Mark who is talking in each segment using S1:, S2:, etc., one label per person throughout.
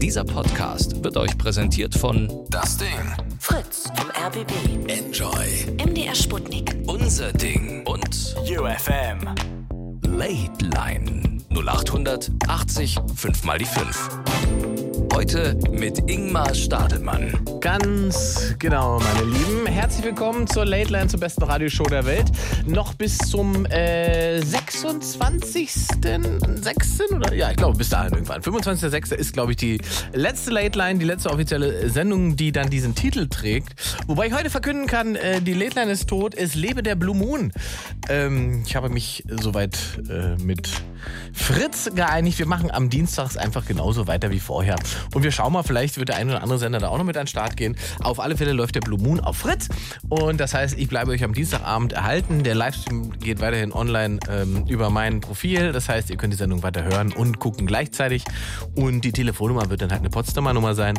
S1: Dieser Podcast wird euch präsentiert von
S2: Das Ding.
S3: Fritz vom RBB.
S2: Enjoy.
S3: MDR Sputnik.
S1: Unser Ding und
S2: UFM.
S1: Late Line 0800 80 5 mal die 5. Heute mit Ingmar Stadelmann.
S4: Ganz genau, meine Lieben. Herzlich willkommen zur Late Line, zur besten Radioshow der Welt. Noch bis zum äh, 26.06. oder? Ja, ich glaube, bis dahin irgendwann. 25.06. ist, glaube ich, die letzte Late Line, die letzte offizielle Sendung, die dann diesen Titel trägt. Wobei ich heute verkünden kann, äh, die Late Line ist tot, es lebe der Blue Moon. Ähm, ich habe mich soweit äh, mit Fritz geeinigt. Wir machen am Dienstags einfach genauso weiter wie vorher. Und wir schauen mal, vielleicht wird der ein oder andere Sender da auch noch mit an den Start gehen. Auf alle Fälle läuft der Blue Moon auf Fritz. Und das heißt, ich bleibe euch am Dienstagabend erhalten. Der Livestream geht weiterhin online ähm, über mein Profil. Das heißt, ihr könnt die Sendung weiter hören und gucken gleichzeitig. Und die Telefonnummer wird dann halt eine Potsdamer Nummer sein.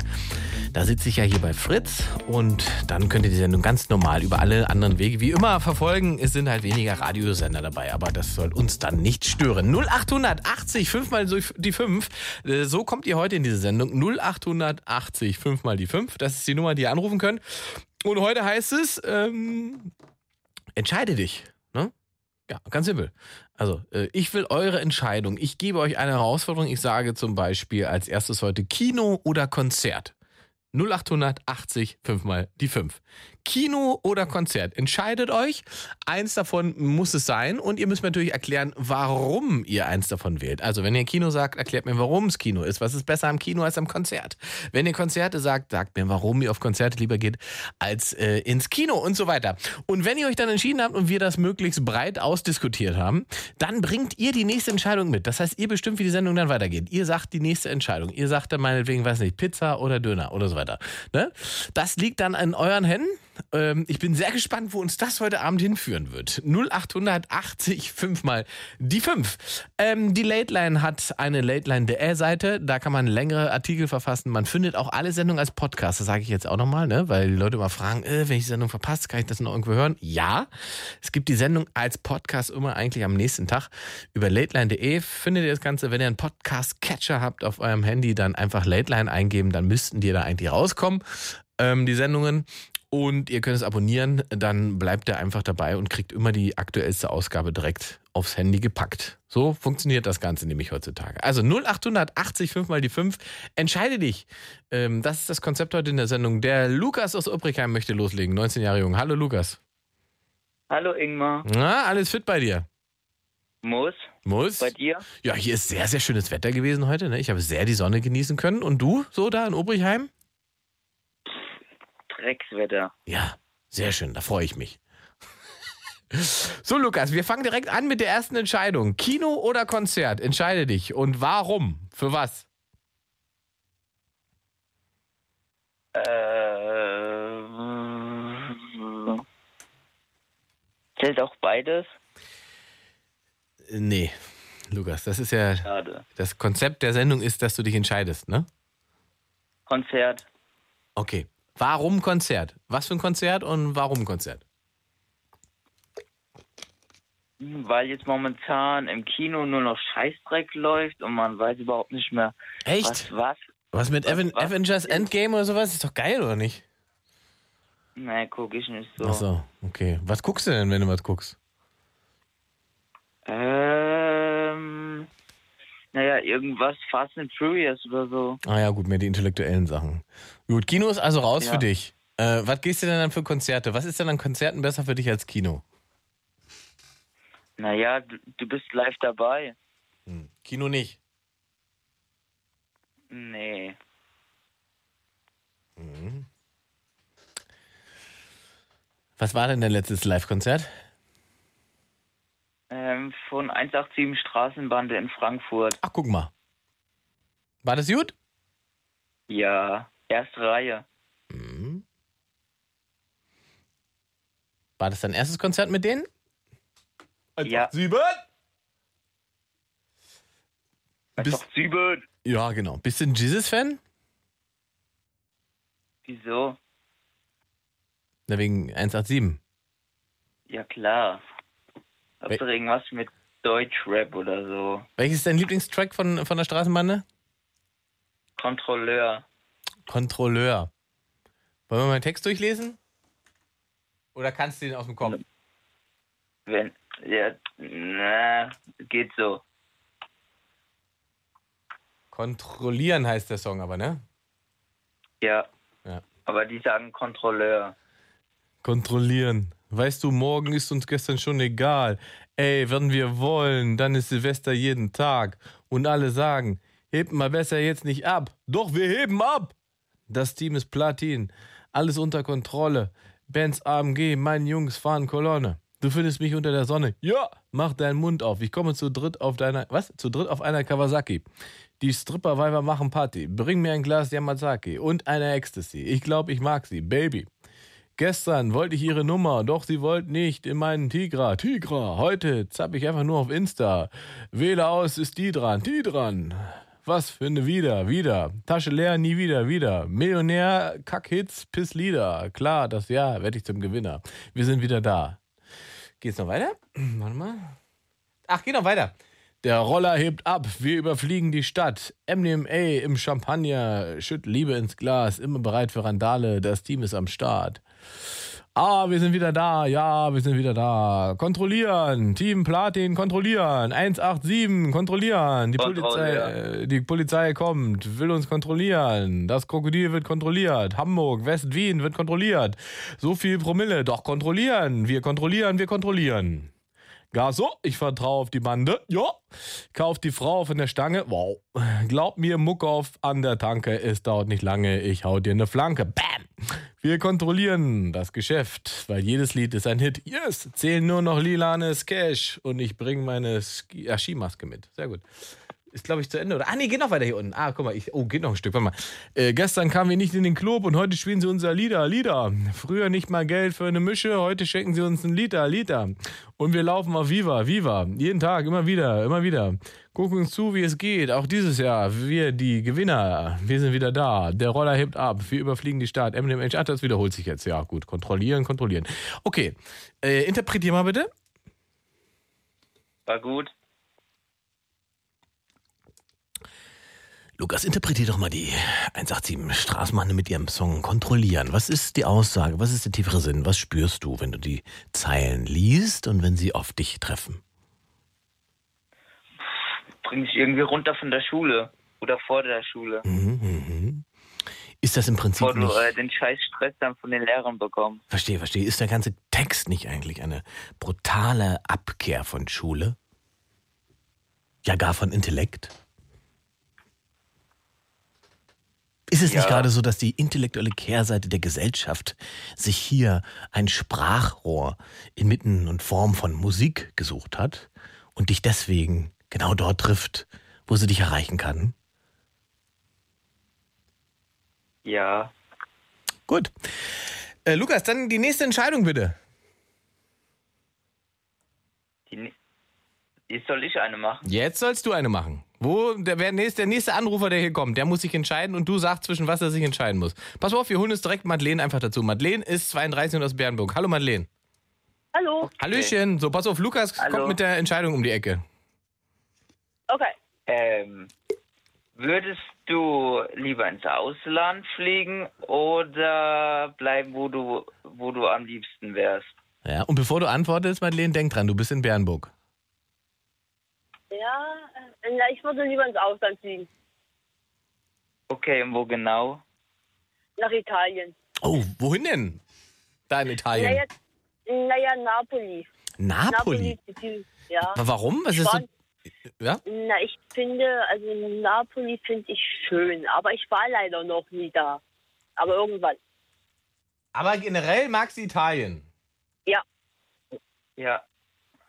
S4: Da sitze ich ja hier bei Fritz und dann könnt ihr die Sendung ganz normal über alle anderen Wege wie immer verfolgen. Es sind halt weniger Radiosender dabei, aber das soll uns dann nicht stören. 0880 5 mal die 5. Äh, So kommt ihr heute in diese Sendung. 0880 5 mal die 5. Das ist die Nummer, die ihr anrufen könnt. Und heute heißt es, ähm, entscheide dich. Ne? Ja, ganz simpel. Also, äh, ich will eure Entscheidung. Ich gebe euch eine Herausforderung. Ich sage zum Beispiel als erstes heute Kino oder Konzert. 0880 5 mal die 5. Kino oder Konzert? Entscheidet euch. Eins davon muss es sein. Und ihr müsst mir natürlich erklären, warum ihr eins davon wählt. Also, wenn ihr Kino sagt, erklärt mir, warum es Kino ist. Was ist besser am Kino als am Konzert? Wenn ihr Konzerte sagt, sagt mir, warum ihr auf Konzerte lieber geht als äh, ins Kino und so weiter. Und wenn ihr euch dann entschieden habt und wir das möglichst breit ausdiskutiert haben, dann bringt ihr die nächste Entscheidung mit. Das heißt, ihr bestimmt, wie die Sendung dann weitergeht. Ihr sagt die nächste Entscheidung. Ihr sagt dann meinetwegen, weiß nicht, Pizza oder Döner oder so weiter. Ne? Das liegt dann in euren Händen. Ähm, ich bin sehr gespannt, wo uns das heute Abend hinführen wird. 0880 5 mal die 5. Ähm, die Late Line hat eine Late Line Seite. Da kann man längere Artikel verfassen. Man findet auch alle Sendungen als Podcast. Das sage ich jetzt auch nochmal, ne? weil die Leute immer fragen, äh, wenn ich die Sendung verpasse, kann ich das noch irgendwo hören? Ja, es gibt die Sendung als Podcast immer eigentlich am nächsten Tag. Über lateline.de findet ihr das Ganze. Wenn ihr einen Podcast-Catcher habt auf eurem Handy, dann einfach Late Line eingeben. Dann müssten die da eigentlich rauskommen, ähm, die Sendungen. Und ihr könnt es abonnieren, dann bleibt ihr einfach dabei und kriegt immer die aktuellste Ausgabe direkt aufs Handy gepackt. So funktioniert das Ganze nämlich heutzutage. Also 0880 5 mal die 5. Entscheide dich. Ähm, das ist das Konzept heute in der Sendung. Der Lukas aus Obrigheim möchte loslegen. 19 Jahre jung. Hallo Lukas.
S5: Hallo Ingmar.
S4: Na, alles fit bei dir?
S5: Muss.
S4: Muss?
S5: Bei dir?
S4: Ja, hier ist sehr, sehr schönes Wetter gewesen heute. Ne? Ich habe sehr die Sonne genießen können. Und du, so da in Obrigheim?
S5: Dreckswetter.
S4: Ja, sehr schön, da freue ich mich. So, Lukas, wir fangen direkt an mit der ersten Entscheidung. Kino oder Konzert? Entscheide dich. Und warum? Für was?
S5: Äh, zählt auch beides?
S4: Nee, Lukas, das ist ja.
S5: Schade.
S4: Das Konzept der Sendung ist, dass du dich entscheidest, ne?
S5: Konzert.
S4: Okay. Warum Konzert? Was für ein Konzert und warum Konzert?
S5: Weil jetzt momentan im Kino nur noch Scheißdreck läuft und man weiß überhaupt nicht mehr,
S4: Echt?
S5: was was.
S4: Was mit
S5: Was-
S4: Aven
S5: was?
S4: Avengers Endgame oder sowas? Ist doch geil, oder nicht?
S5: Nee, guck ich nicht so.
S4: Ach so, okay. Was guckst du denn, wenn du was guckst?
S5: Ähm, naja, irgendwas Fast and Furious oder so.
S4: Ah ja, gut, mehr die intellektuellen Sachen. Gut, Kino ist also raus
S5: Ja.
S4: für dich. Äh, was gehst du denn dann für Konzerte? Was ist denn an Konzerten besser für dich als Kino?
S5: Naja, du, du bist live dabei.
S4: Hm. Kino nicht.
S5: Nee.
S4: Was war denn dein letztes Live-Konzert?
S5: Ähm, von 187 Straßenbande in Frankfurt.
S4: Ach, guck mal. War das gut?
S5: Ja, erste Reihe.
S4: War das dein erstes Konzert mit denen?
S5: Ja.
S4: Sieben? Bist-. Ja, genau. Bist du ein Jesus-Fan?
S5: Wieso?
S4: Na, wegen 187.
S5: Ja, klar. Hauptsache irgendwas mit Deutschrap oder so.
S4: Welches ist dein Lieblingstrack von, von der Straßenbande?
S5: Kontrolleur.
S4: Kontrolleur. Wollen wir mal den Text durchlesen? Oder kannst du den aus dem Kopf?
S5: Wenn, ja, na, geht so.
S4: Kontrollieren heißt der Song aber, ne?
S5: Ja.
S4: Ja.
S5: Aber die sagen Kontrolleur.
S4: Kontrollieren. Weißt du, morgen ist uns gestern schon egal. Ey, wenn wir wollen, dann ist Silvester jeden Tag. Und alle sagen, hebt mal besser jetzt nicht ab. Doch, wir heben ab. Das Team ist Platin. Alles unter Kontrolle. Benz AMG, meine Jungs fahren Kolonne. Du findest mich unter der Sonne. Ja, mach deinen Mund auf. Ich komme zu dritt auf deiner, was? Zu dritt auf einer Kawasaki. Die Stripperweiber machen Party. Bring mir ein Glas Yamazaki und eine Ecstasy. Ich glaube, ich mag sie. Baby. Gestern wollte ich ihre Nummer, doch sie wollte nicht in meinen Tigra. Tigra, heute zapp ich einfach nur auf Insta. Wähle aus, ist die dran, die dran. Was für eine Wieder, wieder. Tasche leer, nie wieder, wieder. Millionär, Kackhits, Pisslieder. Klar, das Jahr werde ich zum Gewinner. Wir sind wieder da. Geht's noch weiter? Warte mal. Ach, geht noch weiter. Der Roller hebt ab, wir überfliegen die Stadt. MDMA im Champagner, schütt Liebe ins Glas, immer bereit für Randale, das Team ist am Start. Ah, wir sind wieder da, ja, wir sind wieder da. Kontrollieren, Team Platin, kontrollieren. 187, kontrollieren. Die Polizei, äh, die Polizei kommt, will uns kontrollieren. Das Krokodil wird kontrolliert. Hamburg, West-Wien wird kontrolliert. So viel Promille, doch kontrollieren. Wir kontrollieren, wir kontrollieren. Gar so, ich vertraue auf die Bande. Ja. Kauf die Frau von der Stange. Wow. Glaub mir, Muck auf an der Tanke. Es dauert nicht lange. Ich hau dir eine Flanke. Bam. Wir kontrollieren das Geschäft, weil jedes Lied ist ein Hit. Yes. Zählen nur noch lilanes Cash. Und ich bringe meine Skimaske mit. Sehr gut. Ist, glaube ich, zu Ende, oder? Ah, nee, geht noch weiter hier unten. Ah, guck mal, ich, oh, geht noch ein Stück. Warte mal. Äh, gestern kamen wir nicht in den Club und heute spielen sie unser Lieder, Lieder. Früher nicht mal Geld für eine Mische, heute schenken sie uns ein Liter, Liter. Und wir laufen auf Viva, Viva. Jeden Tag, immer wieder, immer wieder. Gucken uns zu, wie es geht. Auch dieses Jahr. Wir, die Gewinner, wir sind wieder da. Der Roller hebt ab. Wir überfliegen die Stadt. MDMH, ach, das wiederholt sich jetzt. Ja, gut. Kontrollieren, kontrollieren. Okay. Äh, interpretier mal bitte.
S5: War gut.
S4: Lukas, interpretier doch mal die 187 Straßenbahn mit ihrem Song Kontrollieren. Was ist die Aussage? Was ist der tiefere Sinn? Was spürst du, wenn du die Zeilen liest und wenn sie auf dich treffen?
S5: Bring dich irgendwie runter von der Schule. Oder vor der Schule.
S4: Mhm, mhm. Ist das im Prinzip
S5: Bevor du
S4: nicht...
S5: äh, den scheiß Stress dann von den Lehrern bekommst.
S4: Verstehe, verstehe. Ist der ganze Text nicht eigentlich eine brutale Abkehr von Schule? Ja, gar von Intellekt? Ist es nicht
S5: Ja.
S4: gerade so, dass die intellektuelle Kehrseite der Gesellschaft sich hier ein Sprachrohr inmitten und Form von Musik gesucht hat und dich deswegen genau dort trifft, wo sie dich erreichen kann?
S5: Ja.
S4: Gut. Äh, Lukas, dann die nächste Entscheidung bitte.
S5: Die, jetzt soll ich eine machen.
S4: Jetzt sollst du eine machen. Wo der, wer nächste, der nächste Anrufer, der hier kommt, der muss sich entscheiden und du sagst, zwischen was er sich entscheiden muss. Pass auf, wir holen uns direkt Madeleine einfach dazu. Madeleine ist 32 und aus Bernburg. Hallo Madeleine.
S2: Hallo.
S4: Hallöchen. So, pass auf, Lukas
S5: Hallo.
S4: kommt mit der Entscheidung um die Ecke.
S2: Okay.
S5: Ähm, würdest du lieber ins Ausland fliegen oder bleiben, wo du, wo du am liebsten wärst?
S4: Ja, und bevor du antwortest, Madeleine, denk dran, du bist in Bernburg.
S2: Ja, äh, na, ich würde lieber ins Ausland fliegen.
S5: Okay, und wo genau?
S2: Nach Italien.
S4: Oh, wohin denn? Da in Italien.
S2: Naja, naja, Napoli.
S4: Napoli.
S2: die- Ja.
S4: Aber warum? Was ist so? Ja?
S2: Na, ich finde, also Napoli finde ich schön, aber ich war leider noch nie da. Aber irgendwann.
S4: Aber generell magst du Italien.
S2: Ja.
S5: Ja,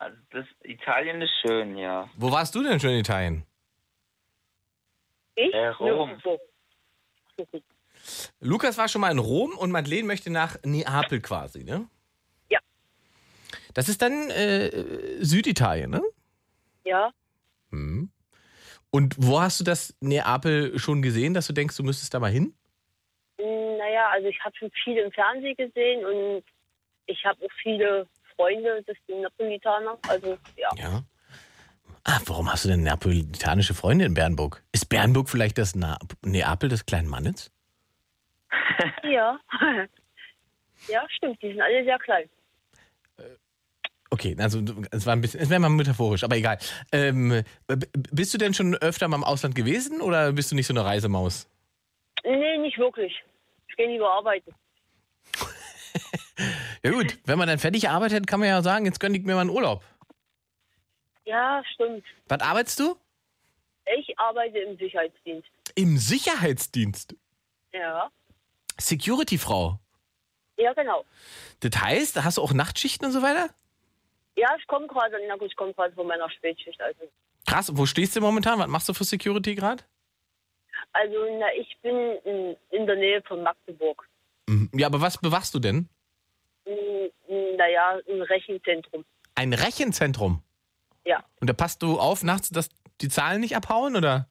S5: also das Italien ist schön, ja.
S4: Wo warst du denn schon in Italien?
S2: Ich?
S5: Äh, Rom.
S4: Lukas war schon mal in Rom und Madeleine möchte nach Neapel quasi, ne?
S2: Ja.
S4: Das ist dann äh, Süditalien, ne?
S2: Ja.
S4: Mhm. Und wo hast du das Neapel schon gesehen, dass du denkst, du müsstest da mal hin?
S2: Naja, also ich habe schon viel im Fernsehen gesehen und ich habe auch viele Freunde, das sind Napolitaner. Also ja.
S4: Ja. Ah, warum hast du denn neapolitanische Freundin in Bernburg? Ist Bernburg vielleicht das Na Neapel des kleinen Mannes?
S2: Ja. ja, stimmt. Die sind alle sehr klein.
S4: Okay, also es war ein bisschen, es wäre mal metaphorisch, aber egal. Ähm, b- bist du denn schon öfter mal im Ausland gewesen oder bist du nicht so eine Reisemaus?
S2: Nee, nicht wirklich. Ich gehe lieber arbeiten.
S4: Ja gut, wenn man dann fertig arbeitet, kann man ja sagen, jetzt gönn ich mir mal einen Urlaub.
S2: Ja, stimmt.
S4: Was arbeitest du?
S2: Ich arbeite im Sicherheitsdienst.
S4: Im Sicherheitsdienst.
S2: Ja.
S4: Security-Frau.
S2: Ja, genau.
S4: Das heißt, hast du auch Nachtschichten und so weiter?
S2: Ja, ich komme gerade, na gut, ich komme gerade von meiner Spätschicht. Also,
S4: Krass, wo stehst du momentan? Was machst du für Security gerade?
S2: also na, ich bin in, in der Nähe von Magdeburg.
S4: Mhm. Ja, aber was bewachst du denn?
S2: Naja, ein Rechenzentrum.
S4: Ein Rechenzentrum.
S2: Ja.
S4: Und da passt du auf nachts, dass die Zahlen nicht abhauen oder?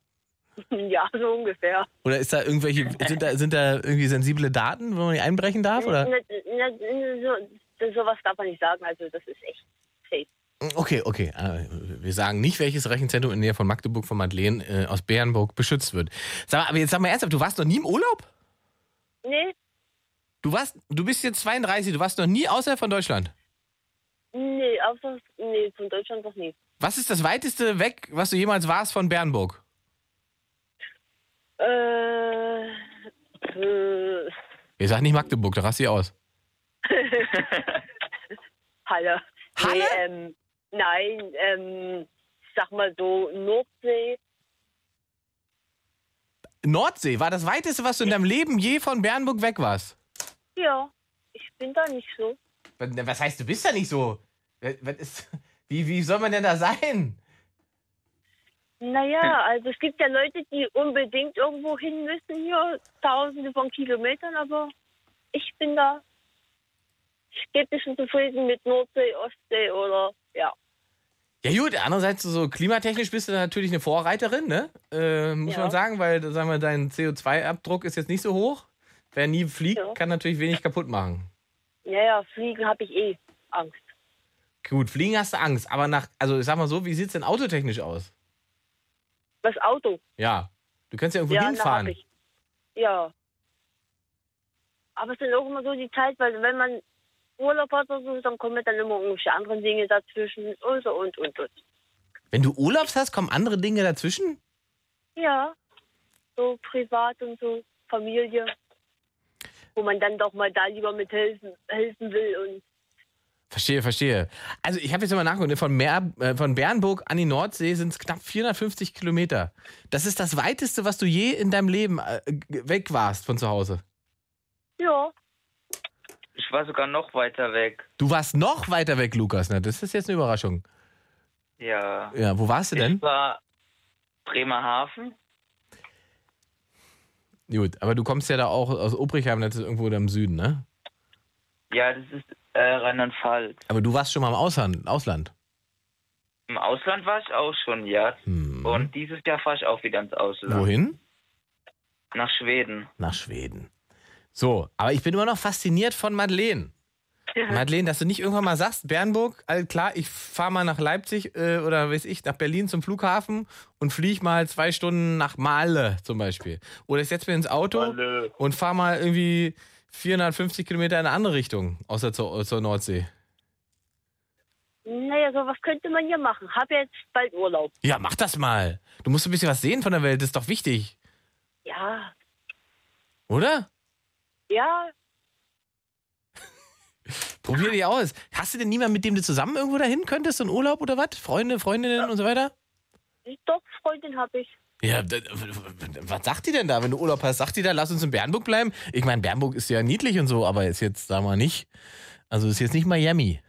S2: Ja, so ungefähr.
S4: Oder ist da irgendwelche, sind da, sind da irgendwie sensible Daten, wo man die einbrechen darf? Oder?
S2: Na, na, so, das, sowas darf man nicht sagen, also das ist echt safe.
S4: Okay, okay. Äh, Wir sagen nicht, welches Rechenzentrum in der Nähe von Magdeburg von Madeleine äh, aus Bärenburg beschützt wird. Sag mal, aber jetzt sag mal ernsthaft, du warst noch nie im Urlaub?
S2: Nee,
S4: Du warst, du bist jetzt 32, du warst noch nie außerhalb von Deutschland.
S2: nee, außer, nee, von Deutschland noch nie.
S4: Was ist das weiteste weg, was du jemals warst von Bernburg?
S2: Äh, äh,
S4: Ich sag nicht Magdeburg, da rast du aus.
S2: Halle.
S4: Halle?
S2: Nee, ähm, nein, ähm, sag mal so, Nordsee.
S4: Nordsee war das weiteste, was du in deinem Leben je von Bernburg weg warst.
S2: Ja, ich bin da nicht so.
S4: Was heißt, du bist da nicht so? Was ist, wie, wie soll man denn da sein?
S2: Naja, also es gibt ja Leute, die unbedingt irgendwo hin müssen, hier tausende von Kilometern, aber ich bin da. Ich gebe bisschen zufrieden mit Nordsee, Ostsee oder ja.
S4: Ja gut, andererseits so klimatechnisch bist du natürlich eine Vorreiterin, ne? Äh, muss
S2: Ja.
S4: man sagen, weil sagen wir, dein CO2-Abdruck ist jetzt nicht so hoch. Wer nie fliegt,
S2: Ja.
S4: kann natürlich wenig kaputt machen.
S2: Ja, ja, fliegen habe ich eh Angst.
S4: Gut, fliegen hast du Angst, aber nach, also ich sag mal so, wie sieht's denn autotechnisch aus?
S2: Das Auto.
S4: Ja, du kannst ja irgendwo
S2: ja,
S4: hinfahren.
S2: hab ich. Ja. Aber es ist auch immer so die Zeit, weil wenn man Urlaub hat oder so, dann kommen dann immer irgendwelche anderen Dinge dazwischen und so und und und.
S4: Wenn du Urlaubs hast, kommen andere Dinge dazwischen?
S2: Ja. So privat und so, Familie. Wo man dann doch mal da lieber mit helfen, helfen will und
S4: Verstehe, verstehe. Also ich habe jetzt mal nachgeguckt, von, Meer, äh, von Bernburg an die Nordsee sind es knapp 450 Kilometer. Das ist das weiteste, was du je in deinem Leben äh, weg warst von zu Hause.
S2: ja.
S5: Ich war sogar noch weiter weg.
S4: Du warst noch weiter weg, Lukas. Ne? Das ist jetzt eine Überraschung.
S5: Ja.
S4: Ja, wo warst du denn?
S5: Ich war Bremerhaven.
S4: Gut, aber du kommst ja da auch aus Obrichheim, das ist irgendwo da im Süden, ne?
S5: Ja, das ist äh, Rheinland-Pfalz.
S4: Aber du warst schon mal im Ausland. Ausland.
S5: Im Ausland war ich auch schon, ja.
S4: Hm.
S5: Und dieses Jahr fahre ich auch wieder ins Ausland.
S4: Wohin?
S5: Nach Schweden.
S4: Nach Schweden. So, aber ich bin immer noch fasziniert von Madeleine. Madeleine, dass du nicht irgendwann mal sagst, Bernburg, all klar, ich fahre mal nach Leipzig äh, oder weiß ich, nach Berlin zum Flughafen und fliege mal zwei Stunden nach Male zum Beispiel. Oder ich setze mir ins Auto
S5: Male.
S4: und fahre mal irgendwie 450 Kilometer in eine andere Richtung, außer zur, zur Nordsee.
S2: Naja, so was könnte man hier machen. Hab jetzt bald Urlaub.
S4: Ja, mach das mal. Du musst ein bisschen was sehen von der Welt, das ist doch wichtig,
S2: Ja,
S4: oder?
S2: ja,
S4: Probier dich aus. Hast du denn niemanden, mit dem du zusammen irgendwo dahin könntest, so einen Urlaub oder was? Freunde, Freundinnen und so weiter?
S2: doch, Freundin habe ich.
S4: Ja, was sagt die denn da, wenn du Urlaub hast? Sagt die da, lass uns in Bernburg bleiben? Ich meine, Bernburg ist ja niedlich und so, aber ist jetzt, sagen wir nicht, also ist jetzt nicht Miami.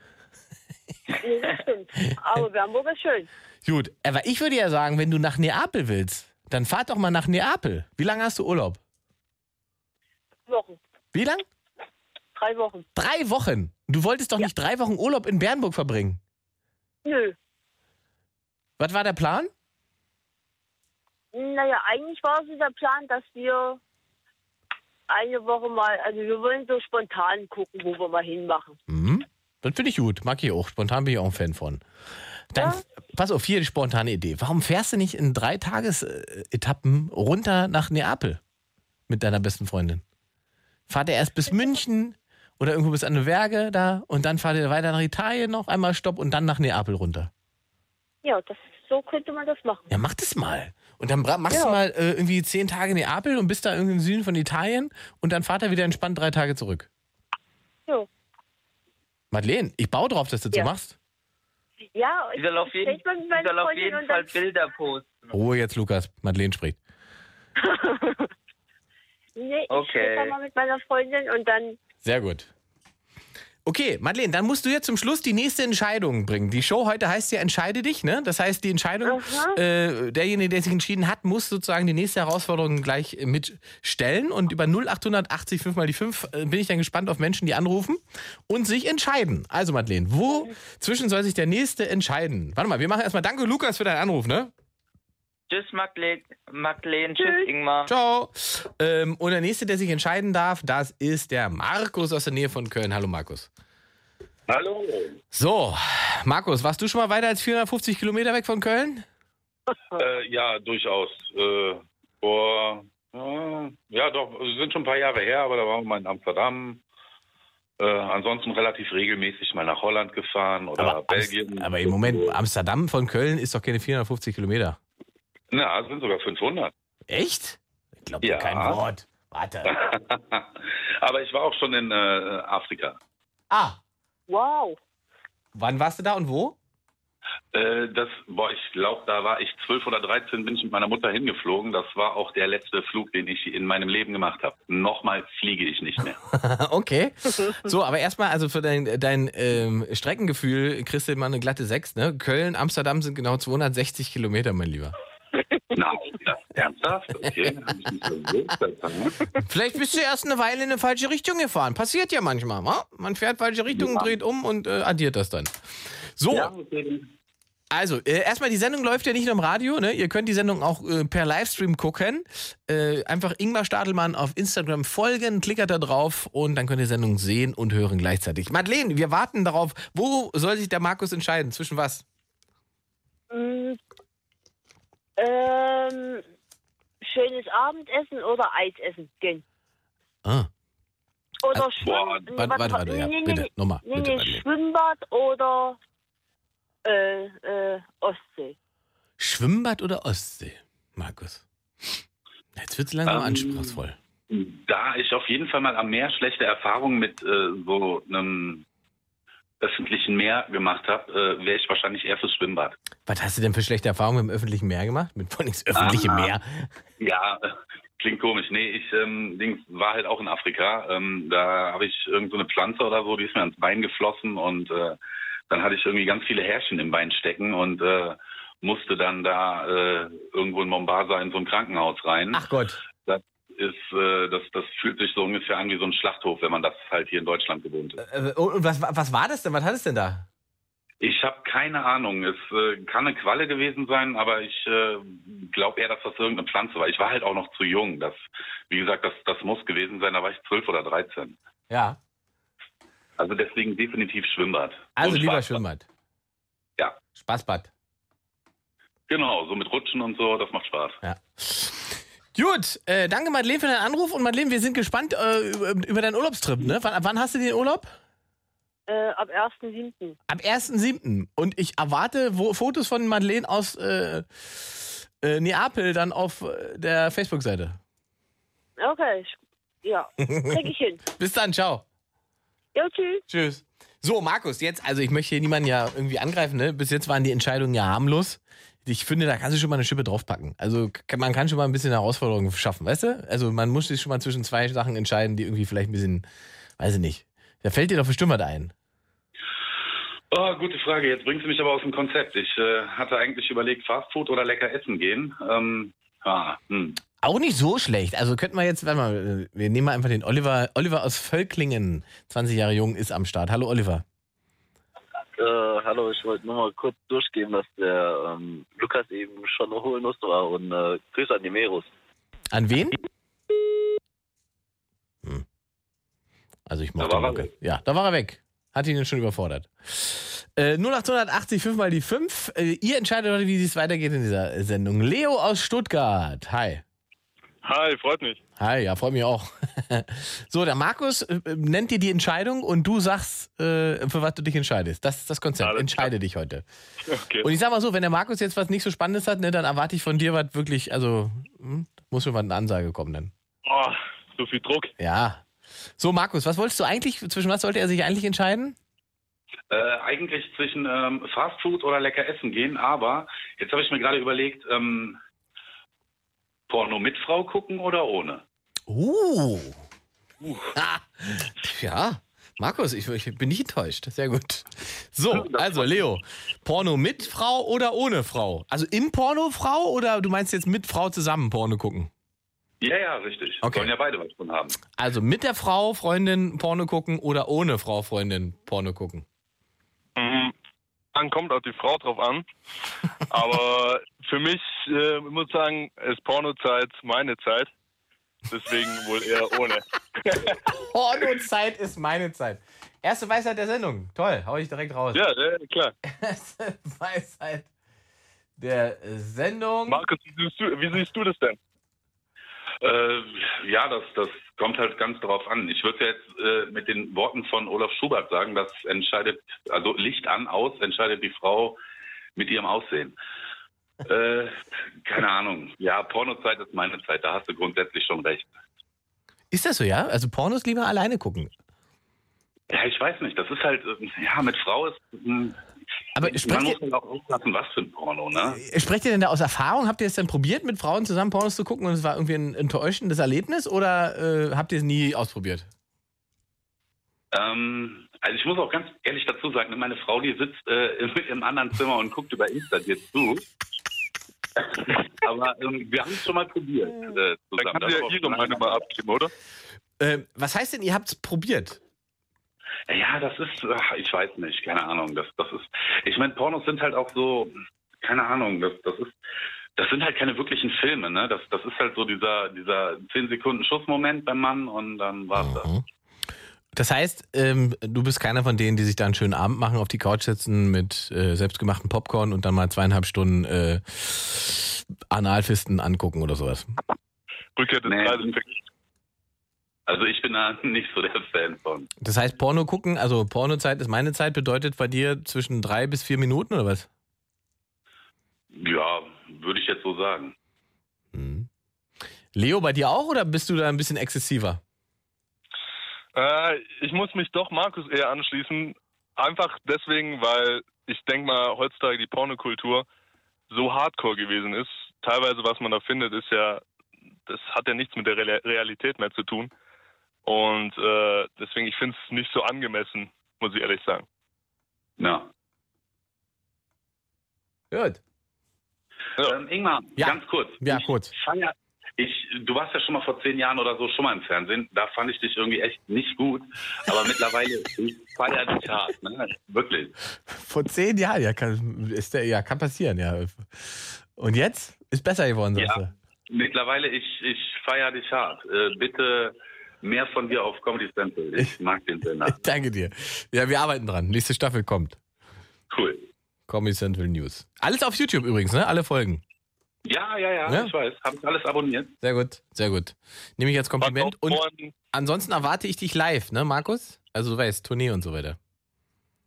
S2: Nee, das stimmt. Aber Bernburg ist schön.
S4: Gut, aber ich würde ja sagen, wenn du nach Neapel willst, dann fahr doch mal nach Neapel. Wie lange hast du Urlaub?
S2: Wochen.
S4: Wie lang?
S2: Drei Wochen.
S4: Drei Wochen. Du wolltest doch
S2: Ja.
S4: nicht drei Wochen Urlaub in Bernburg verbringen.
S2: Nö.
S4: Was war der Plan?
S2: Naja, eigentlich war so der Plan, dass wir eine Woche mal, also wir wollen so spontan gucken, wo wir mal hinmachen.
S4: Mhm. Das finde ich gut. Mag ich auch. Spontan bin ich auch ein Fan von. Dann, pass auf, hier die spontane Idee. Warum fährst du nicht in drei Tagesetappen runter nach Neapel mit deiner besten Freundin? Fahrt ihr erst bis München oder irgendwo bis an die Berge da und dann fahrt ihr weiter nach Italien noch einmal Stopp und dann nach Neapel runter.
S2: Ja, das, so könnte man das machen.
S4: Ja, mach das mal. Und dann machst
S2: Ja.
S4: du mal äh, irgendwie zehn Tage Neapel und bist da irgendwie im Süden von Italien und dann fahrt er wieder entspannt drei Tage zurück.
S2: Ja,
S4: Madeleine, ich baue drauf, dass du das
S2: Ja.
S4: so machst.
S2: ja
S5: Ich soll auf jeden, soll auf jeden Fall Bilder posten.
S4: Ruhe jetzt, Lukas. Madeleine spricht.
S2: Nee, ich
S5: Okay.
S2: mal mit meiner Freundin und dann
S4: Sehr gut. Okay, Madeleine, dann musst du jetzt zum Schluss die nächste Entscheidung bringen. Die Show heute heißt ja Entscheide dich, ne? Das heißt, die Entscheidung, äh, derjenige, der sich entschieden hat, muss sozusagen die nächste Herausforderung gleich mitstellen. Und über 0880 5 mal die 5 äh, bin ich dann gespannt auf Menschen, die anrufen und sich entscheiden. Also, Madeleine, wo zwischen soll sich der nächste entscheiden? Warte mal, wir machen erstmal Danke, Lukas, für deinen Anruf, ne?
S5: Tschüss. Magdalene. Tschüss,
S2: Tschüss.
S5: Ingmar.
S4: Ciao. Ähm, und der nächste, der sich entscheiden darf, das ist der Markus aus der Nähe von Köln. Hallo, Markus.
S6: Hallo.
S4: So, Markus, warst du schon mal weiter als 450 Kilometer weg von Köln?
S6: Äh, ja, durchaus. Äh, vor, äh, ja doch, es sind schon ein paar Jahre her, aber da waren wir mal in Amsterdam. Äh, ansonsten relativ regelmäßig mal nach Holland gefahren oder Belgien.
S4: Amst- aber im Moment, Amsterdam von Köln ist doch keine 450 Kilometer.
S6: Na, es sind sogar 500.
S4: Echt? Ich glaube
S6: Ja.
S4: kein Wort. Warte.
S6: aber ich war auch schon in äh, Afrika.
S4: Ah,
S2: wow.
S4: wann warst du da und wo?
S6: Äh, das, boah, ich glaube, da war ich 12 oder 13, bin ich mit meiner Mutter hingeflogen. Das war auch der letzte Flug, den ich in meinem Leben gemacht habe. Nochmal fliege ich nicht mehr.
S4: okay. So, aber erstmal, also für dein, dein ähm, Streckengefühl kriegst du mal eine glatte 6, ne? Köln, Amsterdam sind genau 260 Kilometer, mein Lieber.
S6: Nein, das ernsthaft? Okay. hab ich nicht so gewusst.
S4: Vielleicht bist du erst eine Weile in eine falsche Richtung gefahren. Passiert ja manchmal, wa? Man fährt falsche Richtung,
S6: Ja.
S4: dreht um und äh, addiert das dann. So,
S6: Ja, okay.
S4: Also, äh, erstmal, die Sendung läuft ja nicht nur im Radio, ne? Ihr könnt die Sendung auch äh, per Livestream gucken. Äh, einfach Ingmar Stadelmann auf Instagram folgen, klickert da drauf und dann könnt ihr die Sendung sehen und hören gleichzeitig. Madeleine, wir warten darauf. Wo soll sich der Markus entscheiden? Zwischen was?
S2: Ähm, schönes Abendessen oder Eis essen gehen.
S4: Ah,
S2: Oder
S6: boah,
S2: Schwimmen.
S4: warte,
S2: was-
S4: warte, warte, ja,
S2: nee,
S4: bitte,
S2: nee,
S4: nochmal,
S2: nee,
S4: bitte,
S2: nee. Schwimmbad oder äh, äh, Ostsee.
S4: Schwimmbad oder Ostsee, Markus? Jetzt wird es langsam
S6: Ähm,
S4: anspruchsvoll.
S6: Da ich auf jeden Fall mal am Meer schlechte Erfahrungen mit äh, so einem öffentlichen Meer gemacht habe, äh, wäre ich wahrscheinlich eher fürs Schwimmbad.
S4: Was hast du denn für schlechte Erfahrungen mit dem öffentlichen Meer gemacht? Mit vor allem das öffentliche
S6: Ah.
S4: Meer?
S6: Ja, äh, klingt komisch. Nee, ich ähm, Dings, war halt auch in Afrika. Ähm, da habe ich irgend so eine Pflanze oder so, die ist mir ans Bein geflossen und äh, dann hatte ich irgendwie ganz viele Härchen im Bein stecken und äh, musste dann da äh, irgendwo in Mombasa in so ein Krankenhaus rein.
S4: Ach Gott.
S6: Ist, äh, das, das fühlt sich so ungefähr an wie so ein Schlachthof, wenn man das halt hier in Deutschland gewohnt ist.
S4: Äh, Und was, was war das denn? Was hattest du denn da?
S6: Ich habe keine Ahnung. Es äh, kann eine Qualle gewesen sein, aber ich äh, glaube eher, dass das irgendeine Pflanze war. Ich war halt auch noch zu jung. Das, wie gesagt, das, das muss gewesen sein. Da war ich zwölf oder dreizehn.
S4: Ja.
S6: Also deswegen definitiv Schwimmbad.
S4: Also
S6: Und
S4: lieber
S6: Spaßbad.
S4: Schwimmbad.
S6: Ja.
S4: Spaßbad.
S6: Genau, so mit Rutschen und so, das macht Spaß.
S4: Ja. Gut, äh, danke Madeleine für deinen Anruf und Madeleine, wir sind gespannt äh, über, über deinen Urlaubstrip. Ne? Wann, wann hast du den Urlaub?
S2: Äh, ab 1.7.
S4: Ab 1.7. Und ich erwarte wo, Fotos von Madeleine aus äh, äh, Neapel dann auf äh, der Facebook-Seite.
S2: Okay, ja, krieg ich hin.
S4: Bis dann, ciao.
S2: Ja, tschüss.
S4: Tschüss. So, Markus, jetzt, also ich möchte hier niemanden ja irgendwie angreifen, ne? Bis jetzt waren die Entscheidungen ja harmlos. Ich finde, da kannst du schon mal eine Schippe draufpacken. Also man kann schon mal ein bisschen Herausforderungen schaffen, weißt du? Also man muss sich schon mal zwischen zwei Sachen entscheiden, die irgendwie vielleicht ein bisschen, weiß ich nicht. Da fällt dir doch bestimmt was ein.
S6: Oh, gute Frage. Jetzt bringst du mich aber aus dem Konzept. Ich äh, hatte eigentlich überlegt, Fastfood oder lecker essen gehen. Ähm, ah, hm.
S4: Auch nicht so schlecht. Also könnten wir jetzt, warte mal, wir nehmen mal einfach den Oliver. Oliver aus Völklingen, 20 Jahre jung, ist am Start. Hallo Oliver.
S7: Äh, hallo, ich wollte nur mal kurz durchgeben, dass der ähm, Lukas eben schon holen musste war und äh, Grüße an die Merus.
S4: An wen? Hm. Also ich mochte
S6: Da war
S4: Lukas. Ja, da war er weg. Hat ihn schon überfordert. Äh, 0880 5 mal die 5. Äh, ihr entscheidet heute, wie es weitergeht in dieser Sendung. Leo aus Stuttgart. Hi.
S8: Hi, freut mich.
S4: Hi, ja, freut mich auch. so, der Markus äh, nennt dir die Entscheidung und du sagst, äh, für was du dich entscheidest. Das ist das Konzept.
S8: Alles
S4: Entscheide dich heute.
S8: Okay.
S4: Und ich sag mal so, wenn der Markus jetzt was nicht so Spannendes hat, ne, dann erwarte ich von dir was wirklich, also hm, muss schon mal eine Ansage kommen dann.
S8: Oh, so viel Druck.
S4: Ja. So, Markus, was wolltest du eigentlich, zwischen was sollte er sich eigentlich entscheiden?
S6: Äh, eigentlich zwischen ähm, Fast Food oder lecker essen gehen, aber jetzt habe ich mir gerade überlegt, ähm, Porno mit Frau gucken oder ohne?
S4: Uh. Ah, ja, Markus, ich, ich bin nicht enttäuscht. Sehr gut. So, also Leo, Porno mit Frau oder ohne Frau? Also im Porno Frau oder du meinst jetzt mit Frau zusammen Porno gucken?
S6: Ja, ja, richtig.
S4: Okay.
S6: Sollen ja beide was von haben.
S4: Also mit der Frau Freundin Porno gucken oder ohne Frau Freundin Porno gucken?
S8: Mhm. Dann kommt auch die Frau drauf an. Aber für mich, äh, ich muss sagen, ist Pornozeit meine Zeit. Deswegen wohl eher ohne.
S4: Pornozeit ist meine Zeit. Erste Weisheit der Sendung. Toll, hau ich direkt raus.
S8: Ja, ja klar.
S4: Erste Weisheit der Sendung.
S8: Markus, wie siehst du, wie siehst du das denn?
S6: Äh, ja, das, das kommt halt ganz darauf an. Ich würde jetzt äh, mit den Worten von Olaf Schubert sagen, das entscheidet, also Licht an, aus, entscheidet die Frau mit ihrem Aussehen. Äh, keine Ahnung. Ja, Pornozeit ist meine Zeit, da hast du grundsätzlich schon recht.
S4: Ist das so, ja? Also Pornos lieber alleine gucken.
S6: Ja, ich weiß nicht. Das ist halt, äh, ja, mit Frau ist. mh,
S4: Aber
S6: man
S4: sprecht
S6: muss
S4: ihr,
S6: halt auch aufpassen, was für ein Porno, ne?
S4: sprecht ihr denn da aus Erfahrung? Habt ihr es denn probiert, mit Frauen zusammen Pornos zu gucken und es war irgendwie ein enttäuschendes Erlebnis oder äh, habt ihr es nie ausprobiert?
S6: Ähm, also ich muss auch ganz ehrlich dazu sagen, meine Frau, die sitzt äh, im, im anderen Zimmer und guckt über Insta dir zu. Aber ähm, wir haben es schon mal probiert äh,
S8: Dann
S6: zusammen.
S8: kann sie ja ihre Meinung mal abgeben, oder?
S4: Äh, was heißt denn, ihr habt es probiert?
S6: Ja, das ist, ach, ich weiß nicht, keine Ahnung. Das, das ist, ich meine, Pornos sind halt auch so, keine Ahnung, das, das ist, das sind halt keine wirklichen Filme, ne? Das, das ist halt so dieser, dieser 10 Sekunden Schussmoment beim Mann und dann war's das.
S4: Mhm. Das heißt, ähm, du bist keiner von denen, die sich da einen schönen Abend machen, auf die Couch setzen mit äh, selbstgemachten Popcorn und dann mal zweieinhalb Stunden äh, Analfisten angucken oder sowas.
S8: Rückkehr des
S6: Nee. Also ich bin da nicht so der Fan von.
S4: Das heißt, Porno gucken, also Pornozeit ist meine Zeit, bedeutet bei dir zwischen drei bis vier Minuten oder was?
S6: Ja, würde ich jetzt so sagen.
S4: Mhm. Leo, bei dir auch oder bist du da ein bisschen exzessiver?
S8: Äh, ich muss mich doch Markus eher anschließen. Einfach deswegen, weil ich denke mal, heutzutage die Pornokultur so hardcore gewesen ist. Teilweise, was man da findet, ist ja, das hat ja nichts mit der Real- Realität mehr zu tun. Und äh, deswegen, ich finde es nicht so angemessen, muss ich ehrlich sagen.
S6: Ja.
S4: Gut.
S8: Ja.
S6: Ähm, Ingmar,
S4: Ja.
S6: ganz kurz.
S4: Ja,
S6: ich
S4: kurz.
S6: Feier, ich, du warst ja schon mal vor zehn Jahren oder so schon mal im Fernsehen. Da fand ich dich irgendwie echt nicht gut. Aber mittlerweile, ich feier dich hart. Ne? Wirklich.
S4: Vor zehn Jahren, ja, kann, ist der, ja, kann passieren, ja. Und jetzt? Ist besser geworden, sagst
S6: Ja.
S4: du.
S6: Mittlerweile, ich, ich feier dich hart. Äh, bitte mehr von dir auf Comedy Central. Ich mag den Sender.
S4: Danke dir. Ja, wir arbeiten dran. Nächste Staffel kommt.
S6: Cool.
S4: Comedy Central News. Alles auf YouTube übrigens, ne? Alle Folgen.
S6: Ja, ja, ja,
S4: Ja?
S6: ich weiß. Habe ich alles abonniert.
S4: Sehr gut, sehr gut. Nehme ich als Kompliment. Und ansonsten erwarte ich dich live, ne, Markus? Also du weißt, Tournee und so weiter.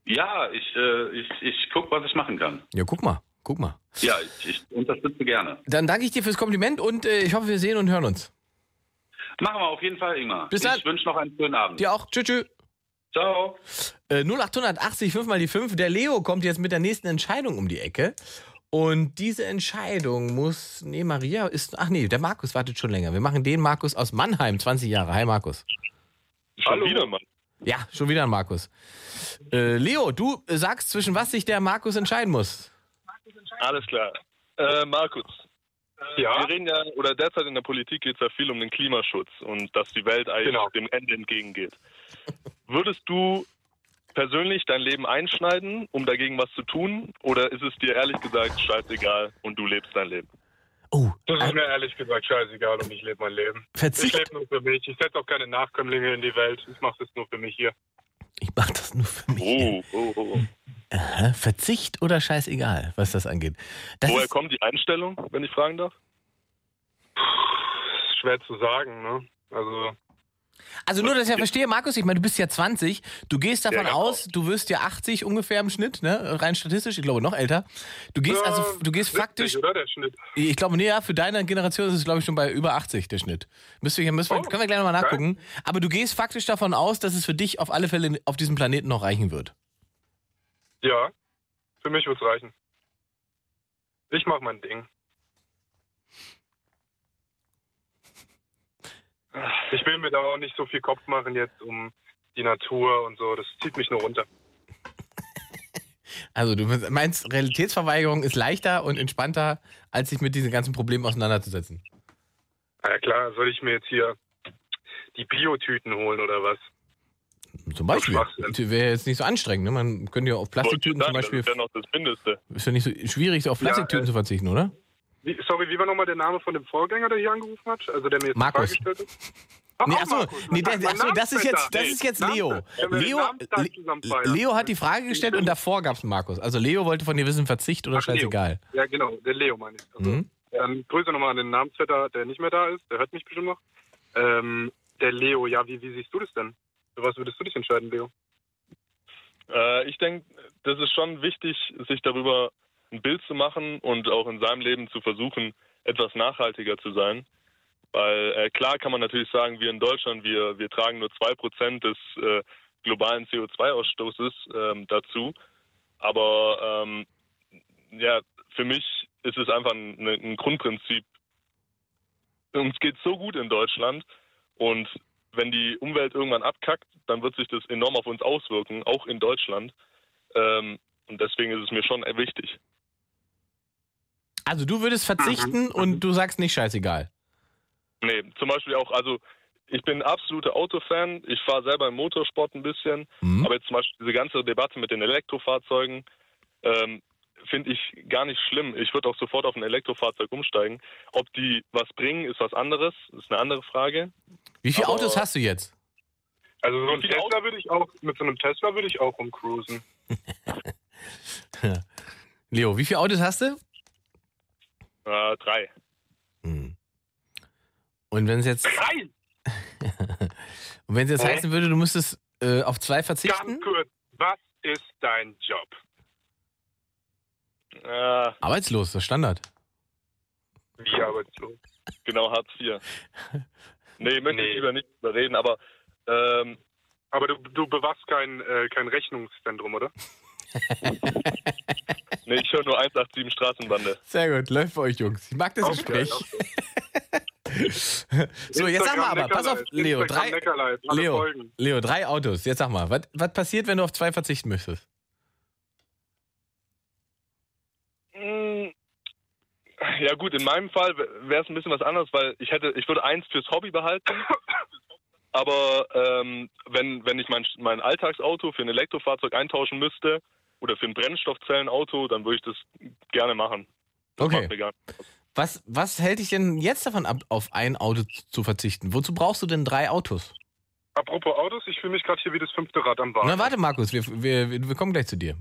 S6: Ja, ich, äh, ich, ich guck, was ich machen kann.
S4: Ja, guck mal, guck mal.
S6: Ja, ich, ich unterstütze gerne.
S4: Dann danke ich dir fürs Kompliment und äh, ich hoffe, wir sehen und hören uns.
S6: Machen wir auf jeden Fall, Ingmar.
S4: Bis dann.
S6: Ich wünsche noch einen schönen Abend.
S4: Dir auch. Tschüss, tschüss.
S6: Ciao.
S4: Äh, 0880 5 mal die 5. Der Leo kommt jetzt mit der nächsten Entscheidung um die Ecke. Und diese Entscheidung muss. Nee, Maria ist. Ach nee, der Markus wartet schon länger. Wir machen den Markus aus Mannheim, 20 Jahre. Hi, Markus.
S8: Schon
S6: Hallo.
S8: wieder, Mann.
S4: Ja, schon wieder ein Markus. Äh, Leo, du sagst, zwischen was sich der Markus entscheiden muss.
S8: Alles klar. Äh, Markus.
S9: Ja?
S8: Wir reden ja, oder derzeit in der Politik geht es ja viel um den Klimaschutz und dass die Welt eigentlich
S9: Genau.
S8: dem Ende entgegengeht. Würdest du persönlich dein Leben einschneiden, um dagegen was zu tun? Oder ist es dir ehrlich gesagt scheißegal und du lebst dein Leben?
S4: Oh,
S9: Das
S4: äh,
S9: ist mir ehrlich gesagt scheißegal und ich lebe mein Leben. Ich
S4: Verzicht.
S9: lebe nur für mich. Ich setze auch keine Nachkömmlinge in die Welt. Ich mache das nur für mich hier.
S4: Ich mach das nur für mich.
S8: Oh, oh, oh.
S4: Aha, Verzicht oder scheißegal, was das angeht. Das
S8: Woher kommt die Einstellung, wenn ich fragen darf?
S9: Ist schwer zu sagen, ne? Also,
S4: also nur, dass ich ja verstehe, Markus, ich meine, du bist ja 20, du gehst davon
S8: Ja, genau.
S4: aus, du wirst ja 80 ungefähr im Schnitt, ne? Rein statistisch, ich glaube noch älter. Du gehst
S9: ja,
S4: also, du gehst
S9: 70,
S4: faktisch,
S9: Oder der Schnitt.
S4: ich glaube, nee, ja, für deine Generation ist es, glaube ich, schon bei über 80 der Schnitt. Müsste ich, müssen wir,
S9: Oh,
S4: können wir gleich nochmal nachgucken. Aber du gehst faktisch davon aus, dass es für dich auf alle Fälle auf diesem Planeten noch reichen wird.
S9: Ja, für mich wird's reichen. Ich mach mein Ding. Ich will mir da auch nicht so viel Kopf machen jetzt um die Natur und so. Das zieht mich nur runter.
S4: Also du meinst, Realitätsverweigerung ist leichter und entspannter, als sich mit diesen ganzen Problemen auseinanderzusetzen.
S9: Na ja, klar, soll ich mir jetzt hier die Biotüten holen oder was?
S4: Zum Beispiel. Wäre jetzt nicht so anstrengend. Ne? Man könnte ja auf Plastiktüten zum Beispiel.
S8: Das ist ja noch das Mindeste.
S4: Ist ja nicht so schwierig, auf
S9: Ja,
S4: Plastiktüten
S9: äh,
S4: zu verzichten, oder?
S9: Wie, sorry, wie war nochmal derAme von dem Vorgänger, der hier angerufen hat? Also der mir jetzt
S4: Markus.
S9: die Frage gestellt hat?
S4: Nee, achso, nee, der, achso, das ist jetzt, das ist jetzt Leo. Leo? Leo hat die Frage gestellt und davor gab es Markus. Also Leo wollte von dir wissen, Verzicht oder
S9: Ach, Leo.
S4: scheißegal.
S9: Ja, genau, der Leo meine ich. Also,
S4: Mhm.
S9: ähm, Grüße nochmal an den Namensvetter, der nicht mehr da ist. Der hört mich bestimmt noch. Ähm, der Leo, ja, wie, wie siehst du das denn? Für was würdest du dich entscheiden, Leo?
S8: Äh, ich denke, das ist schon wichtig, sich darüber ein Bild zu machen und auch in seinem Leben zu versuchen, etwas nachhaltiger zu sein. Weil äh, klar kann man natürlich sagen, wir in Deutschland, wir, wir tragen nur 2% des äh, globalen CO2-Ausstoßes ähm, dazu. Aber ähm, ja, für mich ist es einfach ein, ein Grundprinzip. Uns geht so gut in Deutschland und wenn die Umwelt irgendwann abkackt, dann wird sich das enorm auf uns auswirken, auch in Deutschland. Ähm, und deswegen ist es mir schon wichtig.
S4: Also du würdest verzichten und du sagst nicht scheißegal.
S8: Nee, zum Beispiel auch, also ich bin absoluter Autofan. Ich fahre selber im Motorsport ein bisschen.
S4: Mhm.
S8: Aber jetzt zum Beispiel diese ganze Debatte mit den Elektrofahrzeugen ähm, finde ich gar nicht schlimm. Ich würde auch sofort auf ein Elektrofahrzeug umsteigen. Ob die was bringen, ist was anderes. Das ist eine andere Frage.
S4: Wie viele
S8: Aber-
S4: Autos hast du jetzt?
S9: Also so ein Tesla würde ich auch, mit so einem Tesla würde ich auch rumcruisen.
S4: Leo, wie viele Autos hast du?
S8: Äh, drei.
S4: Hm. Und wenn es jetzt,
S9: Drei!
S4: und wenn es jetzt
S9: Hä?
S4: heißen würde, du müsstest äh, auf zwei
S9: Ganz
S4: verzichten?
S9: kurz, was ist dein Job?
S8: Äh,
S4: Arbeitslos, das ist Standard.
S9: Wie arbeitslos?
S8: genau, Hartz IV. Nee, möchte
S9: Nee.
S8: ich lieber nicht drüber reden, aber ähm,
S9: Aber du, du bewachst kein, äh, kein Rechnungszentrum, oder?
S8: nee, ich höre nur 187 Straßenbande.
S4: Sehr gut, läuft bei euch, Jungs. Ich mag das
S9: Okay,
S4: Gespräch.
S9: okay.
S4: So, jetzt sag mal aber, pass auf, Leo, drei, Leo. Leo, drei Autos. Jetzt sag mal, was, was passiert, wenn du auf zwei verzichten möchtest?
S8: Mm, Ja gut, in meinem Fall wäre es ein bisschen was anderes, weil ich hätte, ich würde eins fürs Hobby behalten. Aber ähm, wenn, wenn ich mein, mein Alltagsauto für ein Elektrofahrzeug eintauschen müsste oder für ein Brennstoffzellenauto, dann würde ich das gerne machen. Das
S4: Okay. Was, was hält dich denn jetzt davon ab, auf ein Auto zu verzichten? Wozu brauchst du denn drei Autos?
S9: Apropos Autos, ich fühle mich gerade hier wie das fünfte Rad am Wagen.
S4: Na, warte, Markus, wir, wir, wir kommen gleich zu dir.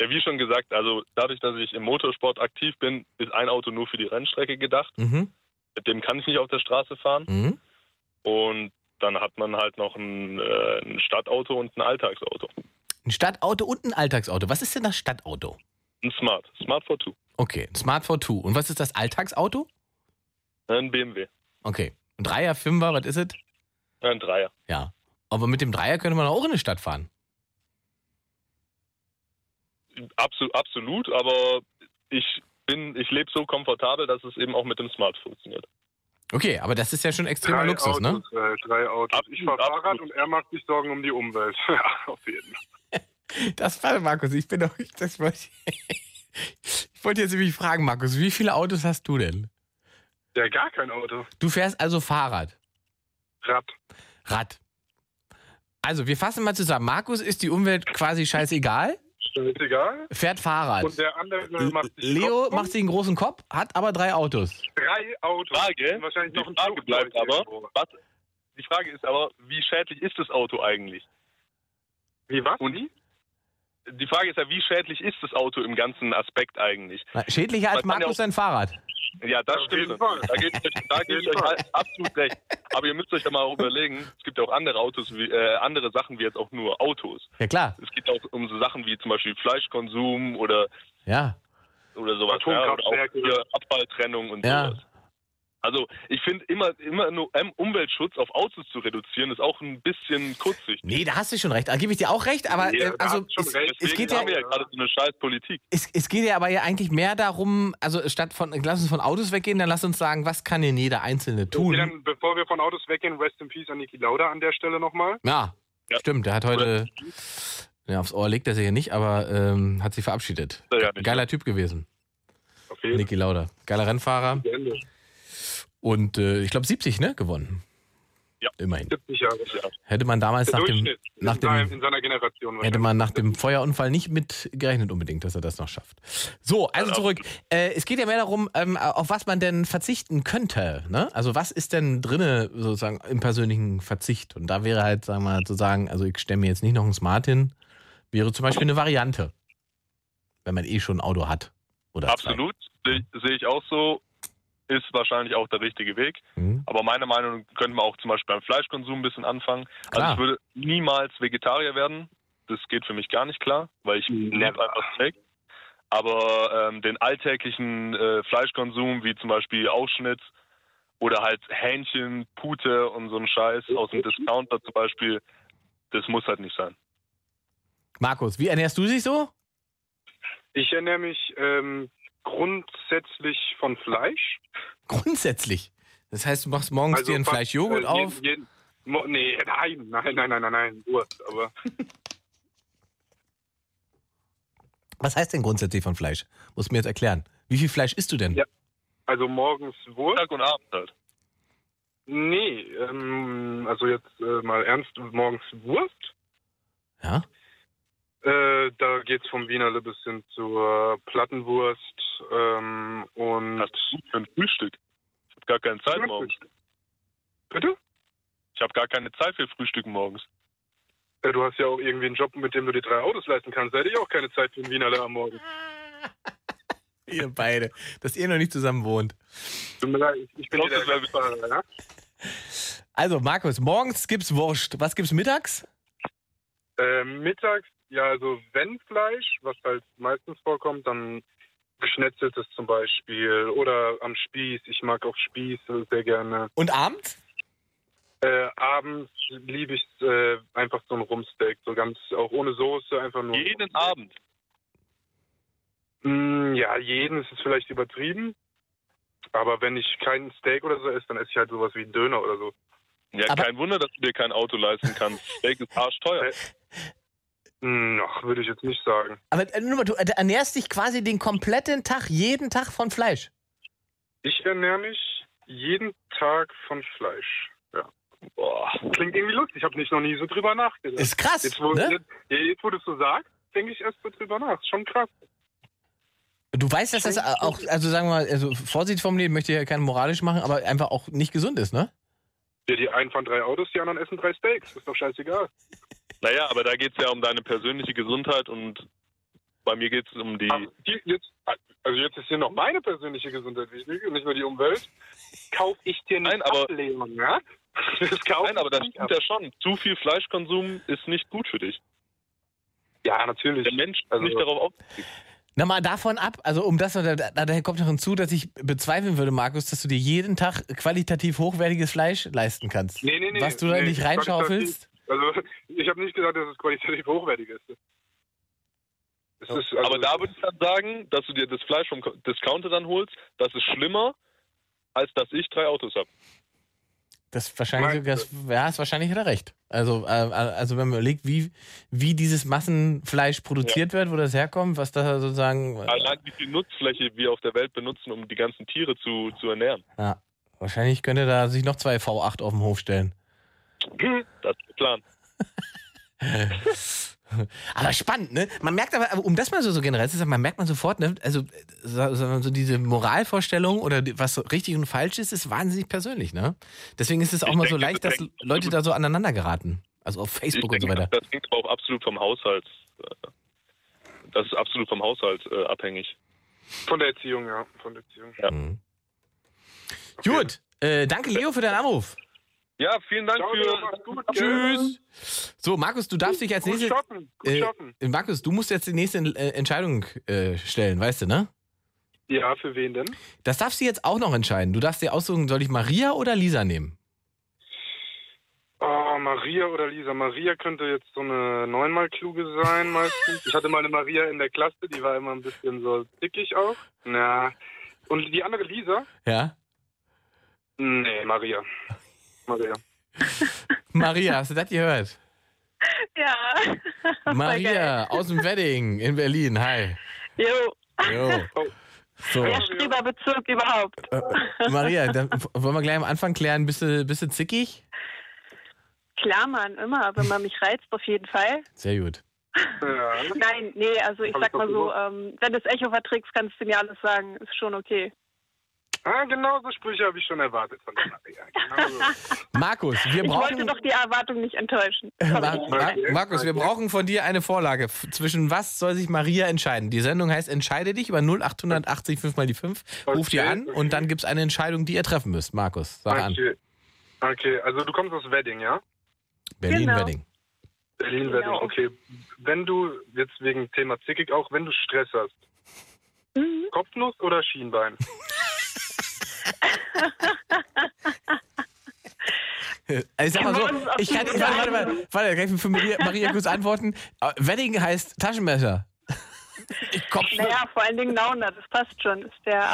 S8: Ja, wie schon gesagt, also dadurch, dass ich im Motorsport aktiv bin, ist ein Auto nur für die Rennstrecke gedacht.
S4: Mhm.
S8: Mit dem kann ich nicht auf der Straße fahren.
S4: Mhm.
S8: Und dann hat man halt noch ein, äh, ein Stadtauto und ein Alltagsauto.
S4: Ein Stadtauto und ein Alltagsauto. Was ist denn das Stadtauto?
S8: Ein Smart. Smart V2.
S4: Okay, ein Smart V2. Und was ist das Alltagsauto?
S8: Ein BMW.
S4: Okay. Ein Dreier, Fünfer, was ist es?
S8: Ein Dreier.
S4: Ja. Aber mit dem Dreier könnte man auch in eine Stadt fahren.
S8: Absolut, absolut, aber ich bin, ich lebe so komfortabel, dass es eben auch mit dem Smart funktioniert.
S4: Okay, aber das ist ja schon extremer
S9: drei
S4: Luxus, ne?
S9: Autos, äh, drei Autos. ich fahre
S8: Absolut,
S9: Fahrrad und er macht sich Sorgen um die Umwelt. ja, auf jeden Fall.
S4: Das war Markus, ich bin doch. Das wollte ich wollte jetzt nämlich fragen, Markus, wie viele Autos hast du denn?
S9: Ja, gar kein Auto.
S4: Du fährst also Fahrrad,
S9: Rad.
S4: Rad. Also, wir fassen mal zusammen. Markus ist die Umwelt quasi scheißegal,
S9: Scheißegal.
S4: fährt Fahrrad.
S9: Und der andere macht sich
S4: Leo
S9: Kopf
S4: macht sich einen großen Kopf, hat aber drei Autos.
S9: drei Autos.
S8: Frage,
S9: wahrscheinlich
S8: die
S9: noch ein
S8: Frage bleibt aber, was, die Frage ist aber, wie schädlich ist das Auto eigentlich?
S9: Wie was?
S8: Und-
S9: Wie?
S8: Die Frage ist ja, wie schädlich ist das Auto im ganzen Aspekt eigentlich?
S4: Schädlicher als
S8: ja
S4: Markus
S8: auch-
S4: sein Fahrrad.
S8: Ja, das
S9: Auf
S8: stimmt. Da gebe ich, da gebe ich euch halt absolut recht. Aber ihr müsst euch ja mal auch überlegen, es gibt ja auch andere Autos, wie, äh, andere Sachen wie jetzt auch nur Autos.
S4: Ja klar,
S8: Es geht auch um so Sachen wie zum Beispiel Fleischkonsum oder,
S4: ja.
S8: oder sowas. Ja, oder auch
S9: Atomkraftwerke.
S8: hier Abfalltrennung und
S4: Ja.
S8: sowas. Also ich finde immer, immer nur ähm, Umweltschutz auf Autos zu reduzieren, ist auch ein bisschen kurzsichtig.
S4: Nee, da hast du schon recht. Da gebe ich dir auch recht, aber
S9: Ja,
S4: äh, also es,
S9: recht.
S4: es, geht ja,
S8: haben wir ja gerade so eine scheiß Politik.
S4: es, es geht ja aber ja eigentlich mehr darum, also statt von, lass uns von Autos weggehen, dann lass uns sagen, was kann denn jeder Einzelne
S9: Okay,
S4: tun?
S9: dann, bevor wir von Autos weggehen, Rest in Peace an Niki Lauda an der Stelle nochmal.
S4: Ja,
S8: Ja.
S4: stimmt, der hat heute, ja, aufs Ohr legt er sich ja nicht, aber ähm, hat sich verabschiedet.
S8: Ja.
S4: Geiler Typ gewesen, Niki Lauda. Geiler Rennfahrer. Und äh, ich glaube 70, ne, gewonnen.
S8: Ja.
S4: Immerhin.
S9: 70 Jahre.
S4: Hätte man damals
S9: Der
S4: nach dem, nach dem,
S9: in seiner Generation.
S4: hätte man nach dem Feuerunfall nicht mit gerechnet unbedingt, dass er das noch schafft. So, also zurück. Äh, es geht ja mehr darum, ähm, auf was man denn verzichten könnte. Ne? Also was ist denn drinne sozusagen im persönlichen Verzicht? Und da wäre halt, sagen wir mal, zu sagen, also ich stelle mir jetzt nicht noch ein Smart hin, wäre zum Beispiel eine Variante, wenn man eh schon ein Auto hat. Oder
S8: Absolut, sehe sehe ich auch so. Ist wahrscheinlich auch der richtige Weg.
S4: Zwei. Hm?
S8: Aber meiner Meinung nach könnte man auch zum Beispiel beim Fleischkonsum ein bisschen anfangen.
S4: Klar.
S8: Also ich würde niemals Vegetarier werden. Das geht für mich gar nicht klar, weil ich liebe einfach Steak. Aber ähm, den alltäglichen äh, Fleischkonsum, wie zum Beispiel Ausschnitt oder halt Hähnchen, Pute und so ein Scheiß aus dem Discounter zum Beispiel, das muss halt nicht sein.
S4: Markus, wie ernährst du dich so?
S9: Ich ernähre mich ähm, grundsätzlich von Fleisch.
S4: Grundsätzlich. Das heißt, du machst morgens dir einen
S9: fast,
S4: Fleischjoghurt
S9: äh,
S4: auf.
S9: Jeden, jeden, mo- nee, nein, nein, nein, nein, nein, nein, Wurst. Aber
S4: Was heißt denn grundsätzlich von Fleisch? Musst du mir jetzt erklären. Wie viel Fleisch isst du denn?
S9: Ja. also morgens Wurst.
S8: Tag und Abend halt.
S9: Nee, ähm, also jetzt äh, mal ernst, morgens Wurst.
S4: Ja?
S9: Äh, da geht's vom Wienerle bis hin zur Plattenwurst ähm, und
S8: Das ist gut für ein Frühstück. Ich habe gar keine Zeit morgens.
S9: Bitte?
S8: Ich habe gar keine Zeit für Frühstücken morgens.
S9: Ja, du hast ja auch irgendwie einen Job, mit dem du dir drei Autos leisten kannst. Da hätte ich auch keine Zeit für ein Wienerle am Morgen.
S4: Ihr beide. Dass ihr noch nicht zusammen wohnt.
S9: Tut mir leid, ich- ich bin
S8: das
S9: der Fahrer, ja?
S4: Also, Markus, morgens gibt's Wurst. Was gibt's mittags?
S9: Äh, mittags, ja, also wenn Fleisch, was halt meistens vorkommt, dann geschnetzeltes zum Beispiel oder am Spieß. Ich mag auch Spieß sehr gerne.
S4: Und abends?
S9: Äh, abends liebe ich äh, einfach so ein Rumsteak, so ganz auch ohne Soße, einfach nur.
S8: Jeden Abend.
S9: Mm, ja, jeden ist es vielleicht übertrieben. Aber wenn ich kein Steak oder so esse, dann esse ich halt sowas wie einen Döner oder so.
S8: Ja,
S4: Aber-
S8: kein Wunder, dass du dir kein Auto leisten kannst. Steak ist arschteuer.
S9: Ach, würde ich jetzt nicht sagen.
S4: Aber äh, nur mal, du äh, ernährst dich quasi den kompletten Tag, jeden Tag von Fleisch.
S9: Ich ernähre mich jeden Tag von Fleisch. Ja.
S8: Boah.
S9: Klingt irgendwie lustig. Ich habe nicht noch nie so drüber nachgedacht.
S4: Ist krass,
S9: Jetzt, wo,
S4: ne?
S9: jetzt, jetzt, wo du es so sagst, denke ich erst so drüber nach. Ist schon krass.
S4: Du weißt, dass das auch, also sagen wir mal, also Vorsicht vom Leben möchte ich ja keine moralisch machen, aber einfach auch nicht gesund ist, ne?
S9: Ja, die einen fahren drei Autos, die anderen essen drei Steaks. Ist doch scheißegal.
S8: Naja, aber da geht es ja um deine persönliche Gesundheit und bei mir geht es um die.
S9: Die, jetzt, also jetzt ist hier noch meine persönliche Gesundheit wichtig und nicht nur die Umwelt. Kauf ich dir nicht
S8: Nein, aber-
S9: ab, Leon, ja? Das
S8: Nein, aber das
S9: ich
S8: stimmt
S9: ab.
S8: ja schon. Zu viel Fleischkonsum ist nicht gut für dich.
S9: Ja, natürlich.
S8: Der Mensch ist
S9: Also-
S8: nicht darauf ausgelegt.
S4: Na mal davon ab, also um das, da, da, daher kommt noch hinzu, dass ich bezweifeln würde, Markus, dass du dir jeden Tag qualitativ hochwertiges Fleisch leisten kannst.
S9: Nee, nee, nee.
S4: Was du da
S9: nee,
S4: nicht reinschaufelst.
S9: Also, ich habe nicht gesagt, dass es qualitativ hochwertig ist. Es ist also,
S8: aber da würde ich dann sagen, dass du dir das Fleisch vom Discounter dann holst, das ist schlimmer, als dass ich drei Autos habe.
S4: Das wahrscheinlich
S9: Meinst
S4: ja, ist wahrscheinlich hat er recht. Also, äh, also wenn man überlegt, wie, wie dieses Massenfleisch produziert wird, wo das herkommt, was da sozusagen, äh,
S8: Allein wie viel Nutzfläche wir auf der Welt benutzen, um die ganzen Tiere zu, zu ernähren.
S4: ja, wahrscheinlich könnte da sich noch zwei V8 auf den Hof stellen.
S8: Das ist der Plan.
S4: Aber spannend, ne? Man merkt aber, aber um das mal so, so generell zu sagen, man merkt man sofort, ne? Also so, so so diese Moralvorstellung oder was so richtig und falsch ist, ist wahnsinnig persönlich, ne? Deswegen ist es auch
S8: Ich
S4: mal so
S8: denke,
S4: leicht,
S8: das
S4: dass Leute da so aneinander geraten. Also auf
S8: Ich
S4: Facebook und so
S8: denke,
S4: weiter.
S8: das hängt aber auch absolut vom Haushalt. das ist absolut vom Haushalt äh, abhängig.
S9: Von der Erziehung, ja. Von der Erziehung.
S8: Ja.
S4: Mhm. Gut, äh, danke Leo für deinen Anruf.
S8: Ja, vielen Dank
S9: Ciao,
S8: für.
S9: Gut.
S4: Tschüss. So, Markus, du darfst dich als
S9: Gut
S4: nächstes.
S9: shoppen. Gut
S4: Äh,
S9: shoppen.
S4: Markus, du musst jetzt die nächste äh, Entscheidung äh, stellen, weißt du, ne?
S9: Ja, für wen denn?
S4: Das darfst du jetzt auch noch entscheiden. Du darfst dir aussuchen, soll ich Maria oder Lisa nehmen?
S9: Oh, Maria oder Lisa. Maria könnte jetzt so eine neunmal kluge sein meistens. Ich hatte mal eine Maria in der Klasse, die war immer ein bisschen so dickig auch. Na. Und die andere Lisa?
S4: Ja?
S9: Nee, Maria. Maria.
S4: Maria, hast du das gehört?
S10: Ja.
S4: Maria aus dem Wedding in Berlin. Hi.
S10: Jo.
S4: Jo.
S9: Oh.
S4: So,
S10: Der Streberbezirk überhaupt.
S4: äh, Maria, dann wollen wir gleich am Anfang klären, bist du, bist du zickig?
S10: Klar, Mann, immer. Wenn man mich reizt, auf jeden Fall.
S4: Sehr gut.
S9: Ja.
S10: Nein, nee, also ich
S9: Hab
S10: sag
S9: ich
S10: mal so, ähm, wenn du das Echo verträgst, kannst du mir alles sagen. Ist schon okay.
S9: Ah, genau so Sprüche habe ich schon erwartet von der Maria. Genau so.
S4: Markus, wir
S10: Ich wollte
S4: brauchen.
S10: doch die Erwartung nicht enttäuschen.
S4: Mar
S10: Sorry.
S4: Mar
S9: Okay.
S4: Markus, wir
S9: Okay.
S4: brauchen von dir eine Vorlage. Zwischen was soll sich Maria entscheiden? Die Sendung heißt Entscheide dich über 0880 5 mal die 5. Ruft ihr
S9: Okay,
S4: an
S9: okay.
S4: und dann gibt es eine Entscheidung, die ihr treffen müsst. Markus, sag an.
S9: Okay. Okay, also du kommst aus Wedding, ja?
S4: Berlin,
S10: Genau.
S4: Wedding.
S9: Berlin,
S10: Genau.
S9: Wedding, okay. Wenn du, jetzt wegen Thema zickig auch, wenn du Stress hast,
S10: Mhm.
S9: Kopfnuss oder Schienbein?
S4: Äh, Ich sag mal so, ich kann, warte, warte, warte, warte, kann ich für Maria, Maria kurz antworten? Äh, Wedding heißt Taschenmesser. Ich Kopf.
S10: Naja, vor allen Dingen Nauna, das passt schon. Ist der.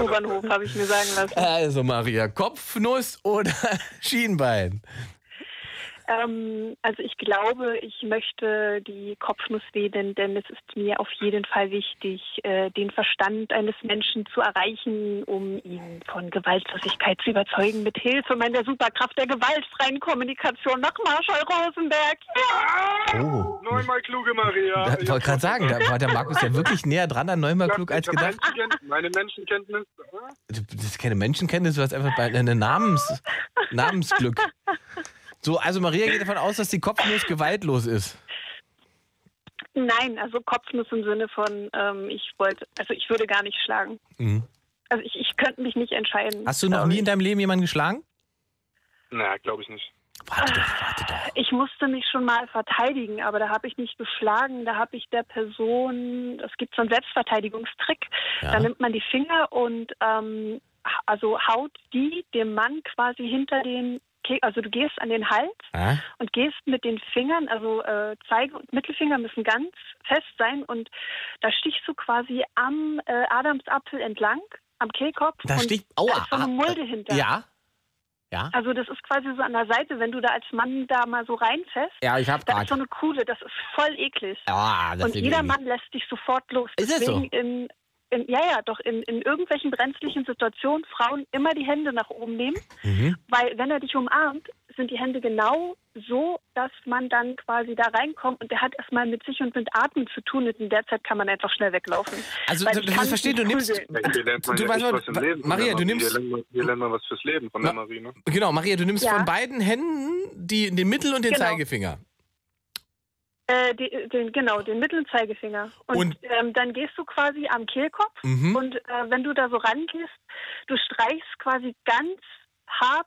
S10: U-Bahnhof, habe ich mir sagen lassen.
S4: Also Maria, Kopfnuss oder Schienbein?
S10: Ähm, also ich glaube, ich möchte die Kopfnuss wählen, denn es ist mir auf jeden Fall wichtig, äh, den Verstand eines Menschen zu erreichen, um ihn von Gewaltlosigkeit zu überzeugen, mit Hilfe meiner Superkraft der gewaltfreien Kommunikation nach Marshall Rosenberg. Ja!
S4: Oh.
S9: Neunmal kluge Maria.
S4: Ich wollte gerade sagen, da war der Markus ja wirklich näher dran an Neumann klug als gedacht.
S9: Meine Menschenkenntnis.
S4: Das ist keine Menschenkenntnis, du hast einfach bei- eine Namens, Namensglück. So, also Maria geht davon aus, dass die Kopfnuss gewaltlos ist.
S10: Nein, also Kopfnuss im Sinne von, ähm, ich wollte, also ich würde gar nicht schlagen.
S4: Mhm.
S10: Also ich, ich könnte mich nicht entscheiden.
S4: Hast du noch nie in deinem Leben jemanden geschlagen?
S9: Na, glaube ich nicht.
S4: Warte doch, warte doch.
S10: Ich musste mich schon mal verteidigen, aber da habe ich nicht geschlagen. Da habe ich der Person, es gibt so einen Selbstverteidigungstrick.
S4: Ja.
S10: Da nimmt man die Finger und ähm, also haut die dem Mann quasi hinter den, also du gehst an den Hals
S4: Ah,
S10: und gehst mit den Fingern, also äh, Zeige und Mittelfinger müssen ganz fest sein und da stichst du quasi am äh, Adamsapfel entlang, am Kehlkopf
S4: Da sticht-
S10: da ist so eine
S4: ah,
S10: Mulde hinter.
S4: ja. Ja.
S10: Also das ist quasi so an der Seite, wenn du da als Mann da mal so reinfährst.
S4: Ja, ich hab
S10: Da ist so
S4: grad.
S10: eine Kuhle, das ist voll eklig.
S4: Ah, das
S10: und jeder. Mann lässt dich sofort los.
S4: Ist es so?
S10: Deswegen in, in, ja, ja, doch in, in irgendwelchen brenzlichen Situationen Frauen immer die Hände nach oben nehmen,
S4: Mhm.
S10: weil wenn er dich umarmt, sind die Hände genau so, dass man dann quasi da reinkommt und der hat erstmal mit sich und mit Atmen zu tun und in der Zeit kann man einfach schnell weglaufen.
S4: Also, du, musst verstehen, du nimmst. Du
S9: ja
S4: weißt
S9: was im Leben. von
S4: Maria,
S9: der
S4: du nimmst-
S9: hier lernt man was fürs Leben von der
S4: Ma-
S9: Marie, ne?
S4: Genau, Maria, du nimmst
S10: Ja.
S4: von beiden Händen die, den Mittel- und den
S10: Genau.
S4: Zeigefinger.
S10: Äh, die, den, genau, den mittleren Zeigefinger. Und,
S4: Und-
S10: ähm, dann gehst du quasi am Kehlkopf
S4: Mhm.
S10: und äh, wenn du da so rangehst, du streichst quasi ganz hart,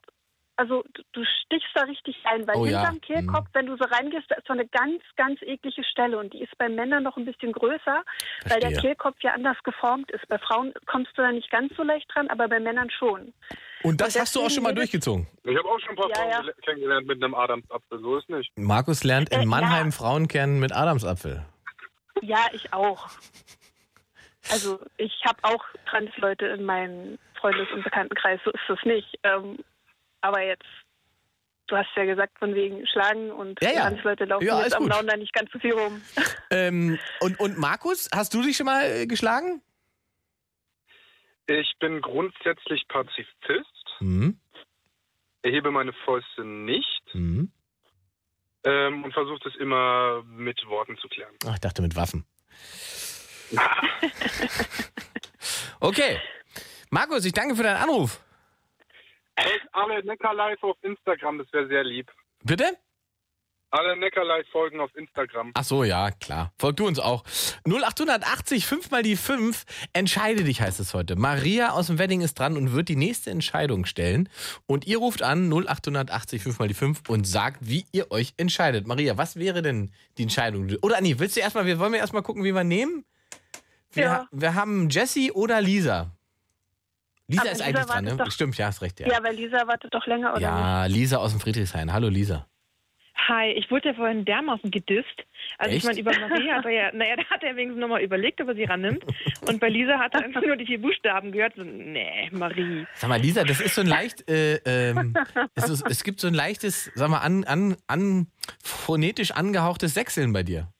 S10: also du, du stichst da richtig rein, weil
S4: Oh ja,
S10: hinterm Kehlkopf, wenn du so reingehst, da ist so eine ganz, ganz eklige Stelle und die ist bei Männern noch ein bisschen größer, weil der
S4: Verstehe.
S10: Kehlkopf ja anders geformt ist. Bei Frauen kommst du da nicht ganz so leicht dran, aber bei Männern schon.
S4: Und das
S10: Und
S4: hast du auch schon mal durchgezogen.
S9: Ich habe auch schon ein paar
S10: Ja,
S9: Frauen
S10: ja.
S9: gele- kennengelernt mit einem Adamsapfel, so ist nicht.
S4: Markus lernt in
S10: Äh,
S4: Mannheim
S10: ja.
S4: Frauen kennen mit Adamsapfel.
S10: Ja, ich auch. Also ich habe auch Transleute in meinem Freundes- und Bekanntenkreis, so ist das nicht. Ähm, aber jetzt, du hast ja gesagt, von wegen Schlagen und
S4: Ja, ja.
S10: Transleute laufen
S4: Ja,
S10: jetzt am
S4: gut.
S10: Lauen da nicht ganz so viel rum.
S4: Ähm, und, und Markus, hast du dich schon mal äh, geschlagen?
S9: Ich bin grundsätzlich Pazifist,
S4: Mhm.
S9: erhebe meine Fäuste nicht
S4: Mhm.
S9: ähm, und versuche das immer mit Worten zu klären.
S4: Ach, ich dachte mit Waffen. Okay. Markus, ich danke für deinen Anruf.
S9: Folgt alle Neckar Live auf Instagram, das wäre sehr lieb.
S4: Bitte?
S9: Alle Neckerlei folgen auf Instagram.
S4: Ach so, ja, klar. Folg du uns auch. 0880 5 mal die 5. Entscheide dich heißt es heute. Maria aus dem Wedding ist dran und wird die nächste Entscheidung stellen. Und ihr ruft an 0880 5 mal die 5 und sagt, wie ihr euch entscheidet. Maria, was wäre denn die Entscheidung? Oder Anni, willst du erstmal, wir wollen wir erstmal gucken, wie wir nehmen? Wir,
S10: Ja.
S4: wir haben Jessie oder Lisa. Lisa
S10: Aber
S4: ist
S10: Lisa
S4: eigentlich dran, ne?
S10: doch-
S4: Stimmt, ja, hast recht, ja.
S10: Ja, weil Lisa wartet doch länger, oder nicht?
S4: Ja, Lisa aus dem Friedrichshain. Hallo Lisa.
S11: Hi, ich wurde ja vorhin dermaßen gedisst. Also
S4: Echt?
S11: ich meine, über Maria hat er ja, naja, da hat er wenigstens nochmal überlegt, ob er sie rannimmt. Und bei Lisa hat er einfach nur die vier Buchstaben gehört. So, nee, Marie.
S4: Sag mal, Lisa, das ist so ein leicht, äh, ähm, es, ist, es gibt so ein leichtes, sag mal, an, an, an, phonetisch angehauchtes Sechseln bei dir.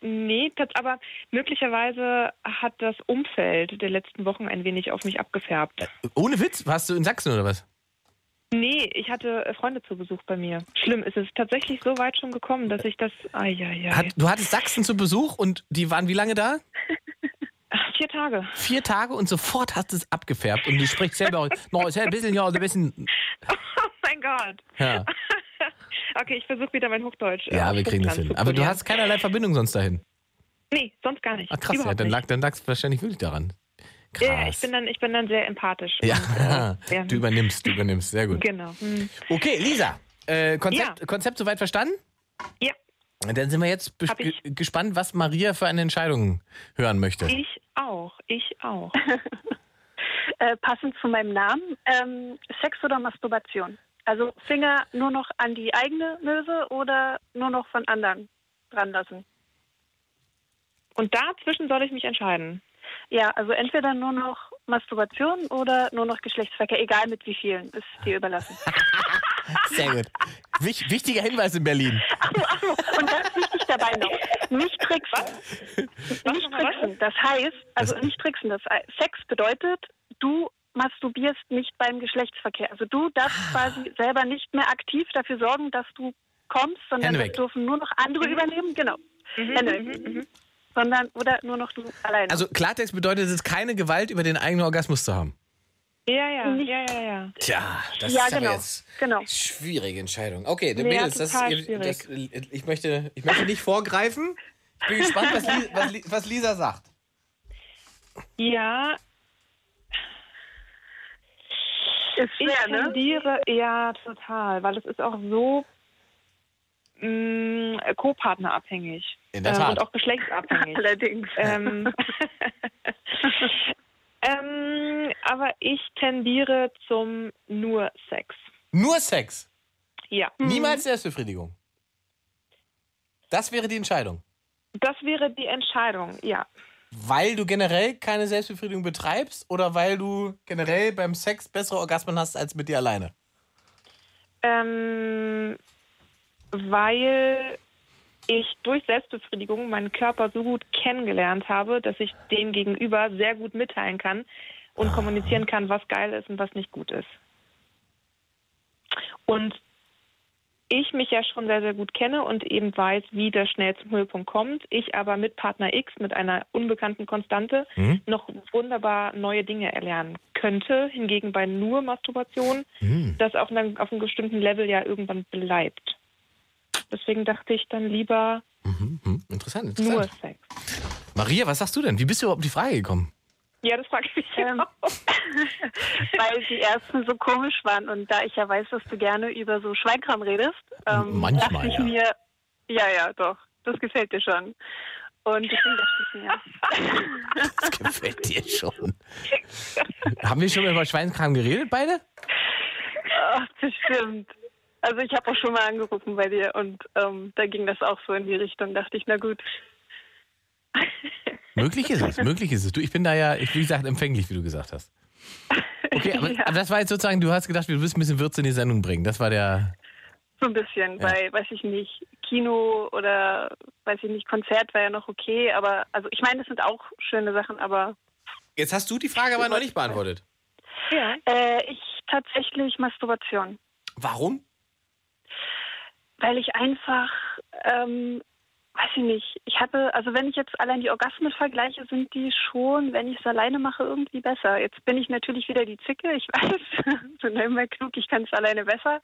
S11: Nee, tats- aber möglicherweise hat das Umfeld der letzten Wochen ein wenig auf mich abgefärbt.
S4: Ohne Witz, warst du in Sachsen oder was?
S11: Nee, ich hatte äh, Freunde zu Besuch bei mir. Schlimm, ist es tatsächlich so weit schon gekommen, dass ich das. Ah, ja, ja.
S4: Hat, du hattest Sachsen zu Besuch und die waren wie lange da?
S11: Vier Tage.
S4: Vier Tage und sofort hast du es abgefärbt und du sprichst selber noch ist ja ein bisschen, ja, so ein bisschen.
S11: Oh mein Gott.
S4: Ja,
S11: Okay, ich versuche wieder mein Hochdeutsch. äh,
S4: ja wir kriegen das hin. Aber du hast keinerlei Verbindung sonst dahin.
S11: Nee, sonst gar nicht.
S4: Ach krass, ja, dann lag dann lag's wahrscheinlich wirklich daran. Krass.
S11: Ja, ich bin dann, ich bin dann sehr empathisch.
S4: Ja,
S11: Und, äh, ja.
S4: du übernimmst, du übernimmst, sehr gut.
S11: Genau. Hm.
S4: Okay, Lisa, äh, Konzept, Konzept soweit verstanden?
S11: Ja.
S4: Dann sind wir jetzt gespannt, was Maria für eine Entscheidung hören möchte.
S11: Ich auch, ich auch.
S10: Äh, passend zu meinem Namen, ähm, Sex oder Masturbation? Also Finger nur noch an die eigene Möse oder nur noch von anderen dran lassen?
S11: Und dazwischen soll ich mich entscheiden.
S10: Ja, also entweder nur noch Masturbation oder nur noch Geschlechtsverkehr, egal mit wie vielen, ist dir überlassen.
S4: Sehr gut. Wich, wichtiger Hinweis in Berlin.
S10: Und ganz wichtig dabei noch, nicht tricksen. Nicht tricksen. Das heißt, also nicht tricksen, das heißt, Sex bedeutet, du masturbierst nicht beim Geschlechtsverkehr. Also du darfst
S4: Ah.
S10: quasi selber nicht mehr aktiv dafür sorgen, dass du kommst, sondern das dürfen nur noch andere übernehmen. Genau.
S11: Mhm,
S10: Hände weg. Sondern, oder nur noch du alleine.
S4: Also Klartext bedeutet es keine Gewalt über den eigenen Orgasmus zu haben.
S11: Ja, ja, ja, ja, ja.
S4: Tja, das
S10: ja,
S4: ist aber
S10: genau.
S4: jetzt
S10: genau.
S4: schwierige Entscheidung. Okay, der
S11: Ja,
S4: Mädels, das,
S11: total
S4: das,
S11: schwierig.
S4: ich, möchte, ich möchte nicht vorgreifen. Ich bin gespannt, was, Li, was, Li- was Lisa sagt.
S11: Ja,
S10: Ist
S11: ich
S10: schwer, ne?
S11: tendiere, ja, total, weil es ist auch so mh, Co-Partnerabhängig.
S4: In der
S11: Ähm,
S4: Tat.
S11: Und auch geschlechtsabhängig.
S10: Allerdings.
S11: ähm, ähm, aber ich tendiere zum nur Sex.
S4: Nur Sex.
S11: Ja.
S4: Niemals Selbstbefriedigung. Das wäre die Entscheidung.
S11: Das wäre die Entscheidung, ja.
S4: Weil du generell keine Selbstbefriedigung betreibst oder weil du generell beim Sex bessere Orgasmen hast als mit dir alleine?
S11: Ähm, weil ich durch Selbstbefriedigung meinen Körper so gut kennengelernt habe, dass ich dem gegenüber sehr gut mitteilen kann und kommunizieren kann, was geil ist und was nicht gut ist. Und ich mich ja schon sehr, sehr gut kenne und eben weiß, wie das schnell zum Höhepunkt kommt. Ich aber mit Partner X, mit einer unbekannten Konstante,
S4: Mhm.
S11: noch wunderbar neue Dinge erlernen könnte. Hingegen bei nur Masturbation
S4: Mhm.
S11: das auf einem, auf einem bestimmten Level ja irgendwann bleibt. Deswegen dachte ich dann lieber
S4: Mhm. mhm. Interessant,
S11: nur
S4: interessant.
S11: Sex.
S4: Maria, was sagst du denn? Wie bist du überhaupt auf die Frage gekommen?
S11: Ja, das frage ich mich
S10: Ähm,
S11: auch.
S10: weil die ersten so komisch waren und da ich ja weiß, dass du gerne über so Schweinkram redest, ähm,
S4: Manchmal,
S10: dachte ich
S4: ja.
S10: mir, ja, ja, doch, das gefällt dir schon. Und deswegen dachte ich mir,
S4: Das gefällt dir schon. Haben wir schon mal über Schweinskram geredet, beide?
S10: ach, bestimmt. Also ich habe auch schon mal angerufen bei dir und ähm, da ging das auch so in die Richtung, dachte ich, na gut.
S4: Möglich ist es, möglich ist es. Du, ich bin da ja, ich, wie gesagt, empfänglich, wie du gesagt hast. Okay, aber, aber das war jetzt sozusagen, du hast gedacht, du willst ein bisschen Würze in die Sendung bringen. Das war der.
S10: So ein bisschen,
S4: Ja.
S10: bei, weiß ich nicht, Kino oder, weiß ich nicht, Konzert war ja noch okay, aber, also ich meine, das sind auch schöne Sachen, aber
S4: Jetzt hast du die Frage aber noch nicht beantwortet.
S11: Ja.
S10: äh, ich tatsächlich Masturbation.
S4: Warum?
S10: Weil ich einfach, ähm, weiß ich nicht, ich hatte, also wenn ich jetzt allein die Orgasmen vergleiche, sind die schon, wenn ich es alleine mache, irgendwie besser. Jetzt bin ich natürlich wieder die Zicke, ich weiß, nennen wir klug, ich kann es alleine besser.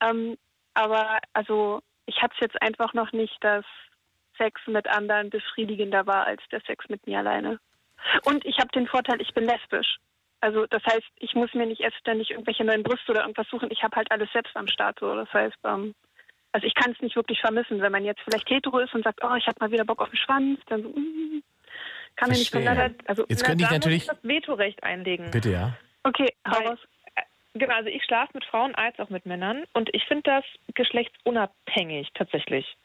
S10: Ähm, aber also ich hatte jetzt einfach noch nicht, dass Sex mit anderen befriedigender war als der Sex mit mir alleine. Und ich habe den Vorteil, ich bin lesbisch. Also das heißt, ich muss mir nicht erst ständig irgendwelche neuen Brüste oder irgendwas suchen. Ich habe halt alles selbst am Start. So. Das heißt, ähm, also ich kann es nicht wirklich vermissen, wenn man jetzt vielleicht hetero ist und sagt, oh, ich habe mal wieder Bock auf den Schwanz, dann so, mm, kann mir nicht verleiden. Also
S4: Jetzt könnte ich natürlich.
S11: ich das Vetorecht einlegen.
S4: Bitte, ja.
S10: Okay, raus.
S11: äh, Genau, also ich schlafe mit Frauen als auch mit Männern und ich finde das geschlechtsunabhängig tatsächlich.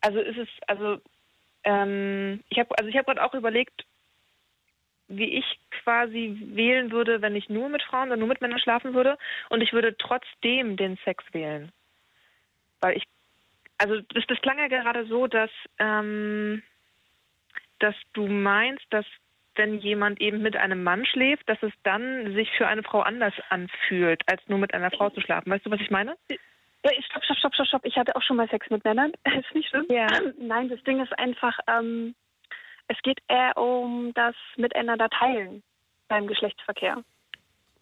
S11: Also ist es, also ähm, ich habe also ich habe gerade auch überlegt, wie ich quasi wählen würde, wenn ich nur mit Frauen oder nur mit Männern schlafen würde und ich würde trotzdem den Sex wählen. Weil ich, also das, das klang ja gerade so, dass, ähm, dass du meinst, dass wenn jemand eben mit einem Mann schläft, dass es dann sich für eine Frau anders anfühlt, als nur mit einer Frau zu schlafen. Weißt du, was ich meine?
S10: Ja, stopp, stopp, stopp, stopp, stopp. Ich hatte auch schon mal Sex mit Männern. ist nicht schlimm.
S11: Ja.
S10: Nein, das Ding ist einfach, ähm, es geht eher um das Miteinander teilen beim Geschlechtsverkehr.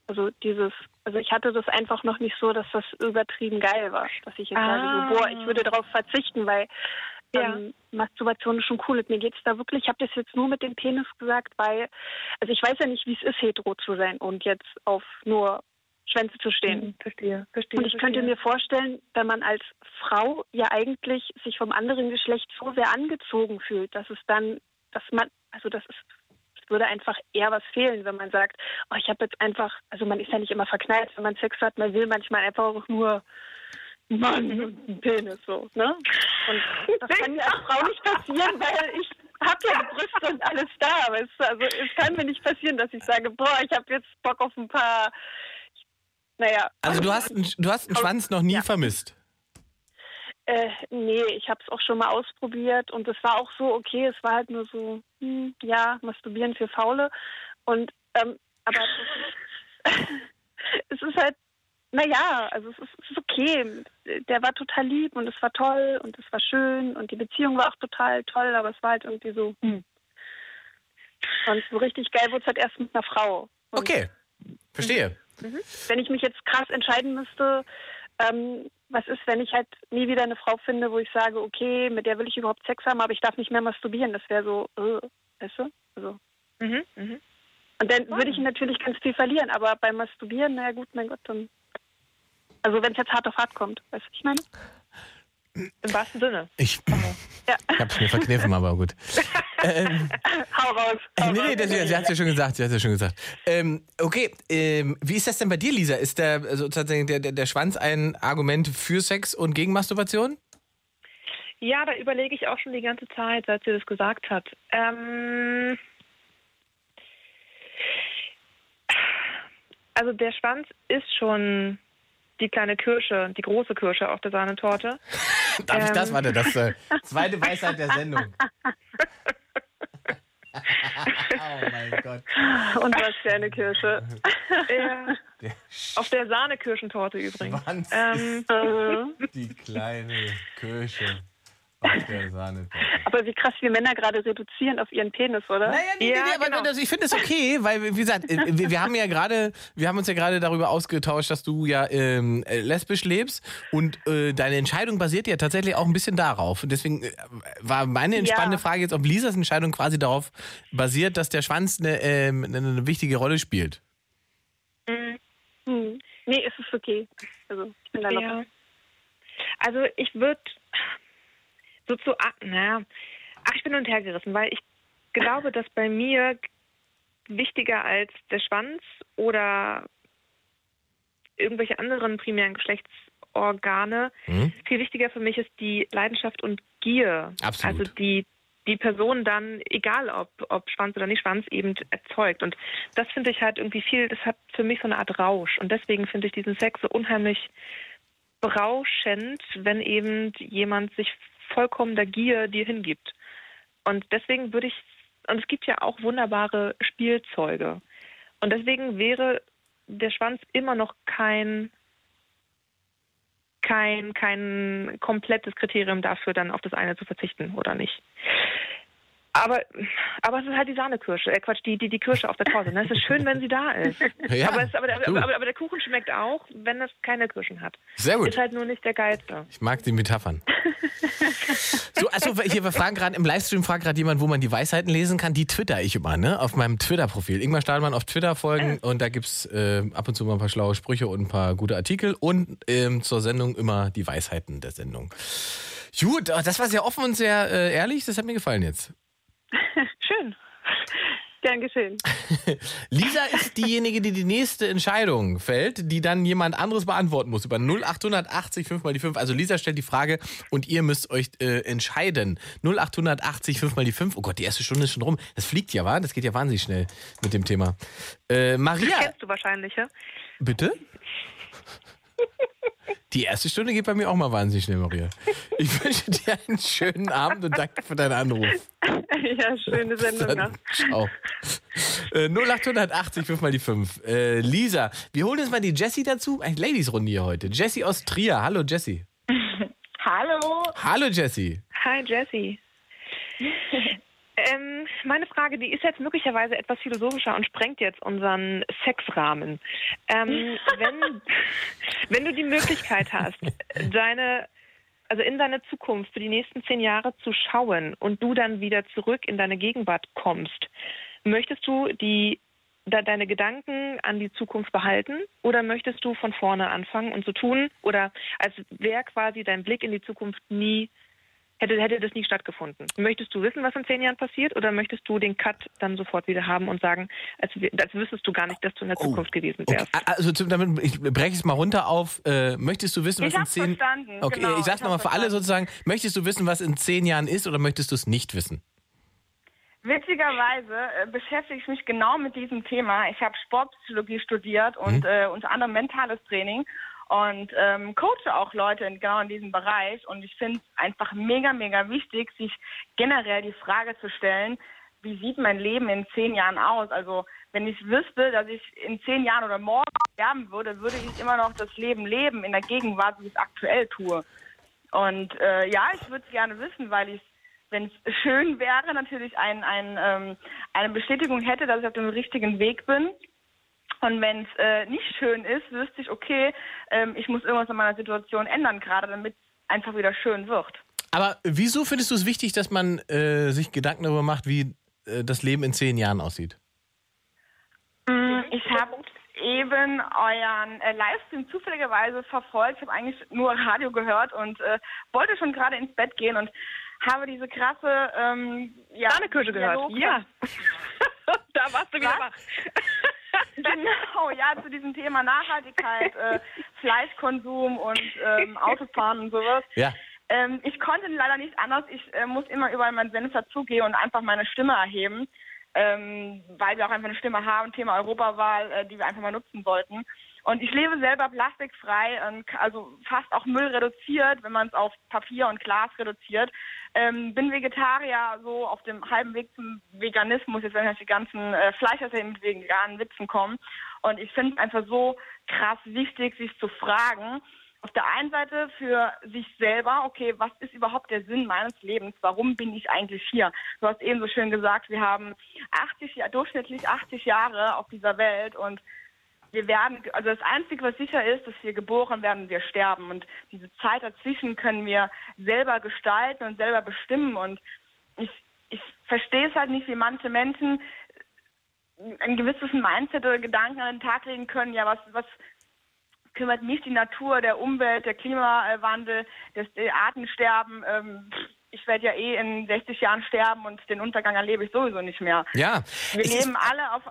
S10: Also dieses, also ich hatte das einfach noch nicht so, dass das übertrieben geil war, dass ich jetzt sage,
S11: Ah.
S10: so, boah, ich würde darauf verzichten, weil
S11: Ja.
S10: ähm, Masturbation ist schon cool. Mir geht's da wirklich, ich habe das jetzt nur mit dem Penis gesagt, weil, also ich weiß ja nicht, wie es ist, hetero zu sein und jetzt auf nur Schwänze zu stehen.
S11: Hm, Verstehe, verstehe.
S10: Und ich könnte
S11: verstehe.
S10: mir vorstellen, wenn man als Frau ja eigentlich sich vom anderen Geschlecht so sehr angezogen fühlt, dass es dann, dass man, also das ist, es würde einfach eher was fehlen, wenn man sagt, oh, ich habe jetzt einfach, also man ist ja nicht immer verknallt, wenn man Sex hat, man will manchmal einfach auch nur Mann und einen Penis so, ne? Und das kann mir als Frau nicht passieren, weil ich habe ja Brüste und alles da, weißt du? Also es kann mir nicht passieren, dass ich sage, boah, ich habe jetzt Bock auf ein paar, naja,
S4: Also du hast, einen- du hast einen Schwanz noch nie vermisst.
S10: Äh, nee, ich habe es auch schon mal ausprobiert und es war auch so okay. Es war halt nur so, hm, ja, masturbieren für Faule. Und ähm, aber es ist halt, naja, also es ist, es ist okay. Der war total lieb und es war toll und es war schön und die Beziehung war auch total toll, aber es war halt irgendwie so, hm. Und so richtig geil wurde es halt erst mit einer Frau. Und
S4: Okay, verstehe.
S10: Mhm. Wenn ich mich jetzt krass entscheiden müsste, ähm, was ist, wenn ich halt nie wieder eine Frau finde, wo ich sage, okay, mit der will ich überhaupt Sex haben, aber ich darf nicht mehr masturbieren. Das wäre so, äh, weißt du? Also.
S11: Mhm, mhm.
S10: Und dann würde ich natürlich ganz viel verlieren, aber beim Masturbieren, naja gut, mein Gott, dann. Also wenn es jetzt hart auf hart kommt, weißt du, was ich meine?
S11: Im wahrsten Sinne.
S4: Ich,
S10: Ja.
S4: ich hab's mir verkniffen, aber gut. ähm,
S10: Hau raus.
S4: äh, nee, nee, das, sie hat's ja schon gesagt, sie hat's ja schon gesagt. Ähm, okay, ähm, wie ist das denn bei dir, Lisa? Ist der, sozusagen der, der, der Schwanz ein Argument für Sex und gegen Masturbation?
S11: Ja, da überlege ich auch schon die ganze Zeit, seit sie das gesagt hat. Ähm, also der Schwanz ist schon die kleine Kirsche, die große Kirsche auf der Sahnetorte.
S4: Darf ich das?
S11: Ähm.
S4: Warte, das äh, zweite Weisheit der Sendung. oh mein Gott.
S10: Und was für eine Kirsche.
S11: Ja. Auf der Sahnekirschentorte übrigens. Ähm,
S4: die kleine Kirsche der.
S10: Aber wie krass wir Männer gerade reduzieren auf ihren Penis, oder?
S4: Naja, nee,
S11: Ja,
S4: nee, nee, aber
S11: genau.
S4: also ich finde es okay, weil wie gesagt, äh, wir, wir haben ja gerade, wir haben uns ja gerade darüber ausgetauscht, dass du ja ähm, äh, lesbisch lebst und äh, deine Entscheidung basiert ja tatsächlich auch ein bisschen darauf. Und deswegen äh, war meine entspannende
S10: Ja.
S4: Frage jetzt, ob Lisas Entscheidung quasi darauf basiert, dass der Schwanz eine, ähm, eine, eine wichtige Rolle spielt.
S11: mm,
S10: Hm. Nee, es ist okay. Also, ich bin da locker.
S11: ja. Also ich würde so zu, ah, naja, ach, ich bin und her gerissen, weil ich glaube, dass bei mir wichtiger als der Schwanz oder irgendwelche anderen primären Geschlechtsorgane
S4: Hm?
S11: viel wichtiger für mich ist die Leidenschaft und Gier.
S4: Absolut.
S11: Also die die Person dann, egal ob, ob Schwanz oder nicht Schwanz, eben erzeugt. Und das finde ich halt irgendwie viel, das hat für mich so eine Art Rausch. Und deswegen finde ich diesen Sex so unheimlich berauschend, wenn eben jemand sich vollkommen der Gier dir hingibt. Und deswegen würde ich, und es gibt ja auch wunderbare Spielzeuge. Und deswegen wäre der Schwanz immer noch kein kein, kein komplettes Kriterium dafür, dann auf das eine zu verzichten oder nicht. Aber, aber es ist halt die Sahnekirsche, äh Quatsch, die, die, die Kirsche auf der Torte. Ne? Es ist schön, wenn sie da ist.
S4: Ja,
S11: aber, es, aber, der, aber, aber der Kuchen schmeckt auch, wenn es keine Kirschen hat.
S4: Sehr gut.
S11: Ist halt nur nicht der geilste.
S4: Ich mag die Metaphern. So, also hier, wir fragen gerade im Livestream fragt gerade jemand, wo man die Weisheiten lesen kann. Die twitter ich immer, ne? Auf meinem Twitter-Profil. Ingmar Stahlmann auf Twitter folgen und da gibt's äh, ab und zu mal ein paar schlaue Sprüche und ein paar gute Artikel und ähm, zur Sendung immer die Weisheiten der Sendung. Gut, oh, das war sehr offen und sehr äh, ehrlich. Das hat mir gefallen jetzt.
S10: Gern geschehen.
S4: Lisa ist diejenige, die die nächste Entscheidung fällt, die dann jemand anderes beantworten muss über 0880 5 mal die 5. Also Lisa stellt die Frage und ihr müsst euch äh, entscheiden. 0880 5 mal die 5. Oh Gott, die erste Stunde ist schon rum. Das fliegt ja, wa? Das geht ja wahnsinnig schnell mit dem Thema. Äh,
S11: Das
S4: Maria,
S11: kennst du wahrscheinlich, ja?
S4: bitte? Die erste Stunde geht bei mir auch mal wahnsinnig schnell, Maria. Ich wünsche dir einen schönen Abend und danke für deinen Anruf.
S10: ja, schöne Sendung noch.
S4: Ciao. Äh, 0880 5 mal die 5. Äh, Lisa, wir holen jetzt mal die Jessie dazu. Eine Ladies-Runde hier heute. Jessie aus Trier. Hallo, Jessie.
S12: Hallo.
S4: Hallo, Jessie.
S11: Hi, Jessie. Ähm, meine Frage, die ist jetzt möglicherweise etwas philosophischer und sprengt jetzt unseren Sexrahmen. Ähm, wenn, wenn du die Möglichkeit hast, deine, also in deine Zukunft für die nächsten zehn Jahre zu schauen und du dann wieder zurück in deine Gegenwart kommst, möchtest du die da deine Gedanken an die Zukunft behalten oder möchtest du von vorne anfangen und so tun oder als wäre quasi dein Blick in die Zukunft nie hätte hätte das nie stattgefunden. Möchtest du wissen, was in zehn Jahren passiert oder möchtest du den Cut dann sofort wieder haben und sagen, als, als wüsstest du gar nicht, dass du in der Zukunft gewesen
S4: Okay,
S11: wärst?
S4: a- also zum- damit, ich breche es mal runter auf. Äh, möchtest du wissen, was
S12: Ich
S4: in zehn
S12: verstanden,
S4: Okay,
S12: genau,
S4: ich sag's nochmal für alle sozusagen. Möchtest du wissen, was in zehn Jahren ist oder möchtest du es nicht wissen?
S12: Witzigerweise äh, beschäftige ich mich genau mit diesem Thema. Ich habe Sportpsychologie studiert und äh, unter anderem mentales Training und ähm, coache auch Leute in, genau in diesem Bereich. Und ich finde es einfach mega, mega wichtig, sich generell die Frage zu stellen, wie sieht mein Leben in zehn Jahren aus? Also wenn ich wüsste, dass ich in zehn Jahren oder morgen sterben würde, würde ich immer noch das Leben leben in der Gegenwart, wie ich es aktuell tue. Und äh, ja, ich würde es gerne wissen, weil ich, wenn es schön wäre, natürlich ein, ein, ähm, eine Bestätigung hätte, dass ich auf dem richtigen Weg bin. Und wenn es äh, nicht schön ist, wüsste ich, okay, ähm, ich muss irgendwas an meiner Situation ändern, gerade damit es einfach wieder schön wird.
S4: Aber wieso findest du es wichtig, dass man äh, sich Gedanken darüber macht, wie äh, das Leben in zehn Jahren aussieht?
S12: Mm, Ich habe eben euren äh, Livestream zufälligerweise verfolgt. Ich habe eigentlich nur Radio gehört und äh, wollte schon gerade ins Bett gehen und habe diese krasse ähm, ja,
S11: Sahnekirsche gehört. Ja. da warst du wieder
S12: Was?
S11: wach.
S12: genau, ja, zu diesem Thema Nachhaltigkeit, äh, Fleischkonsum und ähm, Autofahren und sowas.
S4: Ja.
S12: Ähm, ich konnte leider nicht anders. Ich äh, muss immer überall meinen Senf dazugehen und einfach meine Stimme erheben, ähm, weil wir auch einfach eine Stimme haben, Thema Europawahl, äh, die wir einfach mal nutzen sollten. Und ich lebe selber plastikfrei, und, also fast auch Müll reduziert, wenn man es auf Papier und Glas reduziert. Ähm, bin Vegetarier, so auf dem halben Weg zum Veganismus, jetzt wenn jetzt die ganzen äh, Fleischesser mit veganen Witzen kommen. Und ich finde es einfach so krass wichtig, sich zu fragen, auf der einen Seite für sich selber, okay, was ist überhaupt der Sinn meines Lebens? Warum bin ich eigentlich hier? Du hast eben so schön gesagt, wir haben 80, Jahr- durchschnittlich 80 Jahre auf dieser Welt und wir werden, also das Einzige, was sicher ist, dass wir geboren werden und wir sterben. Und diese Zeit dazwischen können wir selber gestalten und selber bestimmen. Und ich, ich verstehe es halt nicht, wie manche Menschen ein gewisses Mindset oder Gedanken an den Tag legen können, ja, was, was kümmert mich die Natur, der Umwelt, der Klimawandel, das Artensterben. Ähm, ich werde ja eh in 60 Jahren sterben und den Untergang erlebe ich sowieso nicht mehr.
S4: Ja.
S12: Wir leben alle auf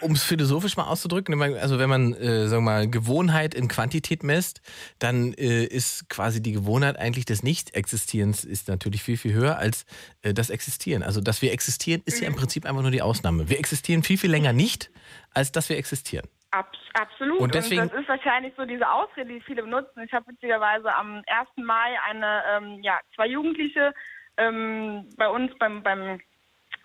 S4: Um es philosophisch mal auszudrücken, wenn man- also wenn man, äh, sagen wir mal, Gewohnheit in Quantität misst, dann äh, ist quasi die Gewohnheit eigentlich des Nicht-Existierens ist natürlich viel, viel höher als äh, das Existieren. Also, dass wir existieren, ist ja im Prinzip einfach nur die Ausnahme. Wir existieren viel, viel länger nicht, als dass wir existieren.
S12: Abs absolut.
S4: Und deswegen-
S12: das ist wahrscheinlich so diese Ausrede, die viele benutzen. Ich habe witzigerweise am 1. Mai eine, ähm, ja, zwei Jugendliche ähm, bei uns beim, beim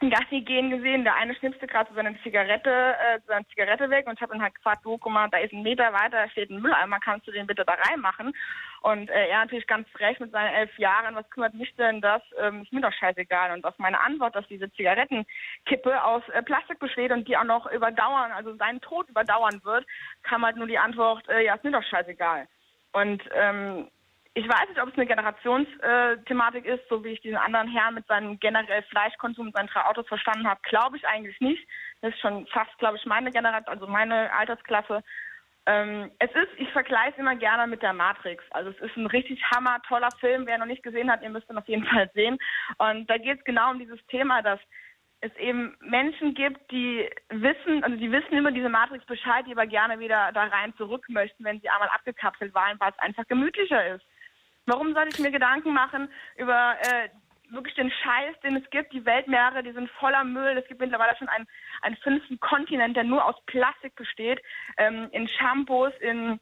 S12: ein Gassi gehen gesehen. Der eine schnipste gerade so seine Zigarette, äh, seine Zigarette weg und ich habe ihn halt gefragt, du, guck mal, da ist ein Meter weiter, da steht ein Mülleimer, kannst du den bitte da reinmachen? Und äh, er natürlich ganz frech mit seinen elf Jahren, was kümmert mich denn das? Ähm, ist mir doch scheißegal. Und auf meine Antwort, dass diese Zigarettenkippe aus äh, Plastik besteht und die auch noch überdauern, also seinen Tod überdauern wird, kam halt nur die Antwort, äh, ja, ist mir doch scheißegal. Und ähm, ich weiß nicht, ob es eine Generationsthematik ist, so wie ich diesen anderen Herrn mit seinem generell Fleischkonsum, seinen drei Autos verstanden habe. Glaube ich eigentlich nicht. Das ist schon fast, glaube ich, meine Generation, also meine Altersklasse. Ähm, es ist, ich vergleiche es immer gerne mit der Matrix. Also es ist ein richtig hammer, toller Film. Wer noch nicht gesehen hat, ihr müsst ihn auf jeden Fall sehen. Und da geht es genau um dieses Thema, dass es eben Menschen gibt, die wissen, also die wissen über diese Matrix Bescheid, die aber gerne wieder da rein zurück möchten, wenn sie einmal abgekapselt waren, weil es einfach gemütlicher ist. Warum soll ich mir Gedanken machen über äh, wirklich den Scheiß, den es gibt? Die Weltmeere, die sind voller Müll. Es gibt mittlerweile schon einen, einen fünften Kontinent, der nur aus Plastik besteht. Ähm, in Shampoos, in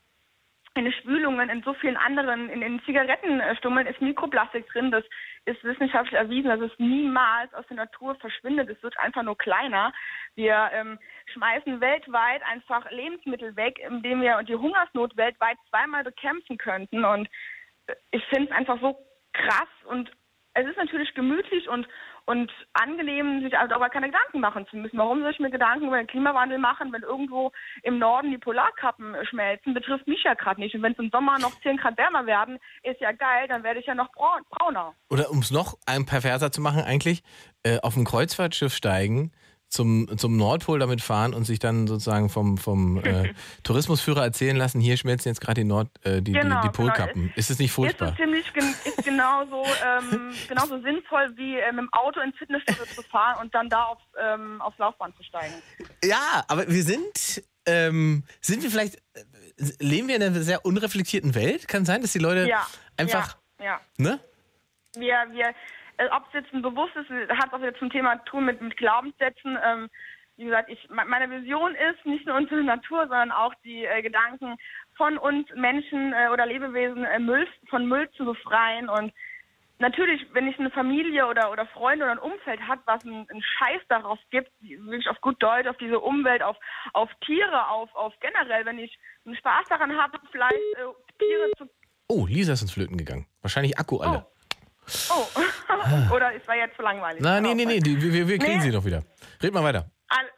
S12: in Spülungen, in so vielen anderen, in, in Zigarettenstummeln ist Mikroplastik drin. Das ist wissenschaftlich erwiesen, dass es niemals aus der Natur verschwindet. Es wird einfach nur kleiner. Wir ähm, schmeißen weltweit einfach Lebensmittel weg, indem wir die Hungersnot weltweit zweimal bekämpfen könnten. Und ich finde es einfach so krass und es ist natürlich gemütlich und, und angenehm, sich also darüber keine Gedanken machen zu müssen. Warum soll ich mir Gedanken über den Klimawandel machen, wenn irgendwo im Norden die Polarkappen schmelzen? Betrifft mich ja gerade nicht. Und wenn es im Sommer noch 10 Grad wärmer werden, ist ja geil, dann werde ich ja noch braun, brauner.
S4: Oder um es noch ein perverser zu machen, eigentlich äh, auf ein Kreuzfahrtschiff steigen, zum, zum Nordpol damit fahren und sich dann sozusagen vom, vom äh, Tourismusführer erzählen lassen, hier schmelzen jetzt gerade die, Nord, äh, die,
S12: Genau,
S4: die, die
S12: genau.
S4: Polkappen. Ist es nicht furchtbar?
S12: Ist, ziemlich, ist genauso, ähm, genauso sinnvoll, wie äh, mit dem Auto ins Fitnessstudio zu fahren und dann da aufs, ähm, aufs Laufband zu steigen.
S4: Ja, aber wir sind, ähm, sind wir vielleicht, äh, leben wir in einer sehr unreflektierten Welt? Kann sein, dass die Leute
S12: Ja.
S4: einfach,
S12: Ja. ja.
S4: ne?
S12: wir, wir, äh, ob es jetzt ein bewusstes, hat auch wieder zum Thema tun mit, mit Glaubenssätzen. Ähm, wie gesagt, ich, me- meine Vision ist, nicht nur unsere Natur, sondern auch die äh, Gedanken von uns Menschen äh, oder Lebewesen äh, Müll, von Müll zu befreien. Und natürlich, wenn ich eine Familie oder, oder Freunde oder ein Umfeld hat, was einen, einen Scheiß darauf gibt, wirklich auf gut Deutsch, auf diese Umwelt, auf, auf Tiere, auf, auf generell, wenn ich einen Spaß daran habe, vielleicht äh, Tiere zu
S4: Oh, Lisa ist ins Flöten gegangen. Wahrscheinlich Akku alle.
S12: Oh, oder es war jetzt zu langweilig.
S4: Na,
S12: Kann
S4: nee, nee, wir, wir kriegen
S12: Nee.
S4: sie noch wieder. Red mal weiter.
S12: All-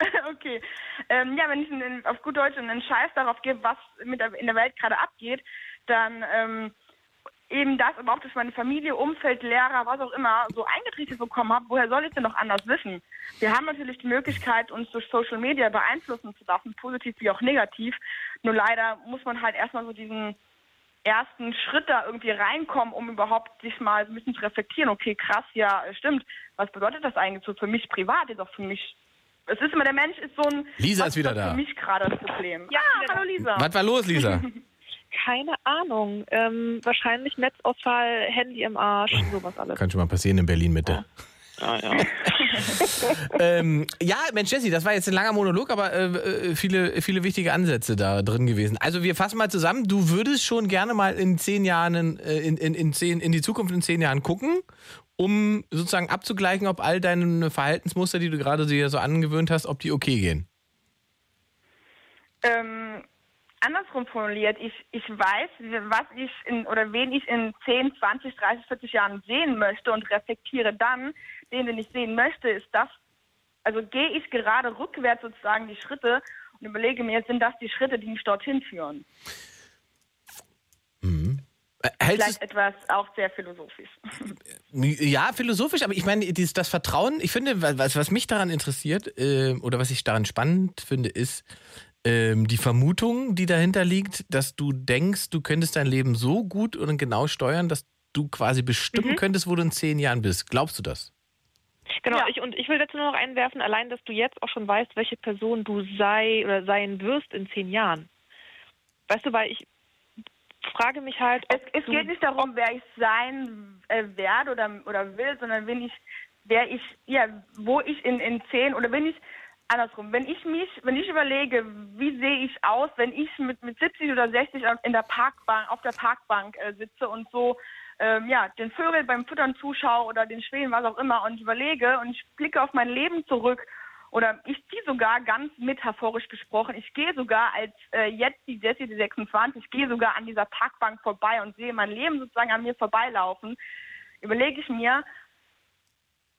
S12: okay. Ähm, ja, wenn ich einen, auf gut Deutsch einen Scheiß darauf gebe, was mit der, in der Welt gerade abgeht, dann ähm, eben das, aber auch durch meine Familie, Umfeld, Lehrer, was auch immer, so eingetrichtert bekommen habe, woher soll ich denn noch anders wissen? Wir haben natürlich die Möglichkeit, uns durch Social Media beeinflussen zu lassen, positiv wie auch negativ. Nur leider muss man halt erstmal so diesen ersten Schritt da irgendwie reinkommen, um überhaupt sich mal so ein bisschen zu reflektieren. Okay, krass, ja, stimmt. Was bedeutet das eigentlich so für mich privat, jetzt auch für mich? Es ist immer, der Mensch ist so ein...
S4: Lisa ist wieder
S12: das
S4: da.
S12: Für mich gerade das Problem. Ja, hallo Lisa.
S4: Was war los, Lisa?
S11: Keine Ahnung. Ähm, wahrscheinlich Netzausfall, Handy im Arsch, sowas alles.
S4: Kann schon mal passieren in Berlin Mitte.
S11: Ja, ja.
S4: ähm, ja, Mensch, Jesse, das war jetzt ein langer Monolog, aber äh, äh, viele, viele wichtige Ansätze da drin gewesen. Also wir fassen mal zusammen. Du würdest schon gerne mal in zehn Jahren, äh, in, in, in, zehn, in die Zukunft in zehn Jahren gucken, um sozusagen abzugleichen, ob all deine Verhaltensmuster, die du gerade dir so angewöhnt hast, ob die okay gehen.
S12: ähm, andersrum formuliert, ich, ich weiß, was ich in, oder wen ich in 10, 20, 30, 40 Jahren sehen möchte und reflektiere dann, den, den ich sehen möchte, ist das, also gehe ich gerade rückwärts sozusagen die Schritte und überlege mir, sind das die Schritte, die mich dorthin führen?
S4: Äh, hältst
S12: Vielleicht etwas auch sehr philosophisch.
S4: Ja, philosophisch, aber ich meine, dieses, das Vertrauen, ich finde, was, was mich daran interessiert äh, oder was ich daran spannend finde, ist ähm, die Vermutung, die dahinter liegt, dass du denkst, du könntest dein Leben so gut und genau steuern, dass du quasi bestimmen
S11: Mhm.
S4: könntest, wo du in zehn Jahren bist. Glaubst du das?
S11: Genau, ich, und ich will dazu nur noch einwerfen, allein, dass du jetzt auch schon weißt, welche Person du sei oder sein wirst in zehn Jahren. Weißt du, weil ich frage mich halt.
S12: Es, es geht nicht darum, wer ich sein äh, werde oder, oder will, sondern wenn ich, wer ich, ja, wo ich in, in zehn oder wenn ich, andersrum, wenn ich mich, wenn ich überlege, wie sehe ich aus, wenn ich mit, mit 70 oder 60 in der Parkbank, auf der Parkbank äh, sitze und so ähm, ja, den Vögeln beim Füttern zuschaue oder den Schwänen, was auch immer, und überlege und ich blicke auf mein Leben zurück oder ich ziehe sogar ganz metaphorisch gesprochen, ich gehe sogar als äh, jetzt die Jessie, die 26, ich gehe sogar an dieser Parkbank vorbei und sehe mein Leben sozusagen an mir vorbeilaufen, überlege ich mir,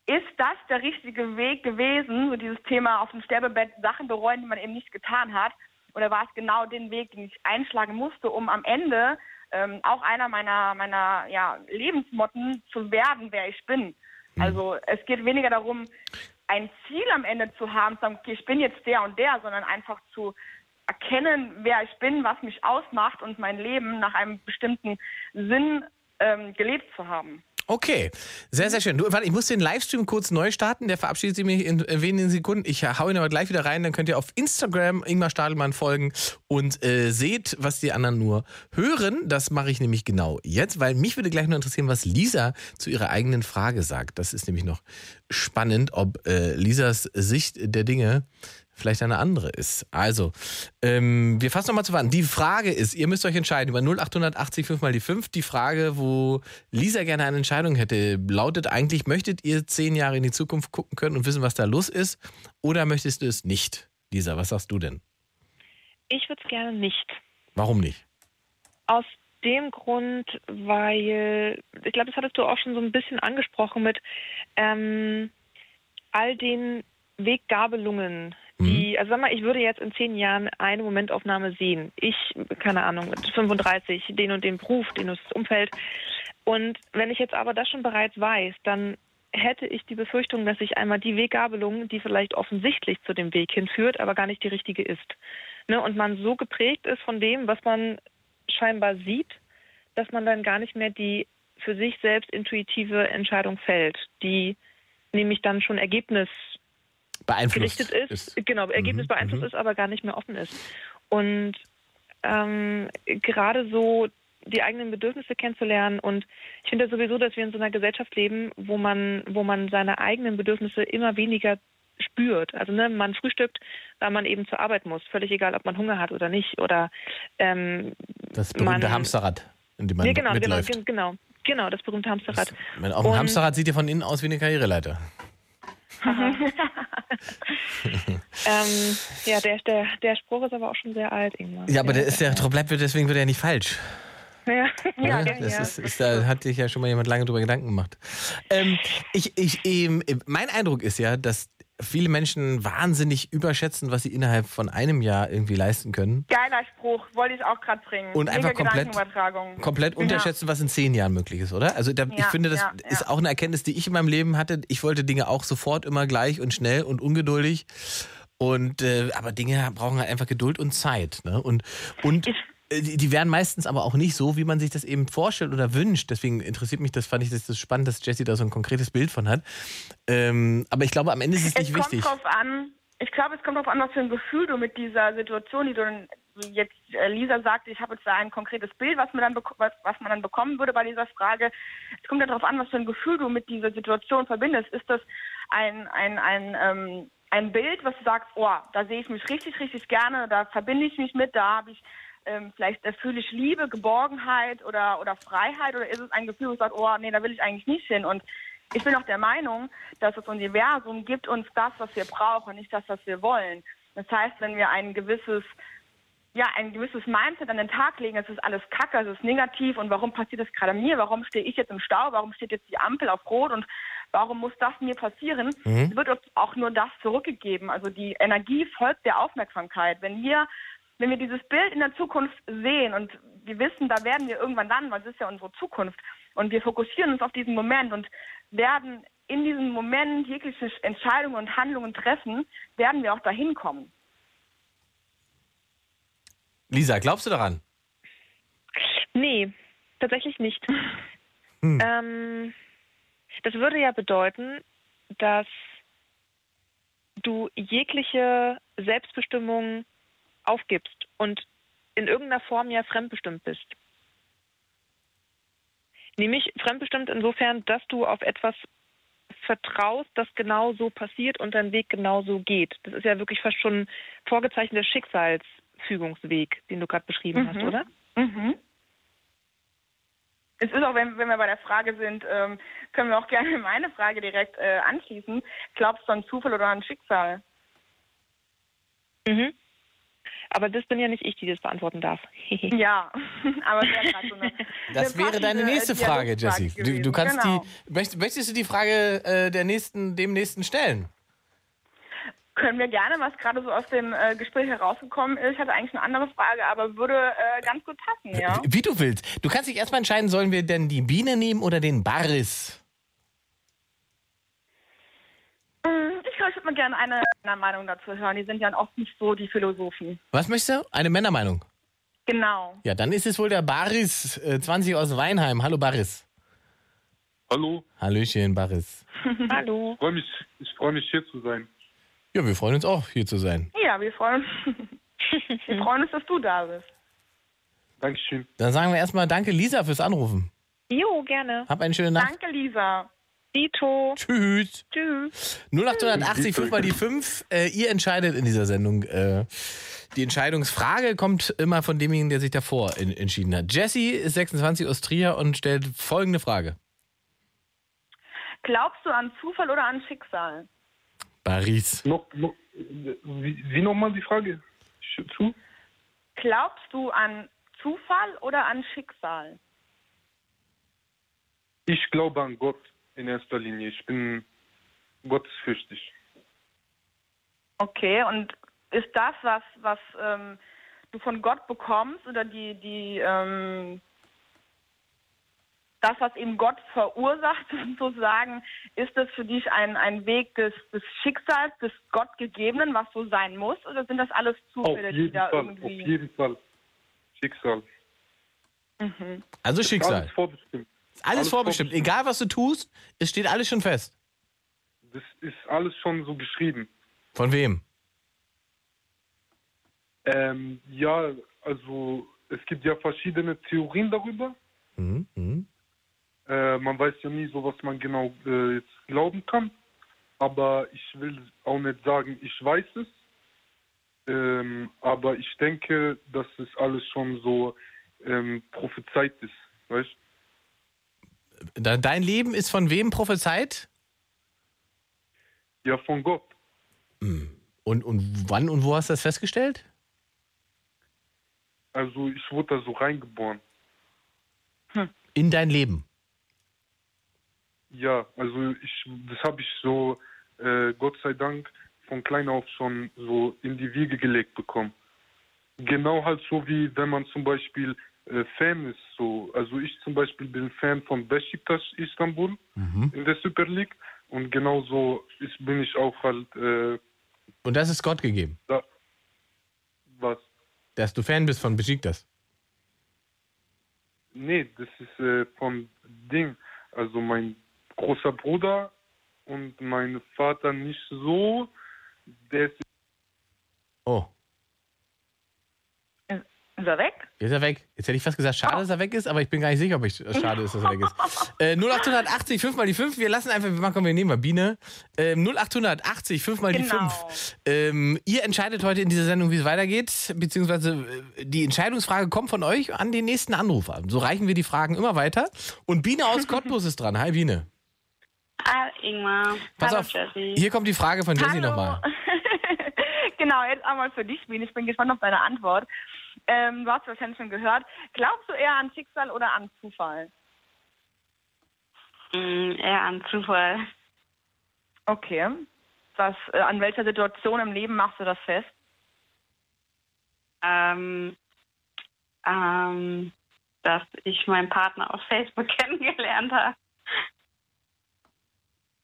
S12: ist das der richtige Weg gewesen, so dieses Thema auf dem Sterbebett Sachen bereuen, die man eben nicht getan hat? Oder war es genau den Weg, den ich einschlagen musste, um am Ende ähm, auch einer meiner, meiner ja, Lebensmotten zu werden, wer ich bin? Also es geht weniger darum, ein Ziel am Ende zu haben, zu sagen, okay, ich bin jetzt der und der, sondern einfach zu erkennen, wer ich bin, was mich ausmacht und mein Leben nach einem bestimmten Sinn ähm, gelebt zu haben.
S4: Okay, sehr, sehr schön. Du, warte, ich muss den Livestream kurz neu starten. Der verabschiedet sich in äh, wenigen Sekunden. Ich hau ihn aber gleich wieder rein. Dann könnt ihr auf Instagram Ingmar Stadelmann folgen und äh, seht, was die anderen nur hören. Das mache ich nämlich genau jetzt, weil mich würde gleich noch interessieren, was Lisa zu ihrer eigenen Frage sagt. Das ist nämlich noch spannend, ob äh, Lisas Sicht der Dinge vielleicht eine andere ist. Also, ähm, wir fassen nochmal zusammen. Die Frage ist, ihr müsst euch entscheiden über 0880 5 mal die 5. Die Frage, wo Lisa gerne eine Entscheidung hätte, lautet eigentlich, möchtet ihr zehn Jahre in die Zukunft gucken können und wissen, was da los ist? Oder möchtest du es nicht? Lisa, was sagst du denn?
S11: Ich würde es gerne nicht.
S4: Warum nicht?
S11: Aus dem Grund, weil, ich glaube, das hattest du auch schon so ein bisschen angesprochen mit ähm, all den Weggabelungen, also sag mal, ich würde jetzt in zehn Jahren eine Momentaufnahme sehen. Ich, keine Ahnung, mit 35, den und den Beruf, den und das Umfeld. Und wenn ich jetzt aber das schon bereits weiß, dann hätte ich die Befürchtung, dass ich einmal die Weggabelung, die vielleicht offensichtlich zu dem Weg hinführt, aber gar nicht die richtige ist. Ne? Und man so geprägt ist von dem, was man scheinbar sieht, dass man dann gar nicht mehr die für sich selbst intuitive Entscheidung fällt, die nämlich dann schon Ergebnis
S4: beeinflusst
S11: gerichtet ist, genau, Ergebnis beeinflusst ist, aber gar nicht mehr offen ist. Und ähm, gerade so die eigenen Bedürfnisse kennenzulernen und ich finde sowieso, dass wir in so einer Gesellschaft leben, wo man, wo man seine eigenen Bedürfnisse immer weniger spürt. Also ne, man frühstückt, weil man eben zur Arbeit muss, völlig egal, ob man Hunger hat oder nicht. Oder ähm,
S4: Das berühmte
S11: man,
S4: Hamsterrad, in dem man
S11: ja, genau, genau,
S4: mitläuft.
S11: gen- genau, genau, das berühmte Hamsterrad.
S4: Wenn auf dem
S11: Und-
S4: Hamsterrad sieht ja von innen aus wie eine Karriereleiter.
S11: ähm, ja, der, der, der Spruch ist aber auch schon sehr alt irgendwann.
S4: Ja, aber der ist ja, bleibt deswegen wird er nicht falsch.
S11: Ja, ja, ja,
S4: das
S11: ja.
S4: ist, ist, da hat sich ja schon mal jemand lange drüber Gedanken gemacht. Ähm, ich, ich, ähm, mein Eindruck ist ja, dass viele Menschen wahnsinnig überschätzen, was sie innerhalb von einem Jahr irgendwie leisten können.
S12: Geiler Spruch, wollte ich auch gerade bringen.
S4: Und einfach komplett-. Komplett
S12: Ja.
S4: unterschätzen, was in zehn Jahren möglich ist, oder? Also da, ich
S12: Ja,
S4: finde, das
S12: ja,
S4: ist auch eine Erkenntnis, die ich in meinem Leben hatte. Ich wollte Dinge auch sofort immer gleich und schnell und ungeduldig. Und äh, aber Dinge brauchen halt einfach Geduld und Zeit. Ne? Und, und äh, die, die werden meistens aber auch nicht so, wie man sich das eben vorstellt oder wünscht. Deswegen interessiert mich das, fand ich das, das spannend, dass Jessie da so ein konkretes Bild von hat. Ähm, aber ich glaube, am Ende ist es
S12: Es
S4: nicht
S12: kommt
S4: wichtig.
S12: drauf an, ich glaube, es kommt drauf an, was für ein Gefühl du mit dieser Situation, die du jetzt äh, Lisa sagte, ich habe jetzt da ein konkretes Bild, was, mir dann was, was man dann bekommen würde bei dieser Frage. Es kommt ja darauf an, was für ein Gefühl du mit dieser Situation verbindest. Ist das ein, ein, ein, ähm, ein Bild, was du sagst, oh, da sehe ich mich richtig, richtig gerne, da verbinde ich mich mit, da habe ich ähm, vielleicht da fühle ich Liebe, Geborgenheit oder, oder Freiheit oder ist es ein Gefühl, wo du sagst, oh nee, da will ich eigentlich nicht hin und ich bin auch der Meinung, dass das Universum gibt uns das, was wir brauchen, nicht das, was wir wollen. Das heißt, wenn wir ein gewisses, ja, ein gewisses Mindset an den Tag legen, es ist alles Kacke, es ist negativ und warum passiert das gerade mir? Warum stehe ich jetzt im Stau? Warum steht jetzt die Ampel auf Rot und warum muss das mir passieren?
S13: Mhm.
S12: Wird uns auch nur das zurückgegeben. Also die Energie folgt der Aufmerksamkeit. Wenn wir wenn wir dieses Bild in der Zukunft sehen und wir wissen, da werden wir irgendwann landen, weil es ist ja unsere Zukunft und wir fokussieren uns auf diesen Moment und werden in diesem Moment jegliche Entscheidungen und Handlungen treffen, werden wir auch dahin kommen.
S4: Lisa, glaubst du daran?
S11: Nee, tatsächlich nicht.
S4: Hm.
S11: Ähm, das würde ja bedeuten, dass du jegliche Selbstbestimmung aufgibst und in irgendeiner Form ja fremdbestimmt bist. Nämlich fremdbestimmt insofern, dass du auf etwas vertraust, das genau so passiert und dein Weg genau so geht. Das ist ja wirklich fast schon ein vorgezeichneter Schicksalsfügungsweg, den du gerade beschrieben hast,
S12: Mhm.
S11: oder?
S12: Mhm. es ist auch, wenn, wenn wir bei der Frage sind, ähm, können wir auch gerne meine Frage direkt äh, anschließen. Glaubst du an Zufall oder an Schicksal?
S11: Mhm. Aber das bin ja nicht ich, die das beantworten darf.
S12: ja, aber gerade so eine.
S4: Das
S12: eine
S4: wäre deine
S12: passende
S4: nächste Frage, Jessie. Du, du kannst
S12: genau.
S4: die. Möchtest, möchtest du die Frage äh, der nächsten, dem nächsten stellen?
S12: Können wir gerne, was gerade so aus dem äh, Gespräch herausgekommen ist. Ich hatte eigentlich eine andere Frage, aber würde äh, ganz gut passen, ja?
S4: Wie du willst. Du kannst dich erstmal entscheiden, sollen wir denn die Biene nehmen oder den Baris?
S12: Mm, Ich glaube, ich würde mal gerne eine, eine Meinung dazu hören. Die sind ja oft nicht so die Philosophen.
S4: Was möchtest du? Eine Männermeinung.
S12: Genau.
S4: Ja, dann ist es wohl der Baris, äh, 20 aus Weinheim. Hallo Baris.
S14: Hallo.
S4: Hallöchen, Baris.
S11: Hallo.
S14: Ich freue mich, ich freu mich hier zu sein.
S4: Ja, wir freuen uns auch, hier zu sein.
S12: Ja, wir freuen, wir freuen uns, dass du da bist.
S14: Dankeschön.
S4: Dann sagen wir erstmal Danke, Lisa, fürs Anrufen.
S11: Jo, gerne.
S4: Hab eine schöne Nacht.
S12: Danke, Lisa.
S11: Dito.
S4: Tschüss.
S11: Tschüss.
S4: 0880 5 mal die 5. Äh, ihr entscheidet in dieser Sendung. Äh, die Entscheidungsfrage kommt immer von demjenigen, der sich davor in, entschieden hat. Jessie ist 26 aus Trier und stellt folgende Frage.
S12: Glaubst du an Zufall oder an Schicksal?
S4: Paris.
S14: Noch, noch, wie, wie nochmal die Frage? Zu?
S12: Glaubst du an Zufall oder an Schicksal?
S14: Ich glaube an Gott in erster Linie. Ich bin gottesfürchtig.
S12: Okay, und ist das, was, was ähm, du von Gott bekommst oder die, die, ähm, das, was eben Gott verursacht, sozusagen, ist das für dich ein, ein Weg des, des Schicksals, des Gottgegebenen, was so sein muss, oder sind das alles
S14: Auf
S12: Zufälle, die da
S14: Fall, auf
S12: irgendwie.
S14: jeden Fall. Schicksal.
S12: Mhm.
S4: Also
S14: Ist
S4: Schicksal.
S14: Alles vorbestimmt.
S4: Ist alles,
S14: alles
S4: vorbestimmt. Egal, was du tust, es steht alles schon fest.
S14: Das ist alles schon so geschrieben.
S4: Von wem?
S14: Ähm, ja, also es gibt ja verschiedene Theorien darüber.
S4: Mhm. Mhm.
S14: Äh, man weiß ja nie so, was man genau äh, jetzt glauben kann. Aber ich will auch nicht sagen, ich weiß es. Ähm, aber ich denke, dass es alles schon so ähm, prophezeit ist. Weißt?
S4: Dein Leben ist von wem prophezeit?
S14: Ja, von Gott.
S4: Und, und wann und wo hast du das festgestellt?
S14: Also ich wurde da so reingeboren.
S4: In dein Leben.
S14: Ja, also ich, das habe ich so, äh, Gott sei Dank, von klein auf schon so in die Wiege gelegt bekommen. Genau halt so wie wenn man zum Beispiel äh, Fan ist. So, also ich zum Beispiel bin Fan von Besiktas Istanbul in der Super League und genauso ist, bin ich auch halt äh,
S4: Und das ist Gott gegeben.
S14: da. Was?
S4: Dass du Fan bist von Besiktas.
S14: Nee, das ist äh, von Ding. Also mein großer Bruder und mein Vater nicht so. Der ist
S4: Oh,
S12: Ist er weg?
S4: jetzt ist er weg. Jetzt hätte ich fast gesagt, schade, dass er weg ist, aber ich bin gar nicht sicher, ob ich schade ist, dass er weg ist. Äh, 0880, 5 mal die 5. Wir lassen einfach, wir machen, wir nehmen mal Biene. Ähm, 0880, 5 mal die
S12: Genau.
S4: 5. Ähm, ihr entscheidet heute in dieser Sendung, wie es weitergeht, beziehungsweise äh, die Entscheidungsfrage kommt von euch an den nächsten Anrufer. So reichen wir die Fragen immer weiter. Und Biene aus Cottbus ist dran. Hi, Biene.
S13: Hallo Ingmar.
S4: Pass
S13: Hallo
S4: auf,
S13: Jessie.
S4: hier kommt die Frage von Jessie nochmal.
S12: genau, jetzt einmal für dich, Wien. Ich bin gespannt auf deine Antwort. Ähm, du hast wahrscheinlich schon gehört. Glaubst du eher an Schicksal oder an Zufall?
S13: Mm, eher an Zufall.
S12: Okay. Was, äh, an welcher Situation im Leben machst du das fest?
S13: Ähm, ähm, dass ich meinen Partner auf Facebook kennengelernt habe.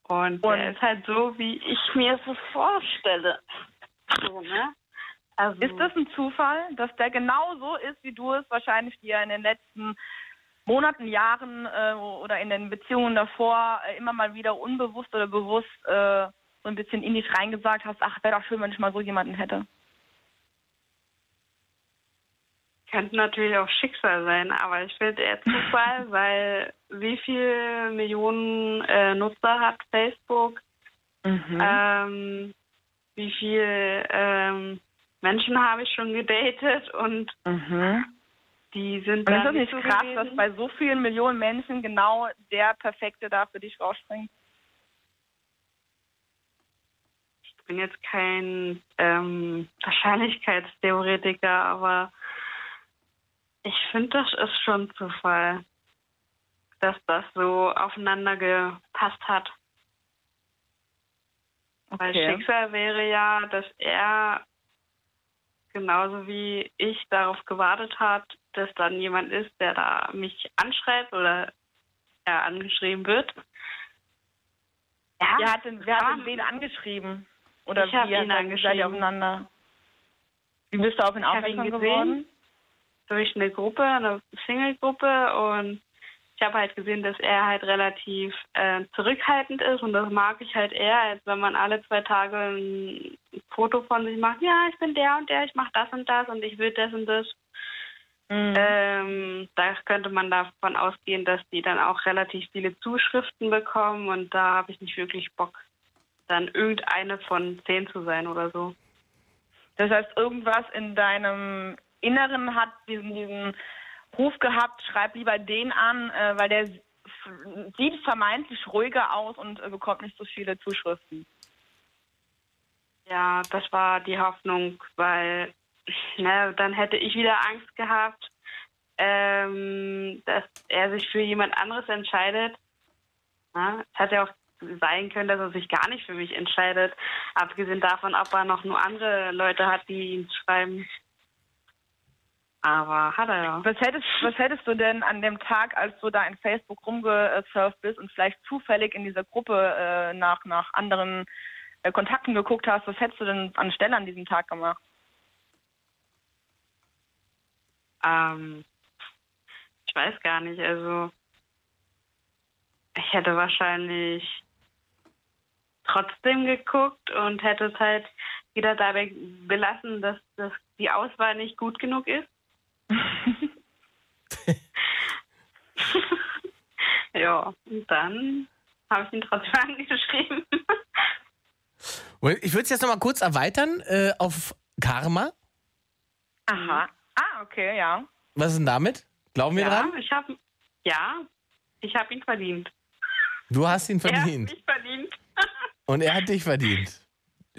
S13: Und,
S12: Und-
S13: der ist halt so, wie ich mir es vorstelle. So, ne? Also,
S12: Ist das ein Zufall, dass der genau so ist, wie du es wahrscheinlich dir in den letzten Monaten, Jahren äh, oder in den Beziehungen davor äh, immer mal wieder unbewusst oder bewusst äh, so ein bisschen in dich reingesagt hast, ach, wäre doch schön, wenn ich mal so jemanden hätte?
S13: Könnte natürlich auch Schicksal sein, aber ich finde eher Zufall, weil wie viele Millionen äh, Nutzer hat Facebook?
S12: Mhm.
S13: Ähm, wie viel ähm, Menschen habe ich schon gedatet und
S12: Mhm.
S13: die sind
S12: Und ist
S13: da
S12: das nicht
S13: so
S12: krass,
S13: gewesen.
S12: dass bei so vielen Millionen Menschen genau der Perfekte da für dich rausspringt?
S13: Ich bin jetzt kein ähm, Wahrscheinlichkeitstheoretiker, aber ich finde, das ist schon Zufall, dass das so aufeinander gepasst hat. Weil
S12: Okay.
S13: Schicksal wäre ja, dass er genauso wie ich darauf gewartet hat, dass dann jemand ist, der da mich anschreibt oder er angeschrieben wird. Ja,
S12: Wer hat denn, wer hat denn wen angeschrieben? Oder
S13: Ich
S12: wie
S13: ihn
S12: seid ihr
S13: angeschrieben.
S12: aufeinander? Wie bist du auf ihn aufmerksam geworden?
S13: durch eine Gruppe, eine Single-Gruppe und ich habe halt gesehen, dass er halt relativ äh, zurückhaltend ist und das mag ich halt eher, als wenn man alle zwei Tage ein Foto von sich macht. Ja, ich bin der und der, ich mache das und das und ich will das und das.
S12: Mhm.
S13: Ähm, da könnte man davon ausgehen, dass die dann auch relativ viele Zuschriften bekommen und da habe ich nicht wirklich Bock, dann irgendeine von zehn zu sein oder so.
S12: Das heißt, irgendwas in deinem Inneren hat diesen, diesen Ruf gehabt, schreib lieber den an, äh, weil der sieht vermeintlich ruhiger aus und äh, bekommt nicht so viele Zuschriften.
S13: Ja, das war die Hoffnung, weil ne, dann hätte ich wieder Angst gehabt, ähm, dass er sich für jemand anderes entscheidet. Ja, es hätte auch sein können, dass er sich gar nicht für mich entscheidet, abgesehen davon, ob er noch nur andere Leute hat, die ihn schreiben. Aber hat er ja.
S12: Was hättest, was hättest du denn an dem Tag, als du da in Facebook rumgesurft bist und vielleicht zufällig in dieser Gruppe äh, nach, nach anderen äh, Kontakten geguckt hast, was hättest du denn anstelle an diesem Tag gemacht?
S13: Ähm, ich weiß gar nicht, also ich hätte wahrscheinlich trotzdem geguckt und hätte es halt wieder dabei belassen, dass, dass die Auswahl nicht gut genug ist. ja, und dann habe ich ihn trotzdem angeschrieben.
S4: Ich würde es jetzt noch mal kurz erweitern äh, auf Karma.
S12: Aha. Ah, okay, ja.
S4: Was ist denn damit? Glauben wir
S13: ja,
S4: dran?
S13: ich habe ja, ich habe ihn verdient.
S4: Du hast ihn
S13: Er hat
S4: verdient.
S13: mich verdient.
S4: Und er hat dich verdient.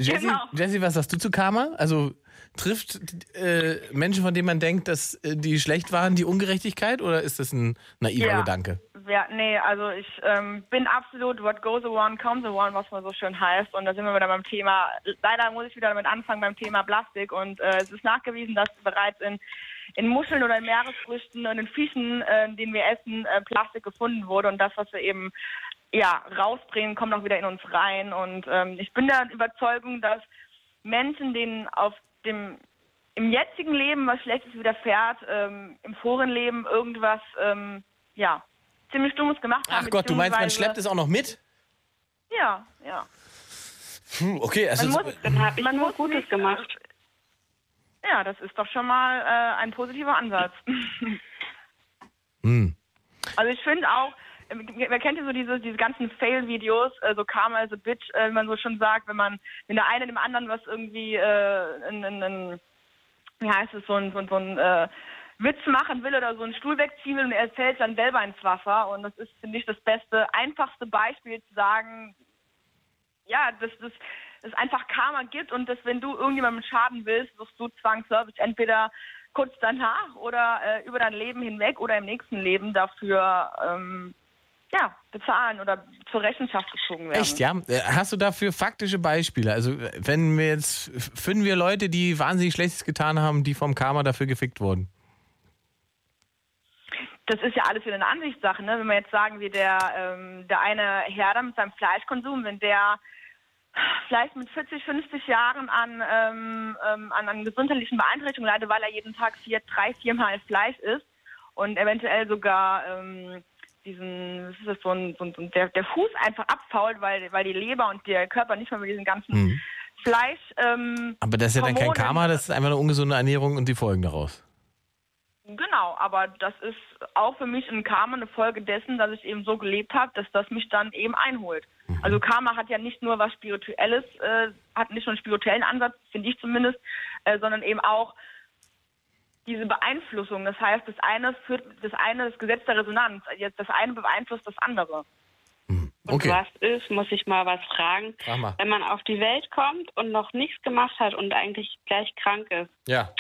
S4: Jessie,
S13: Genau.
S4: Jessie, was sagst du zu Karma? Also trifft äh, Menschen, von denen man denkt, dass äh, die schlecht waren, die Ungerechtigkeit? Oder ist das ein naiver
S12: Ja.
S4: Gedanke?
S12: Ja, nee, also ich ähm, bin absolut what goes around comes around, was man so schön heißt. Und da sind wir wieder beim Thema, leider muss ich wieder damit anfangen beim Thema Plastik. Und äh, es ist nachgewiesen, dass bereits in, in Muscheln oder in Meeresfrüchten und in Fischen, äh, denen wir essen, äh, Plastik gefunden wurde. Und das, was wir eben ja, rausbringen, kommt auch wieder in uns rein. Und ähm, ich bin der Überzeugung, dass Menschen, denen auf dem im jetzigen Leben was Schlechtes widerfährt, ähm, im vorigen Leben irgendwas, ähm, ja, ziemlich Dummes gemacht haben.
S4: Ach Gott, du meinst, man schleppt es auch noch mit?
S12: Ja, ja.
S4: Puh, okay, also
S12: Man muss-
S13: Dann habe ich
S12: Man
S13: nur
S12: muss
S13: Gutes
S12: nicht-
S13: gemacht.
S12: Ja, das ist doch schon mal äh, ein positiver Ansatz.
S4: hm.
S12: Also ich finde auch, wer kennt ja so diese, diese ganzen Fail-Videos, äh, so Karma as a Bitch, äh, wie man so schon sagt, wenn man, wenn der eine dem anderen was irgendwie, äh, in, in, in, wie heißt es, so ein, so so ein äh, Witz machen will oder so einen Stuhl wegziehen will und er fällt dann selber ins Wasser. Und das ist, finde ich, das beste, einfachste Beispiel zu sagen, ja, dass das es einfach Karma gibt und dass wenn du irgendjemandem schaden willst, wirst du zwangsläufig entweder kurz danach oder äh, über dein Leben hinweg oder im nächsten Leben dafür ähm, ja, bezahlen oder zur Rechenschaft gezogen werden.
S4: Echt, ja? Äh, Hast du dafür faktische Beispiele? Also, wenn wir jetzt, finden wir Leute, die wahnsinnig Schlechtes getan haben, die vom Karma dafür gefickt wurden?
S12: das ist ja alles wieder eine Ansichtssache, ne? Wenn wir jetzt sagen, wie der, ähm, der eine Herr da mit seinem Fleischkonsum, wenn der vielleicht mit 40, 50 Jahren an, ähm, ähm, an, an gesundheitlichen Beeinträchtigungen leidet, weil er jeden Tag vier, drei, viermal Fleisch isst und eventuell sogar ähm, diesen, was ist das, so ein, so ein, der, der Fuß einfach abfault, weil, weil die Leber und der Körper nicht mehr mit diesem ganzen
S4: Mhm.
S12: Fleisch ähm,
S4: Aber das ist ja dann kein Karma, das ist einfach eine ungesunde Ernährung und die Folgen daraus.
S12: Genau, aber das ist auch für mich ein Karma eine Folge dessen, dass ich eben so gelebt habe, dass das mich dann eben einholt. Also Karma hat ja nicht nur was Spirituelles, äh, hat nicht nur einen spirituellen Ansatz, finde ich zumindest, äh, sondern eben auch diese Beeinflussung. Das heißt, das eine führt das eine das Gesetz der Resonanz. Jetzt das eine beeinflusst das andere.
S13: Und
S4: Okay.
S13: was ist, muss ich mal was fragen.
S4: Frag mal.
S13: Wenn man auf die Welt kommt und noch nichts gemacht hat und eigentlich gleich krank ist,
S4: Ja.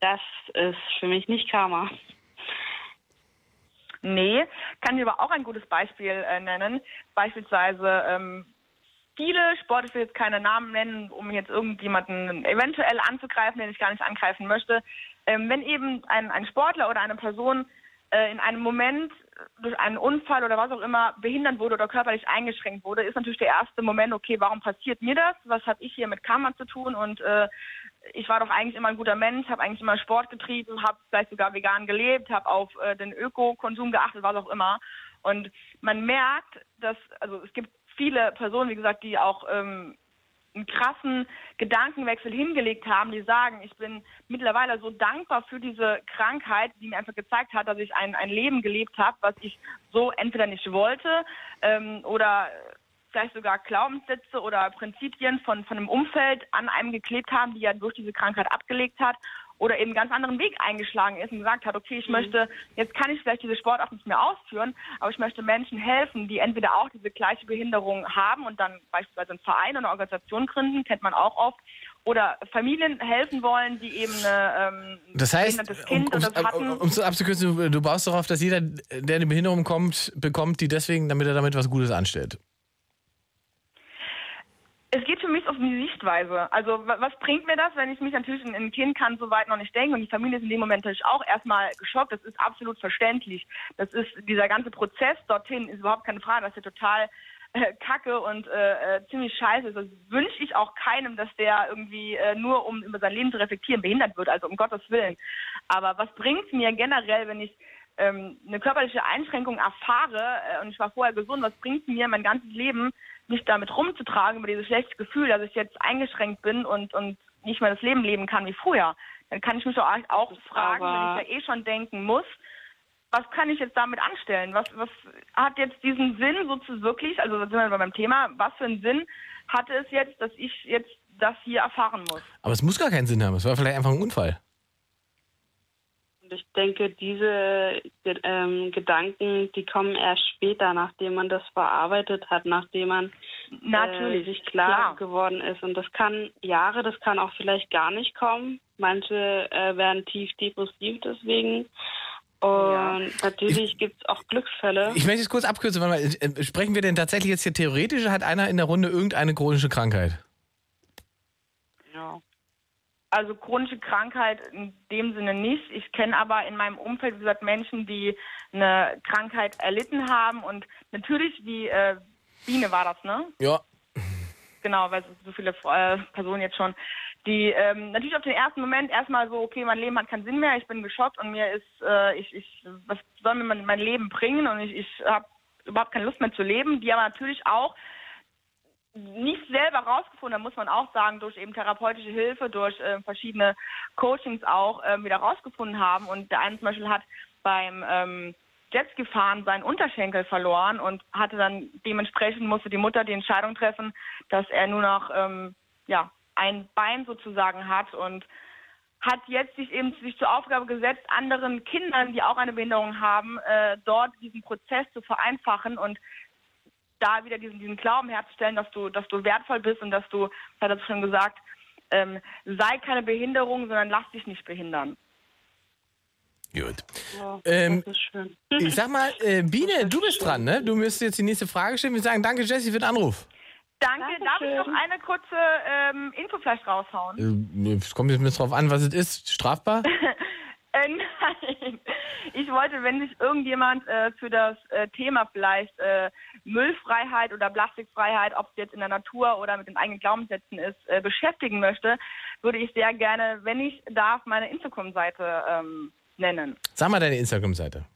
S13: das ist für mich nicht Karma.
S12: Nee, kann ich aber auch ein gutes Beispiel äh, nennen. Beispielsweise ähm, viele Sportler, ich will jetzt keine Namen nennen, um jetzt irgendjemanden eventuell anzugreifen, den ich gar nicht angreifen möchte. Ähm, wenn eben ein, ein Sportler oder eine Person äh, in einem Moment durch einen Unfall oder was auch immer behindert wurde oder körperlich eingeschränkt wurde, ist natürlich der erste Moment, okay, warum passiert mir das? Was habe ich hier mit Karma zu tun? Und äh, ich war doch eigentlich immer ein guter Mensch, habe eigentlich immer Sport getrieben, habe vielleicht sogar vegan gelebt, habe auf äh, den Ökokonsum geachtet, was auch immer. Und man merkt, dass, also es gibt viele Personen, wie gesagt, die auch ähm, einen krassen Gedankenwechsel hingelegt haben, die sagen, ich bin mittlerweile so dankbar für diese Krankheit, die mir einfach gezeigt hat, dass ich ein, ein Leben gelebt habe, was ich so entweder nicht wollte ähm, oder vielleicht sogar Glaubenssätze oder Prinzipien von, von einem Umfeld an einem geklebt haben, die er durch diese Krankheit abgelegt hat oder eben einen ganz anderen Weg eingeschlagen ist und gesagt hat, okay, ich möchte, jetzt kann ich vielleicht diese Sportart nicht mehr ausführen, aber ich möchte Menschen helfen, die entweder auch diese gleiche Behinderung haben und dann beispielsweise einen Verein oder eine Organisation gründen, kennt man auch oft, oder Familien helfen wollen, die eben eine, ähm,
S4: Das heißt, um
S12: Kind oder so hatten.
S4: um, es abzukürzen, du, du baust darauf, dass jeder, der eine Behinderung kommt, bekommt, die deswegen, damit er damit was Gutes anstellt.
S12: Es geht für mich auf die Sichtweise. Also wa- was bringt mir das, wenn ich mich natürlich in ein Kind kann so weit noch nicht denken und die Familie ist in dem Moment natürlich auch erstmal geschockt. Das ist absolut verständlich. Das ist dieser ganze Prozess dorthin ist überhaupt keine Frage. Das ist ja total äh, kacke und äh, äh, ziemlich scheiße. ist. Das wünsche ich auch keinem, dass der irgendwie äh, nur um über sein Leben zu reflektieren behindert wird. Also um Gottes Willen. Aber was bringt mir generell, wenn ich ähm, eine körperliche Einschränkung erfahre äh, und ich war vorher gesund, was bringt mir mein ganzes Leben, mich damit rumzutragen, über dieses schlechte Gefühl, dass ich jetzt eingeschränkt bin und, und nicht mehr das Leben leben kann wie früher. Dann kann ich mich doch auch fragen,
S13: aber-
S12: wenn ich ja eh schon denken muss, was kann ich jetzt damit anstellen? Was, was hat jetzt diesen Sinn sozusagen wirklich, also da sind wir bei meinem Thema, was für einen Sinn hatte es jetzt, dass ich jetzt das hier erfahren muss?
S4: Aber es muss gar keinen Sinn haben. Es war vielleicht einfach ein Unfall.
S13: Und ich denke, diese ähm, Gedanken, die kommen erst später, nachdem man das verarbeitet hat, nachdem man
S12: Natürlich,
S13: äh, sich klar,
S12: klar.
S13: geworden ist. Und das kann Jahre, das kann auch vielleicht gar nicht kommen. Manche äh, werden tief depressiv deswegen. Und natürlich gibt es auch Glücksfälle.
S4: Ich möchte es kurz abkürzen. Warte mal, äh, sprechen wir denn tatsächlich jetzt hier theoretisch? Hat einer in der Runde irgendeine chronische Krankheit?
S13: ja.
S12: Also chronische Krankheit in dem Sinne nicht. Ich kenne aber in meinem Umfeld, wie gesagt, Menschen, die eine Krankheit erlitten haben. Und natürlich, wie äh, Biene war das, ne?
S4: Ja.
S12: Genau, weil es so viele äh, Personen jetzt schon, die ähm, natürlich auf den ersten Moment erstmal so, okay, mein Leben hat keinen Sinn mehr, ich bin geschockt und mir ist, äh, ich, ich, was soll mir mein, mein Leben bringen und ich, ich habe überhaupt keine Lust mehr zu leben, die aber natürlich auch nicht selber rausgefunden, da muss man auch sagen, durch eben therapeutische Hilfe, durch äh, verschiedene Coachings auch äh, wieder rausgefunden haben. Und der eine zum Beispiel hat beim ähm, Jetski-Fahren seinen Unterschenkel verloren und hatte dann dementsprechend musste die Mutter die Entscheidung treffen, dass er nur noch ähm, ja ein Bein sozusagen hat und hat jetzt sich eben sich zur Aufgabe gesetzt, anderen Kindern, die auch eine Behinderung haben, äh, dort diesen Prozess zu vereinfachen und da wieder diesen, diesen Glauben herzustellen, dass du, dass du wertvoll bist und dass du, das hat er schon gesagt, ähm, sei keine Behinderung, sondern lass dich nicht behindern.
S4: Gut.
S13: Ja,
S4: Ähm,
S13: das ist schön.
S4: Ich sag mal, äh, Biene, du bist dran, ne? Du müsstest jetzt die nächste Frage stellen. Wir sagen danke, Jessie, für den Anruf.
S12: Danke. Darf ich noch eine kurze ähm, Info vielleicht raushauen?
S4: Äh, Es kommt jetzt mit drauf an, was es ist. Strafbar?
S12: Äh, nein. Ich wollte, wenn sich irgendjemand äh, für das äh, Thema vielleicht äh, Müllfreiheit oder Plastikfreiheit, ob es jetzt in der Natur oder mit den eigenen Glaubenssätzen ist, äh, beschäftigen möchte, würde ich sehr gerne, wenn ich darf, meine Instagram-Seite ähm, nennen.
S4: Sag mal deine Instagram-Seite.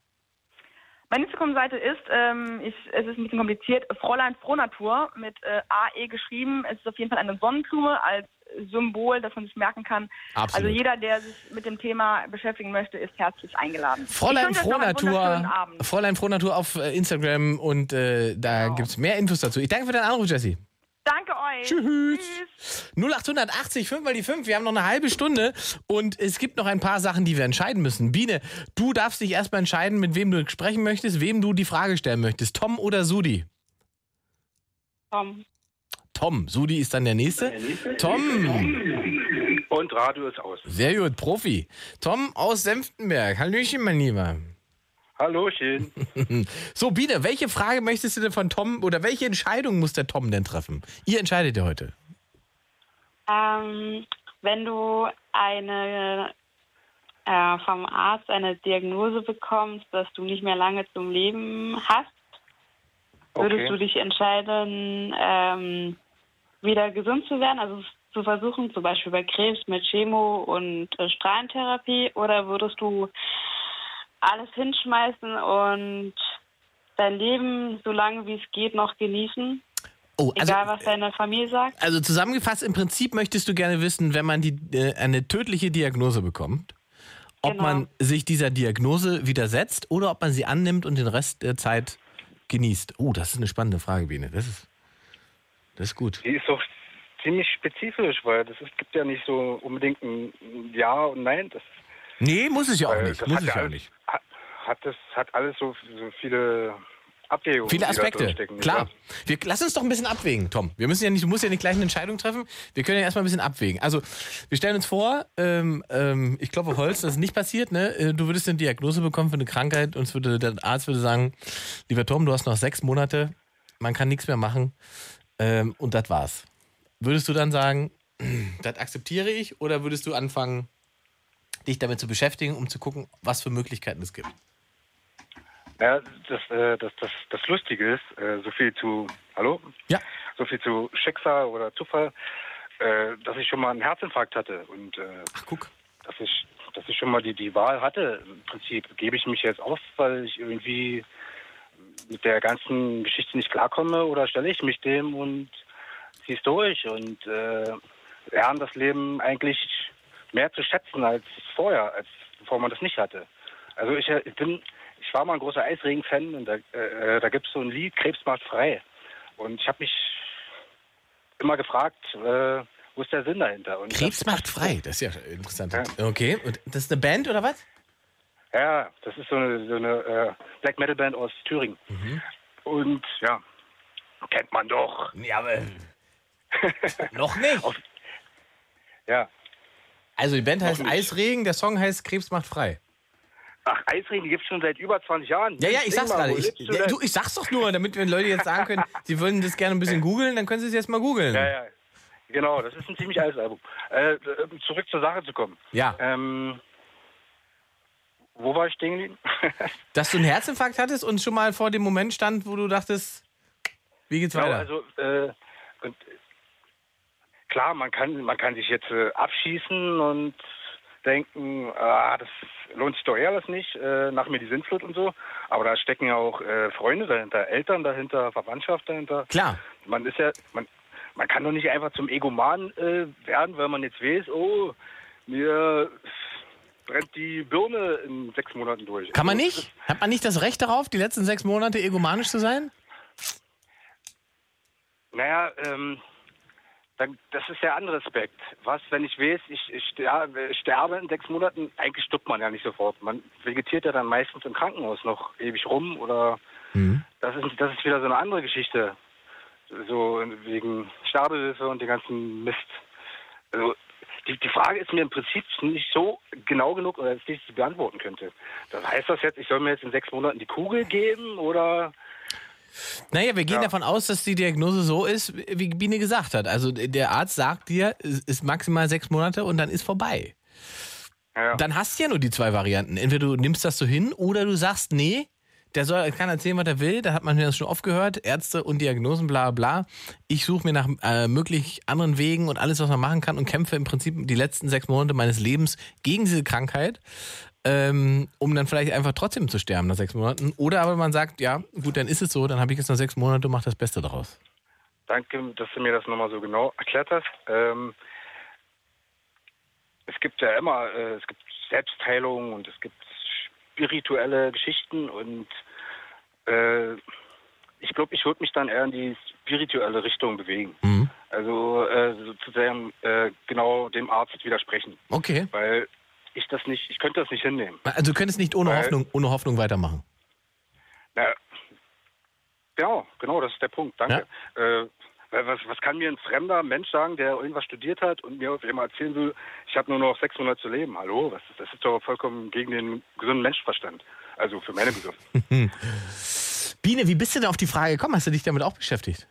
S12: Meine Instagram-Seite ist, ähm, ich, es ist ein bisschen kompliziert, Fräulein Frohnatur mit AE geschrieben. Es ist auf jeden Fall eine Sonnenblume als Symbol, das man sich merken kann.
S4: Absolut.
S12: Also jeder, der sich mit dem Thema beschäftigen möchte, ist herzlich eingeladen.
S4: Fräulein Frohnatur. Fräulein Frohnatur auf äh, Instagram und äh, da gibt's mehr Infos dazu. Ich danke für deinen Anruf, Jessie.
S12: Danke euch.
S11: euch.
S4: Tschüss. 0880, 5 mal die 5. Wir haben noch eine halbe Stunde und es gibt noch ein paar Sachen, die wir entscheiden müssen. Biene, du darfst dich erstmal entscheiden, mit wem du sprechen möchtest, wem du die Frage stellen möchtest. Tom oder Sudi?
S13: Tom.
S4: Tom. Sudi ist dann der nächste. Tom.
S15: Und Radio ist aus.
S4: Sehr gut, Profi. Tom aus Senftenberg. Hallöchen, mein Lieber.
S15: Hallochen.
S4: So, Biene, welche Frage möchtest du denn von Tom oder welche Entscheidung muss der Tom denn treffen? Ihr entscheidet ja heute.
S13: Ähm, wenn du eine äh, vom Arzt eine Diagnose bekommst, dass du nicht mehr lange zum Leben hast, würdest
S15: Okay.
S13: du dich entscheiden, ähm, wieder gesund zu werden, also zu versuchen, zum Beispiel bei Krebs mit Chemo und äh, Strahlentherapie, oder würdest du alles hinschmeißen und dein Leben so lange wie es geht noch genießen?
S4: Oh, also,
S13: Egal, was deine Familie sagt?
S4: also zusammengefasst, im Prinzip möchtest du gerne wissen, wenn man die, äh, eine tödliche Diagnose bekommt, ob
S13: Genau.
S4: man sich dieser Diagnose widersetzt oder ob man sie annimmt und den Rest der Zeit genießt. Oh, das ist eine spannende Frage, Biene. Das ist, das ist gut.
S15: Die ist doch ziemlich spezifisch, weil das ist, gibt ja nicht so unbedingt ein Ja und Nein. Das,
S4: Nee, muss es ja auch nicht. Muss
S15: hat
S4: es ja auch
S15: alles,
S4: nicht.
S15: Hat, hat das hat alles so, so viele Abwägungen.
S4: Viele Aspekte, klar. Wir, lass uns doch ein bisschen abwägen, Tom. Wir müssen ja nicht, du musst ja nicht gleich eine Entscheidung treffen. Wir können ja erstmal ein bisschen abwägen. Also, wir stellen uns vor, ähm, ähm, ich glaube Holz, das ist nicht passiert, ne? Äh, Du würdest eine Diagnose bekommen für eine Krankheit und würde, der Arzt würde sagen, lieber Tom, du hast noch sechs Monate, man kann nichts mehr machen ähm, und das war's. Würdest du dann sagen, das akzeptiere ich oder würdest du anfangen, dich damit zu beschäftigen, um zu gucken, was für Möglichkeiten es gibt?
S15: Ja, das, äh, das, das, das Lustige ist, äh, so viel zu, hallo?
S4: Ja.
S15: So viel zu Schicksal oder Zufall, äh, dass ich schon mal einen Herzinfarkt hatte und
S4: Ach, guck.
S15: dass ich, dass ich schon mal die, die Wahl hatte. Im Prinzip gebe ich mich jetzt auf, weil ich irgendwie mit der ganzen Geschichte nicht klarkomme oder stelle ich mich dem und zieh's durch und äh, lerne das Leben eigentlich mehr zu schätzen als vorher, als bevor man das nicht hatte. Also ich, ich bin, ich war mal ein großer Eisregen-Fan und da, äh, da gibt es so ein Lied, Krebs macht frei. Und ich habe mich immer gefragt, äh, wo ist der Sinn dahinter? Und
S4: Krebs
S15: das-
S4: macht frei, das ist ja interessant. Okay, und das ist eine Band oder was?
S15: Ja, das ist so eine, so eine äh, Black Metal Band aus Thüringen. Und ja, kennt man doch.
S4: Ja, aber noch nicht.
S15: ja.
S4: Also die Band heißt. Eisregen, der Song heißt Krebs macht frei.
S15: Ach, Eisregen, gibt es schon seit über 20 Jahren.
S4: Ja, ja, ich sag's gerade. Ich, ja, du, ich sag's doch nur, damit wenn Leute jetzt sagen können, sie würden das gerne ein bisschen googeln, dann können sie es jetzt mal googeln.
S15: Ja, ja. Genau, das ist ein ziemlich altes Album. Äh, um zurück zur Sache zu kommen.
S4: Ja.
S15: Ähm, wo war ich stehen geblieben?
S4: Dass du einen Herzinfarkt hattest und schon mal vor dem Moment stand, wo du dachtest, wie geht's
S15: Genau,
S4: weiter?
S15: also äh, und, äh, klar, man kann, man kann sich jetzt äh, abschießen und denken, ah, das lohnt sich doch eher alles nicht, äh, nach mir die Sintflut und so. Aber da stecken ja auch äh, Freunde dahinter, Eltern dahinter, Verwandtschaft dahinter.
S4: Klar.
S15: Man ist ja, man, man kann doch nicht einfach zum Egoman äh, werden, weil man jetzt weiß, oh, mir brennt die Birne in sechs Monaten durch.
S4: Kann man
S15: Also,
S4: nicht? Hat man nicht das Recht darauf, die letzten sechs Monate egomanisch zu sein?
S15: Naja, ähm, dann, das ist der andere Aspekt. Was, wenn ich weiß, ich, ich sterbe, in sechs Monaten, eigentlich stirbt man ja nicht sofort. Man vegetiert ja dann meistens im Krankenhaus noch ewig rum oder das ist, das ist wieder so eine andere Geschichte. So wegen Sterbehilfe und den ganzen Mist. Also, die, die Frage ist mir im Prinzip nicht so genau genug, oder dass ich sie beantworten könnte. Das heißt das jetzt, ich soll mir jetzt in sechs Monaten die Kugel geben oder
S4: Naja, wir gehen davon aus, dass die Diagnose so ist, wie Biene gesagt hat. Also der Arzt sagt dir, es ist maximal sechs Monate und dann ist vorbei. Dann hast du ja nur die zwei Varianten. Entweder du nimmst das so hin oder du sagst, nee, der soll, kann erzählen, was er will. Da hat man das schon oft gehört. Ärzte und Diagnosen, bla bla. Ich suche mir nach äh, möglich anderen Wegen und alles, was man machen kann und kämpfe im Prinzip die letzten sechs Monate meines Lebens gegen diese Krankheit, ähm, um dann vielleicht einfach trotzdem zu sterben nach sechs Monaten. Oder aber man sagt, ja, gut, dann ist es so, dann habe ich jetzt noch sechs Monate, mach das Beste daraus.
S15: Danke, dass du mir das nochmal so genau erklärt hast. Ähm, es gibt ja immer, äh, es gibt Selbstheilung und es gibt spirituelle Geschichten und äh, ich glaube, ich würde mich dann eher in die spirituelle Richtung bewegen. Also äh, sozusagen äh, genau dem Arzt widersprechen.
S4: Okay.
S15: Weil ich das nicht, ich könnte das nicht hinnehmen.
S4: Also du könntest nicht ohne
S15: Weil-
S4: Hoffnung, ohne Hoffnung weitermachen.
S15: Na, genau, genau, das ist der Punkt. Danke. Äh, weil was, was kann mir ein fremder Mensch sagen, der irgendwas studiert hat und mir auf einmal erzählen will, ich habe nur noch sechs Monate zu leben? Hallo, was, das ist doch vollkommen gegen den gesunden Menschenverstand. Also für meine Begriffe.
S4: Biene, wie bist du denn auf die Frage gekommen? Hast du dich damit auch beschäftigt?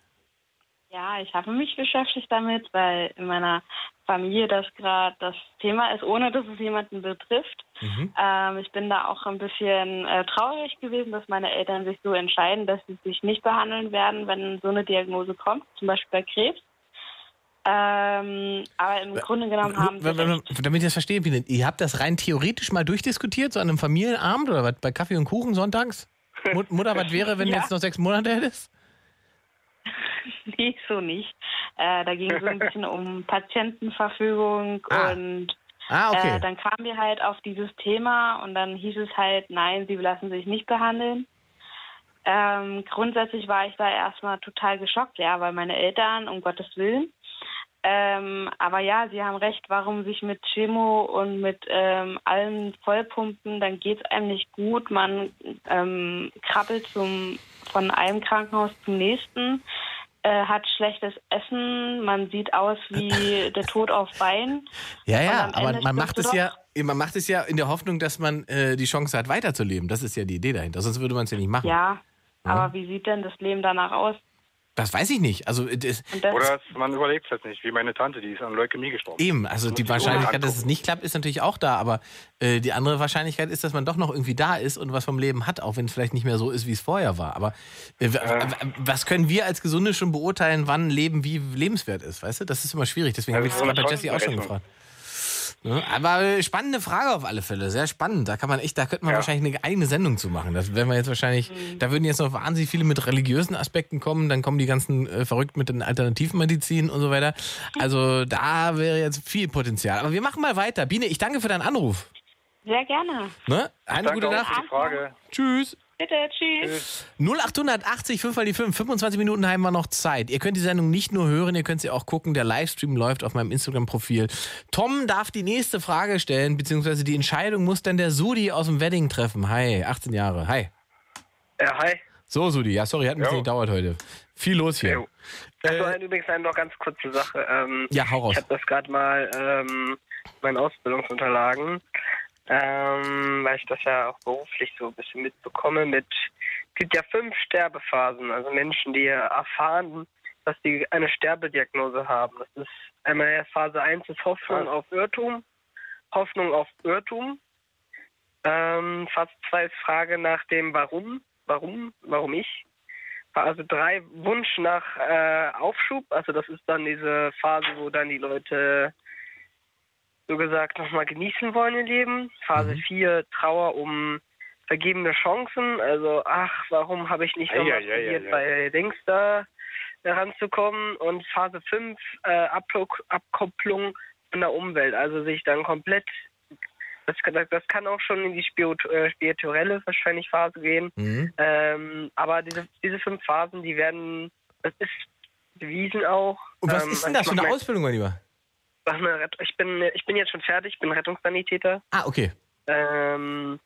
S13: Ja, ich habe mich beschäftigt damit, weil in meiner Familie das gerade das Thema ist, ohne dass es jemanden betrifft. Ähm, ich bin da auch ein bisschen äh, traurig gewesen, dass meine Eltern sich so entscheiden, dass sie sich nicht behandeln werden, wenn so eine Diagnose kommt, zum Beispiel bei Krebs. Ähm, aber im Grunde genommen haben sie
S4: Damit ich das verstehe, ihr habt das rein theoretisch mal durchdiskutiert, so an einem Familienabend oder was, bei Kaffee und Kuchen sonntags? Mut- Mutter, was wäre, wenn du
S13: Ja.
S4: jetzt noch sechs Monate hättest?
S13: Nee, so nicht. Äh, da ging es so ein bisschen um Patientenverfügung und
S4: Ah, okay.
S13: äh, dann kamen wir halt auf dieses Thema und dann hieß es halt, nein, sie lassen sich nicht behandeln. Ähm, grundsätzlich war ich da erstmal total geschockt, ja, weil meine Eltern, um Gottes Willen. Ähm, aber ja, Sie haben recht, warum sich mit Chemo und mit ähm, allem vollpumpen, dann geht's einem nicht gut. Man ähm, krabbelt zum, von einem Krankenhaus zum nächsten, äh, hat schlechtes Essen, man sieht aus wie der Tod auf Bein.
S4: Ja, ja, aber man macht es ja, man macht es ja in der Hoffnung, dass man äh, die Chance hat, weiterzuleben. Das ist ja die Idee dahinter. Sonst würde man es ja nicht machen.
S13: Ja,
S4: Ja.
S13: aber wie sieht denn das Leben danach aus?
S4: Das weiß ich nicht. Also äh, das,
S15: Oder man überlegt es halt nicht, wie meine Tante, die ist an Leukämie gestorben.
S4: eben, also die Wahrscheinlichkeit, dass es nicht klappt, ist natürlich auch da. Aber äh, die andere Wahrscheinlichkeit ist, dass man doch noch irgendwie da ist und was vom Leben hat, auch wenn es vielleicht nicht mehr so ist, wie es vorher war. Aber äh, w- was können wir als Gesunde schon beurteilen, wann Leben wie lebenswert ist? Weißt du, das ist immer schwierig. Deswegen habe ich das
S15: Also
S4: gerade bei Jesse auch schon gefragt. Ne? Aber spannende Frage auf alle Fälle, sehr spannend. Da kann man echt, da könnte man wahrscheinlich eine eigene Sendung zu machen. Das werden wir jetzt wahrscheinlich, da würden jetzt noch wahnsinnig viele mit religiösen Aspekten kommen, dann kommen die ganzen äh, verrückt mit den Alternativmedizin und so weiter. Also da wäre jetzt viel Potenzial. Aber wir machen mal weiter. Biene, ich danke für deinen Anruf.
S13: Sehr gerne.
S4: Ne? Eine
S15: Danke
S4: gute Nacht.
S15: Frage.
S4: Tschüss.
S13: Bitte, tschüss.
S4: 0880 5 mal die 5. 25 Minuten haben wir noch Zeit. Ihr könnt die Sendung nicht nur hören, ihr könnt sie auch gucken. Der Livestream läuft auf meinem Instagram-Profil. Tom darf die nächste Frage stellen, beziehungsweise die Entscheidung muss dann der Sudi aus dem Wedding treffen. Hi, 18 Jahre. Hi.
S16: Ja, hi.
S4: So, Sudi. Ja, sorry, hat ein bisschen
S16: Jo.
S4: gedauert heute. Viel los hier.
S16: Also eine, übrigens eine noch ganz kurze Sache. Ähm,
S4: Ja, hau raus.
S16: Ich habe das gerade mal ähm, meine Ausbildungsunterlagen, ähm, weil ich das ja auch beruflich so ein bisschen mitbekomme. Mit es gibt ja fünf Sterbephasen, also Menschen, die erfahren, dass sie eine Sterbediagnose haben. Das ist einmal Phase 1 ist Hoffnung auf Irrtum, Hoffnung auf Irrtum. Ähm, Phase 2 ist Frage nach dem Warum, warum, warum ich. Phase 3 Wunsch nach äh, Aufschub, also das ist dann diese Phase, wo dann die Leute so gesagt nochmal genießen wollen ihr Leben. Phase 4 Trauer um vergebene Chancen, also ach, warum habe ich nicht nochmal probiert,
S15: ei, ei.
S16: bei Dings da heranzukommen und Phase 5 äh, Abkopplung von der Umwelt, also sich dann komplett das, kann- das kann auch schon in die äh, spirituelle wahrscheinlich Phase gehen.
S4: Mhm.
S16: Ähm, aber diese, diese fünf Phasen, die werden, das ist bewiesen auch.
S4: Und was
S16: Ähm,
S4: ist denn
S16: also
S4: das für eine Ausbildung, mein Lieber?
S16: Mach eine Rett- Ich bin, ich bin jetzt schon fertig, ich bin Rettungssanitäter.
S4: Ah, okay.
S16: Ähm,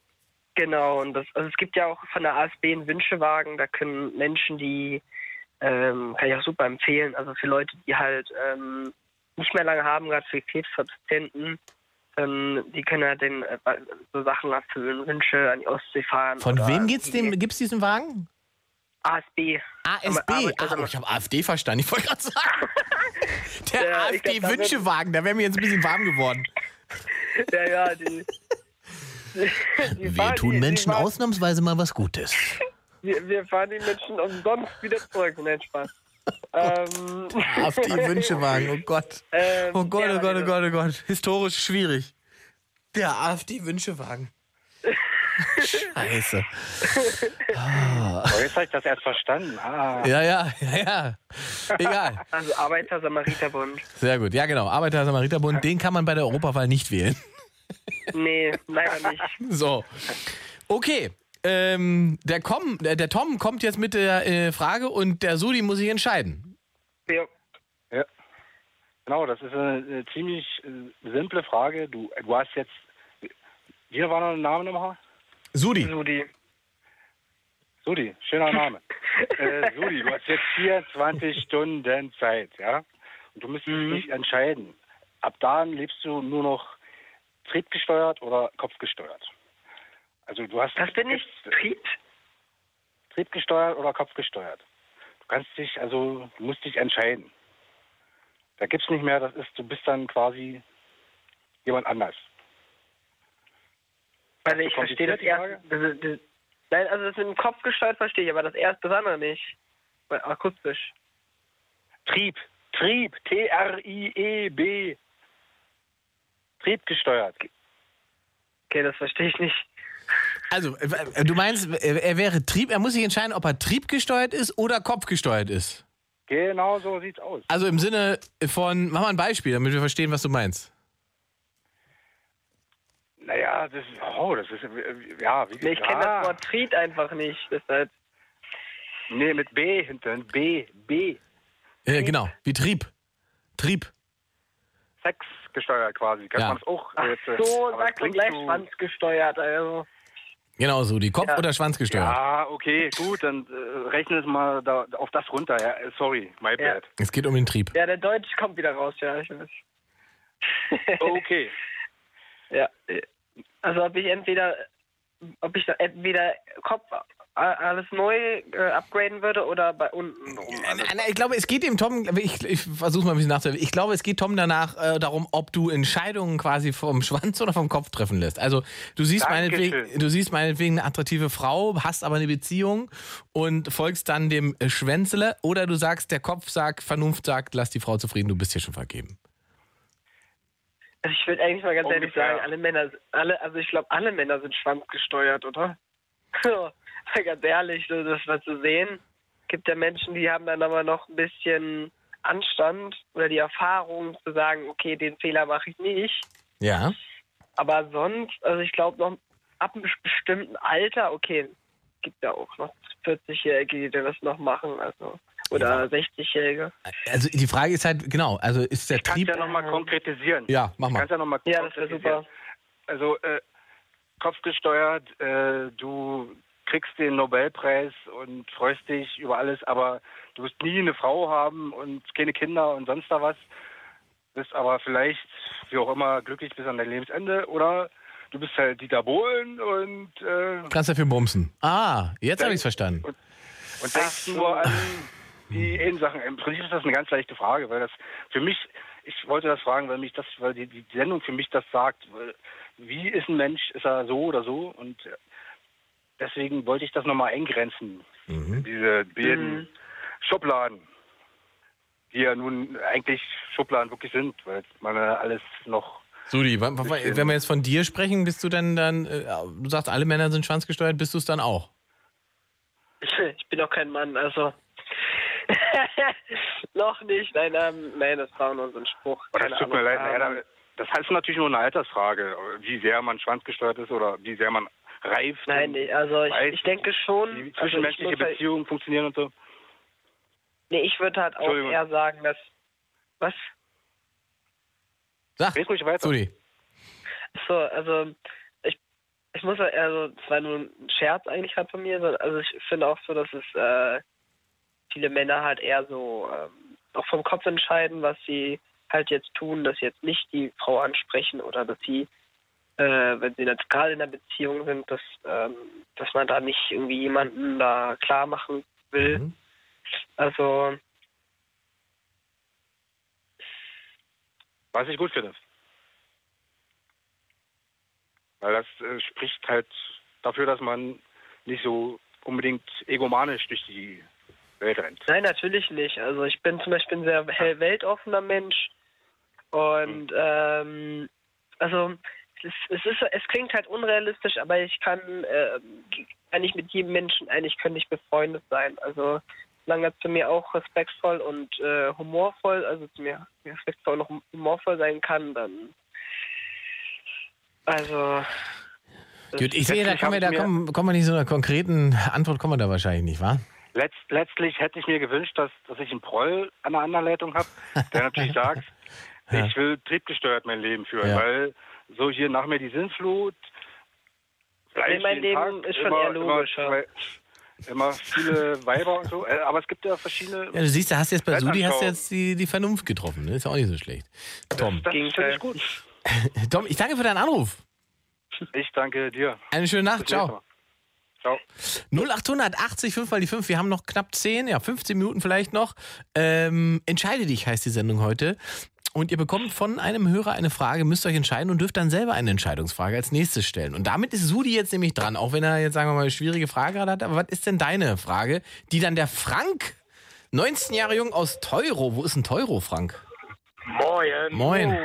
S16: genau, und das, also es gibt ja auch von der ASB einen Wünschewagen, da können Menschen, die, ähm, kann ich auch super empfehlen, also für Leute, die halt ähm, nicht mehr lange haben, gerade für Krebspatienten, die können halt den, äh, so Sachen erfüllen, Wünsche an die Ostsee fahren.
S4: Von wem geht's dem, gibt's diesen Wagen?
S16: ASB.
S4: ASB. Ah, ich habe AfD verstanden. Ich wollte gerade sagen. Der
S16: Ja,
S4: AfD-Wünschewagen, da wäre mir jetzt ein bisschen warm geworden.
S16: Ja, ja, die. die
S4: Wir tun Menschen
S16: die,
S4: ausnahmsweise mal was Gutes.
S16: Wir, wir fahren die Menschen umsonst wieder zurück. Nein, Spaß. ähm,
S4: AfD-Wünschewagen, oh Gott.
S16: Ähm,
S4: Oh Gott,
S16: ja,
S4: oh Gott, oh
S16: diese-
S4: Gott, oh Gott. Historisch schwierig. Der AfD-Wünschewagen. Scheiße. Ah.
S15: Oh, jetzt habe ich das erst verstanden. Ah.
S4: Ja, ja, ja, ja. Egal.
S16: Also Arbeiter-Samariterbund.
S4: Sehr gut. Ja, genau. Arbeiter-Samariterbund, den kann man bei der Europawahl nicht wählen.
S16: Nee, leider nicht.
S4: So. Okay. Ähm, der, Com, der, der Tom kommt jetzt mit der äh, Frage und der Sudi muss sich entscheiden.
S16: Ja.
S15: Ja. Genau, das ist eine, eine ziemlich äh, simple Frage. Du, du hast jetzt. Wie war noch der Name nochmal?
S4: Sudi.
S16: Sudi.
S15: Sudi, schöner Name. äh, Sudi, du hast jetzt 24 Stunden Zeit, ja? Und du müsstest
S16: Mhm.
S15: dich entscheiden. Ab dann lebst du nur noch triebgesteuert oder kopfgesteuert. Also du hast.
S16: Was bin ich? Trieb?
S15: Triebgesteuert oder kopfgesteuert. Du kannst dich, also du musst dich entscheiden. Da gibt's nicht mehr, das ist, du bist dann quasi jemand anders.
S16: Also ich verstehe das erste. Das, das, nein, also das mit dem Kopf gesteuert verstehe ich, aber das erste, das andere nicht. Weil Akustisch.
S15: Trieb, Trieb, T-R-I-E-B. Triebgesteuert.
S16: Okay, das verstehe ich nicht.
S4: Also, äh, du meinst, er er wäre Trieb, er muss sich entscheiden, ob er triebgesteuert ist oder kopfgesteuert ist.
S15: Genau so sieht's aus.
S4: Also im Sinne von, mach mal ein Beispiel, damit wir verstehen, was du meinst.
S15: Naja, das ist, oh, das ist, äh, ja, wie
S16: Nee, ich kenne das Wort Trieb einfach nicht. Deshalb.
S15: Nee, mit B hinten, B, B.
S4: Äh, genau, wie Trieb. Trieb.
S15: Sex gesteuert quasi. Kann
S4: Ja.
S15: man es auch
S16: Ach
S15: jetzt, äh,
S16: so, sagt man gleich
S15: so-
S16: schwanzgesteuert. Also.
S4: Genau so, die Kopf-
S16: Ja.
S4: oder Schwanzgesteuert.
S15: Ja, okay, gut, dann äh, rechne es mal da, auf das runter. Ja, äh, sorry, my
S16: Ja.
S15: bad.
S4: Es geht um den Trieb.
S16: Ja, der Deutsch kommt wieder raus, ja. Ich weiß.
S15: Okay.
S16: ja. Also ob ich entweder ob ich entweder Kopf äh, alles neu äh, upgraden würde oder bei unten rum. alles.
S4: Nein, Ich glaube, es geht dem Tom, ich, ich versuche mal ein bisschen nachzudenken. Ich glaube, es geht Tom danach äh, darum, ob du Entscheidungen quasi vom Schwanz oder vom Kopf treffen lässt. Also du siehst,
S15: Dankeschön.
S4: meinetwegen, du siehst meinetwegen eine attraktive Frau, hast aber eine Beziehung und folgst dann dem äh, Schwänzele oder du sagst, der Kopf sagt, Vernunft sagt, lass die Frau zufrieden, du bist hier schon vergeben.
S16: Also ich würde eigentlich mal ganz ehrlich
S15: Ungefähr.
S16: sagen, alle Männer, alle, also ich glaube, alle Männer sind schwanzgesteuert, oder? Mal ganz ehrlich, so das mal zu sehen. Gibt ja Menschen, die haben dann aber noch ein bisschen Anstand oder die Erfahrung zu sagen, okay, den Fehler mache ich nicht.
S4: Ja.
S16: Aber sonst, also ich glaube noch ab einem bestimmten Alter, okay, gibt ja auch noch 40-Jährige, die das noch machen, also oder 60-Jährige.
S4: Also die Frage ist halt, genau, also ist der
S15: Kannst
S4: Trieb.
S15: ja nochmal konkretisieren.
S4: Ja, mach mal.
S15: Kannst ja nochmal
S16: Ja, das wäre super.
S15: Also, äh, kopfgesteuert, äh, du kriegst den Nobelpreis und freust dich über alles, aber du wirst nie eine Frau haben und keine Kinder und sonst da was. Bist aber vielleicht, wie auch immer, glücklich bis an dein Lebensende oder du bist halt Dieter Bohlen und, äh,
S4: Kannst dafür bumsen. Ah, jetzt habe ich es verstanden.
S15: und denkst nur an die Sachen. Im Prinzip ist das eine ganz leichte Frage, weil das für mich, ich wollte das fragen, weil mich das, weil die, die Sendung für mich das sagt. Weil, wie ist ein Mensch? Ist er so oder so? Und äh, deswegen wollte ich das nochmal eingrenzen. Diese beiden
S16: Mhm.
S15: Schubladen, die ja nun eigentlich Schubladen wirklich sind, weil man ja alles noch
S4: Sudi, wenn wir jetzt von dir sprechen, bist du denn dann, äh, du sagst, alle Männer sind schwanzgesteuert, bist du es dann auch?
S16: Ich, ich bin doch kein Mann, also. noch nicht, nein, ähm, nein, das war nur so ein Spruch.
S15: Oh,
S16: keine
S15: das tut mir leid, naja,
S16: Ähm,
S15: da- das ist natürlich nur eine Altersfrage, wie sehr man schwanzgesteuert ist oder wie sehr man reift.
S16: Nein, nee, also ich,
S15: weiß,
S16: ich denke schon.
S15: wie
S16: Also ich
S15: zwischenmenschliche
S16: halt-
S15: Beziehungen funktionieren und so.
S16: Nee, ich würde halt auch eher sagen, dass. Was?
S4: Sag,
S15: Red ruhig weiter.
S16: So, also ich, ich muss halt, also es war nur ein Scherz eigentlich gerade von mir, also ich finde auch so, dass es äh, viele Männer halt eher so ähm, auch vom Kopf entscheiden, was sie halt jetzt tun, dass sie jetzt nicht die Frau ansprechen oder dass sie, äh, wenn sie jetzt gerade in einer Beziehung sind, dass, ähm, dass man da nicht irgendwie jemanden da klar machen will.
S4: Mhm.
S16: Also
S15: Was ich gut finde. Weil das äh, spricht halt dafür, dass man nicht so unbedingt egomanisch durch die Welt rennt.
S16: Nein, natürlich nicht. Also ich bin zum Beispiel ein sehr hell- weltoffener Mensch und ähm, also es, es ist es klingt halt unrealistisch, aber ich kann äh, kann ich mit jedem Menschen eigentlich könnte ich befreundet sein. Also solange er zu mir auch respektvoll und äh, humorvoll, also zu mir respektvoll und humorvoll sein kann, dann also
S4: Gut, ich sehe, da kommen wir, da kommen, kommen wir nicht zu einer konkreten Antwort, kommen wir da wahrscheinlich nicht, wa?
S15: Letzt, letztlich hätte ich mir gewünscht, dass, dass ich einen Proll an der anderen Leitung habe, der natürlich sagt,
S4: Ja.
S15: Ich will triebgesteuert mein Leben führen,
S4: Ja.
S15: weil so hier nach mir die Sinnflut.
S16: Nee, mein
S15: jeden
S16: Leben ist schon eher logisch, ja.
S15: Immer, immer viele Weiber und so. Äh, Aber es gibt ja verschiedene.
S4: Ja, du siehst, du hast jetzt bei Sudi hast du jetzt die, die Vernunft getroffen. Ne? Ist ja auch nicht so schlecht. Tom.
S15: Das finde ich gut.
S4: Tom, ich danke für deinen Anruf.
S15: Ich danke dir.
S4: Eine schöne Nacht. Ciao.
S15: Mal. Ciao.
S4: 0880 5 mal die 5. Wir haben noch knapp 10, ja, 15 Minuten vielleicht noch. Ähm, Entscheide dich heißt die Sendung heute. Und ihr bekommt von einem Hörer eine Frage, müsst euch entscheiden und dürft dann selber eine Entscheidungsfrage als nächstes stellen. Und damit ist Sudi jetzt nämlich dran, auch wenn er jetzt, sagen wir mal, eine schwierige Frage gerade hat. Aber was ist denn deine Frage, die dann der Frank, 19 Jahre jung aus Teuro, wo ist ein Teuro, Frank?
S17: Moin.
S4: Moin.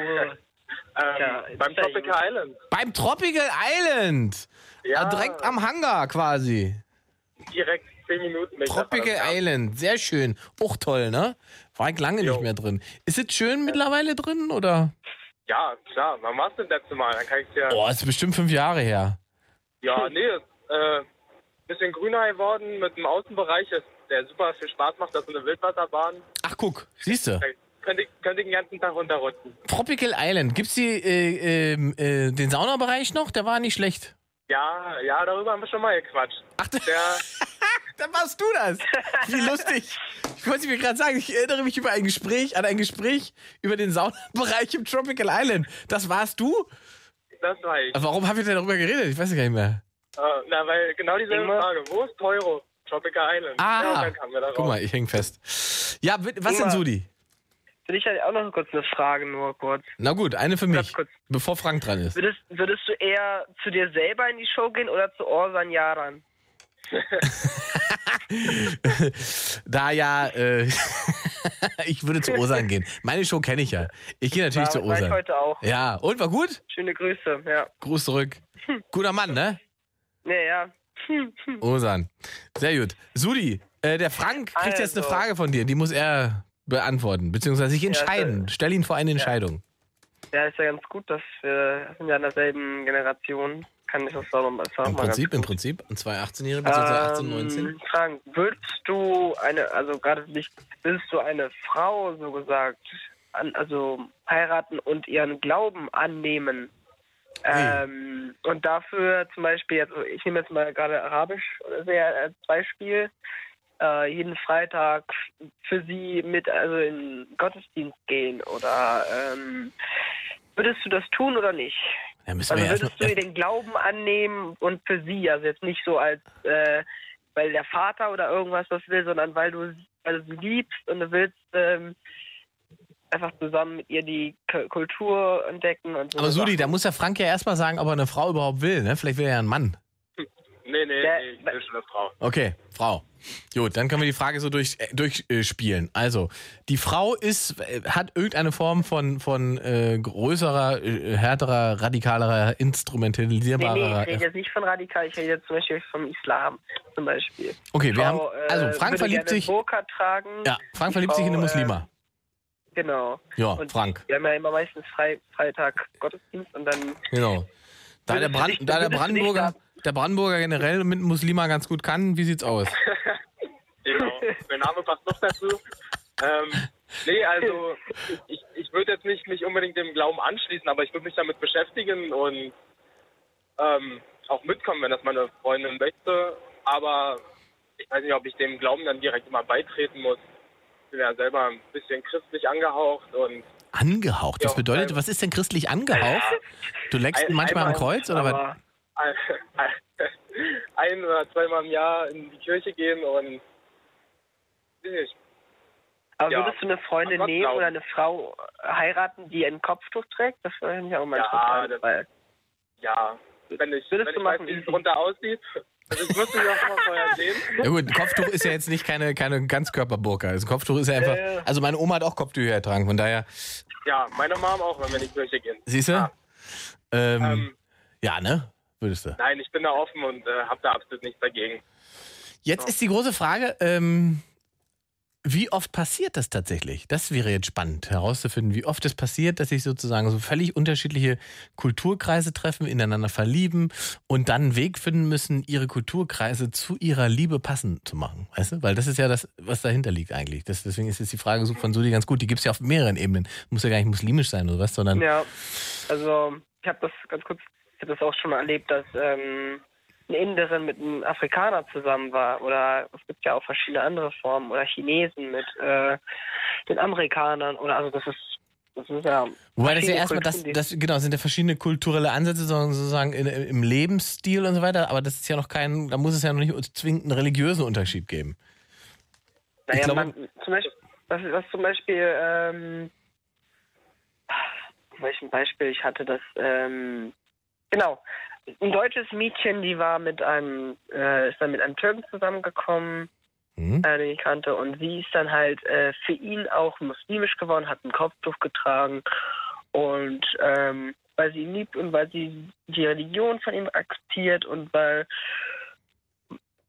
S17: Ähm, beim Tropical Island.
S4: Beim Tropical Island.
S17: Ja.
S4: Ah, Direkt am Hangar quasi.
S17: Direkt 10 Minuten.
S4: Tropical. Island, sehr schön. Auch toll, ne? War ich lange nicht mehr drin. Ist es schön mittlerweile drin oder?
S17: Ja, klar. Wann warst du das letzte Mal? Dann kann ich dir.
S4: Boah, ist bestimmt fünf Jahre her.
S17: Ja, nee, ist, äh, bisschen grüner geworden mit dem Außenbereich, der super viel Spaß macht. Das ist eine Wildwasserbahn.
S4: Ach, guck, siehst du?
S17: Da könnte ich, könnte ich den ganzen Tag runterrutschen.
S4: Tropical Island, gibt's die, äh, ähm, äh, den Saunabereich noch? Der war nicht schlecht.
S17: Ja, ja, darüber haben wir schon mal gequatscht. Ach, der,
S4: Dann warst du das. Wie lustig. Ich wollte mir gerade sagen, ich erinnere mich über ein Gespräch, an ein Gespräch über den Saunabereich im Tropical Island. Das warst du?
S17: das war ich.
S4: Warum haben wir denn darüber geredet? Ich weiß gar nicht mehr.
S17: Äh, na, weil genau dieselbe Frage. Wo ist Teuro? Tropical Island. Ja,
S4: Ah,
S17: dann kamen wir darauf.
S4: guck mal, ich häng fest. Ja, was denn,
S16: Ingmar.
S4: Sudi?
S16: Dich hatte ich auch noch kurz eine Frage, nur kurz.
S4: Na gut, eine für mich, bevor Frank dran ist.
S16: Würdest, würdest du eher zu dir selber in die Show gehen oder zu Orsan Yaran?
S4: da ja, äh, ich würde zu Osan gehen. Meine Show kenne ich ja. Ich gehe natürlich
S16: War-
S4: zu
S16: war ich
S4: Osan.
S16: heute auch.
S4: Ja, und war gut?
S16: Schöne Grüße, ja.
S4: Gruß zurück. Guter Mann, ne?
S16: Nee, ja.
S4: Osan. Sehr gut. Sudi, äh, der Frank kriegt jetzt eine
S16: Also.
S4: Frage von dir, die muss er beantworten, beziehungsweise sich
S16: Ja,
S4: entscheiden. Stell ihn vor eine Entscheidung.
S16: Ja, ist ja ganz gut, dass wir sind ja in derselben Generation. Kann ich das sagen?
S4: Im Prinzip, im Prinzip. Und zwei 18-Jährige, beziehungsweise 18, 19.
S16: Ähm, Frank, würdest du eine, also gerade dich, würdest du eine Frau so gesagt, an, also heiraten und ihren Glauben annehmen? Ähm, und dafür zum Beispiel, also ich nehme jetzt mal gerade Arabisch als Beispiel, äh, jeden Freitag für sie mit also in Gottesdienst gehen oder ähm, würdest du das tun oder nicht?
S4: Ja,
S16: Also
S4: wir ja
S16: würdest du ihr den Glauben annehmen und für sie, also jetzt nicht so als, äh, weil der Vater oder irgendwas was will, sondern weil du, weil du sie liebst und du willst ähm, einfach zusammen mit ihr die K Kultur entdecken und so.
S4: Aber Sudi, da muss der Frank ja erstmal sagen, ob er eine Frau überhaupt will, ne? Vielleicht will er ja einen Mann.
S17: Nee, nee, nee, ich will schon eine Frau.
S4: Okay, Frau. Gut, dann können wir die Frage so durch, äh, durchspielen. Also, die Frau ist, äh, hat irgendeine Form von, von äh, größerer, äh, härterer, radikalerer,
S16: Nee, nee,
S4: instrumentalisierbarer.
S16: ich rede jetzt nicht von radikal, ich rede jetzt zum Beispiel vom Islam zum Beispiel.
S4: Okay, wir
S16: Frau,
S4: haben- also,
S16: äh,
S4: Frank
S16: würde
S4: verliebt sich-
S16: Burka tragen.
S4: ja, Frank verliebt sich in eine
S16: Frau,
S4: Muslima.
S16: Äh, genau.
S4: Ja,
S16: und
S4: Frank.
S16: Wir haben ja immer meistens Fre Freitag Gottesdienst und dann
S4: Genau. Da der, Brand, da der Brandenburger, der Brandenburger generell mit Muslima ganz gut kann, wie sieht's aus?
S17: Genau, der Name passt noch dazu. Ähm, nee, also ich, ich würde jetzt nicht mich unbedingt dem Glauben anschließen, aber ich würde mich damit beschäftigen und ähm, auch mitkommen, wenn das meine Freundin möchte. Aber ich weiß nicht, ob ich dem Glauben dann direkt immer beitreten muss. Ich bin ja selber ein bisschen christlich angehaucht und
S4: Angehaucht? Was bedeutet, was ist denn christlich angehaucht? Du leckst
S17: Ein-
S4: manchmal am Kreuz oder was?
S17: Ein, oder zweimal im Jahr in die Kirche gehen und weiß nicht.
S16: Aber
S17: Ja.
S16: würdest du eine Freundin nehmen
S17: glauben.
S16: oder eine Frau heiraten, die ein Kopftuch trägt? Das wäre mich auch mal
S17: Ja, das- Ja, wenn ich,
S16: Würdest
S17: wenn
S16: du
S17: ich weiß,
S16: machen,
S17: wie es drunter aussieht. Also ich müsste mich auch mal vorher sehen.
S4: Ja gut, ein Kopftuch ist ja jetzt nicht keine, keine Ganzkörperburka. Also ein Kopftuch ist ja einfach.
S17: Äh.
S4: Also meine Oma hat auch Kopftücher getragen, von daher,
S17: Ja, meine Mom auch, wenn wir in die Kirche gehen.
S4: siehst du? Ähm,
S17: Ähm,
S4: ja, ne? Würdest du.
S17: Nein, ich bin da offen und äh, habe da absolut nichts dagegen.
S4: Jetzt ist die große Frage, ähm, Wie oft passiert das tatsächlich? Das wäre jetzt spannend herauszufinden, wie oft es passiert, dass sich sozusagen so völlig unterschiedliche Kulturkreise treffen, ineinander verlieben und dann einen Weg finden müssen, ihre Kulturkreise zu ihrer Liebe passend zu machen. Weißt du? Weil das ist ja das, was dahinter liegt eigentlich. Das, deswegen ist jetzt die Frage so von Sudi ganz gut. Die gibt es ja auf mehreren Ebenen. Muss ja gar nicht muslimisch sein oder was, sondern.
S16: Ja, also ich habe das ganz kurz, ich habe das auch schon mal erlebt, dass ähm, eine Inderin mit einem Afrikaner zusammen war oder es gibt ja auch verschiedene andere Formen oder Chinesen mit äh, den Amerikanern oder also das ist das ist ja
S4: Wobei das ja erstmal, das, das, genau, sind ja verschiedene kulturelle Ansätze sondern sozusagen in, im Lebensstil und so weiter, aber das ist ja noch kein, da muss es ja noch nicht zwingend einen religiösen Unterschied geben.
S16: Naja,
S4: ich glaube-
S16: man, zum Beispiel, was, was zum Beispiel, ähm, welchen Beispiel ich hatte, das, ähm, genau, ein deutsches Mädchen, die war mit einem, äh, ist dann mit einem Türken zusammengekommen,
S4: Mhm.
S16: äh, den ich kannte, und sie ist dann halt äh, für ihn auch muslimisch geworden, hat ein Kopftuch getragen und ähm, weil sie ihn liebt und weil sie die Religion von ihm akzeptiert und weil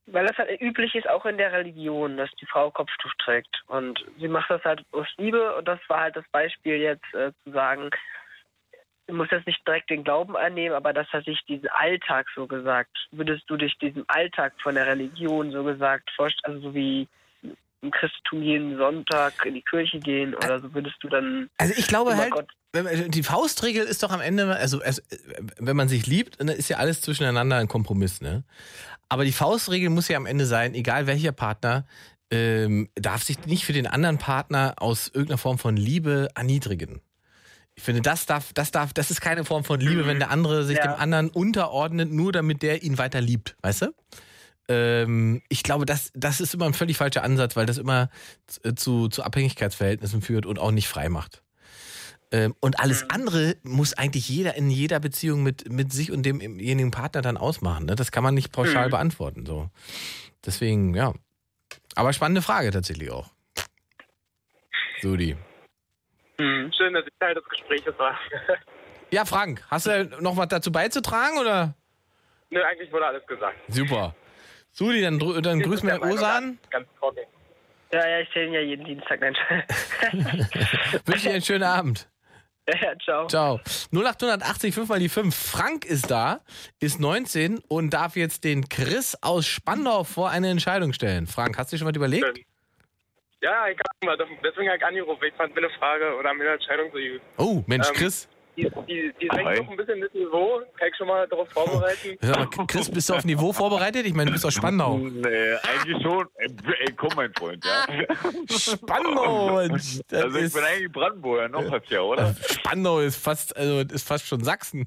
S16: weil das halt üblich ist auch in der Religion, dass die Frau Kopftuch trägt. Und sie macht das halt aus Liebe und das war halt das Beispiel jetzt äh, zu sagen, du musst jetzt nicht direkt den Glauben annehmen, aber dass er sich diesen Alltag so gesagt, würdest du dich diesem Alltag von der Religion so gesagt vorstellen, also so wie im Christentum jeden Sonntag in die Kirche gehen oder so würdest du dann
S4: Also ich glaube halt,
S16: Gott.
S4: die Faustregel ist doch am Ende, also es, wenn man sich liebt, dann ist ja alles zwischeneinander ein Kompromiss, ne? Aber die Faustregel muss ja am Ende sein, egal welcher Partner, ähm, darf sich nicht für den anderen Partner aus irgendeiner Form von Liebe erniedrigen. Ich finde, das darf, das darf, das ist keine Form von Liebe, wenn der andere sich
S16: Ja.
S4: dem anderen unterordnet, nur damit der ihn weiter liebt, weißt du? Ähm, ich glaube, das, das ist immer ein völlig falscher Ansatz, weil das immer zu, zu, zu Abhängigkeitsverhältnissen führt und auch nicht frei macht. Ähm, und alles andere muss eigentlich jeder in jeder Beziehung mit, mit sich und demjenigen Partner dann ausmachen. Ne? Das kann man nicht pauschal
S17: Mhm.
S4: beantworten. So. Deswegen, ja. Aber spannende Frage tatsächlich auch. Sudi.
S17: Schön, dass ich Teil des Gesprächs war.
S4: Ja, Frank, hast du noch was dazu beizutragen oder?
S17: Nö, eigentlich wurde alles gesagt.
S4: Super. Sudi, dann, dann grüß mir Osan.
S17: Ganz trocken.
S16: Ja, ja, ich sehe ihn ja jeden Dienstag, Mensch.
S4: Wünsche dir einen schönen Abend.
S16: ja, ciao.
S4: Ciao. 0880 5 mal die 5. Frank ist da, ist 19 und darf jetzt den Chris aus Spandau vor eine Entscheidung stellen. Frank, hast du dir schon was überlegt?
S17: Ja, ich hab mal, deswegen habe ich angerufen. Ich fand mir eine Frage oder mir eine Entscheidung so gut.
S4: Oh, Mensch,
S17: Ähm,
S4: Chris.
S17: Die, die, die senkt
S4: Hi.
S17: doch ein bisschen das Niveau. Kann ich schon mal darauf vorbereiten?
S4: Mal, Chris, bist du auf Niveau vorbereitet? Ich meine, du bist aus Spandau.
S18: Nee, eigentlich schon. Ey, komm, mein Freund, ja.
S4: Spandau!
S18: Also ich
S4: ist-
S18: bin eigentlich Brandenburger, noch was ja, oder?
S4: Spandau ist fast, also ist fast schon Sachsen.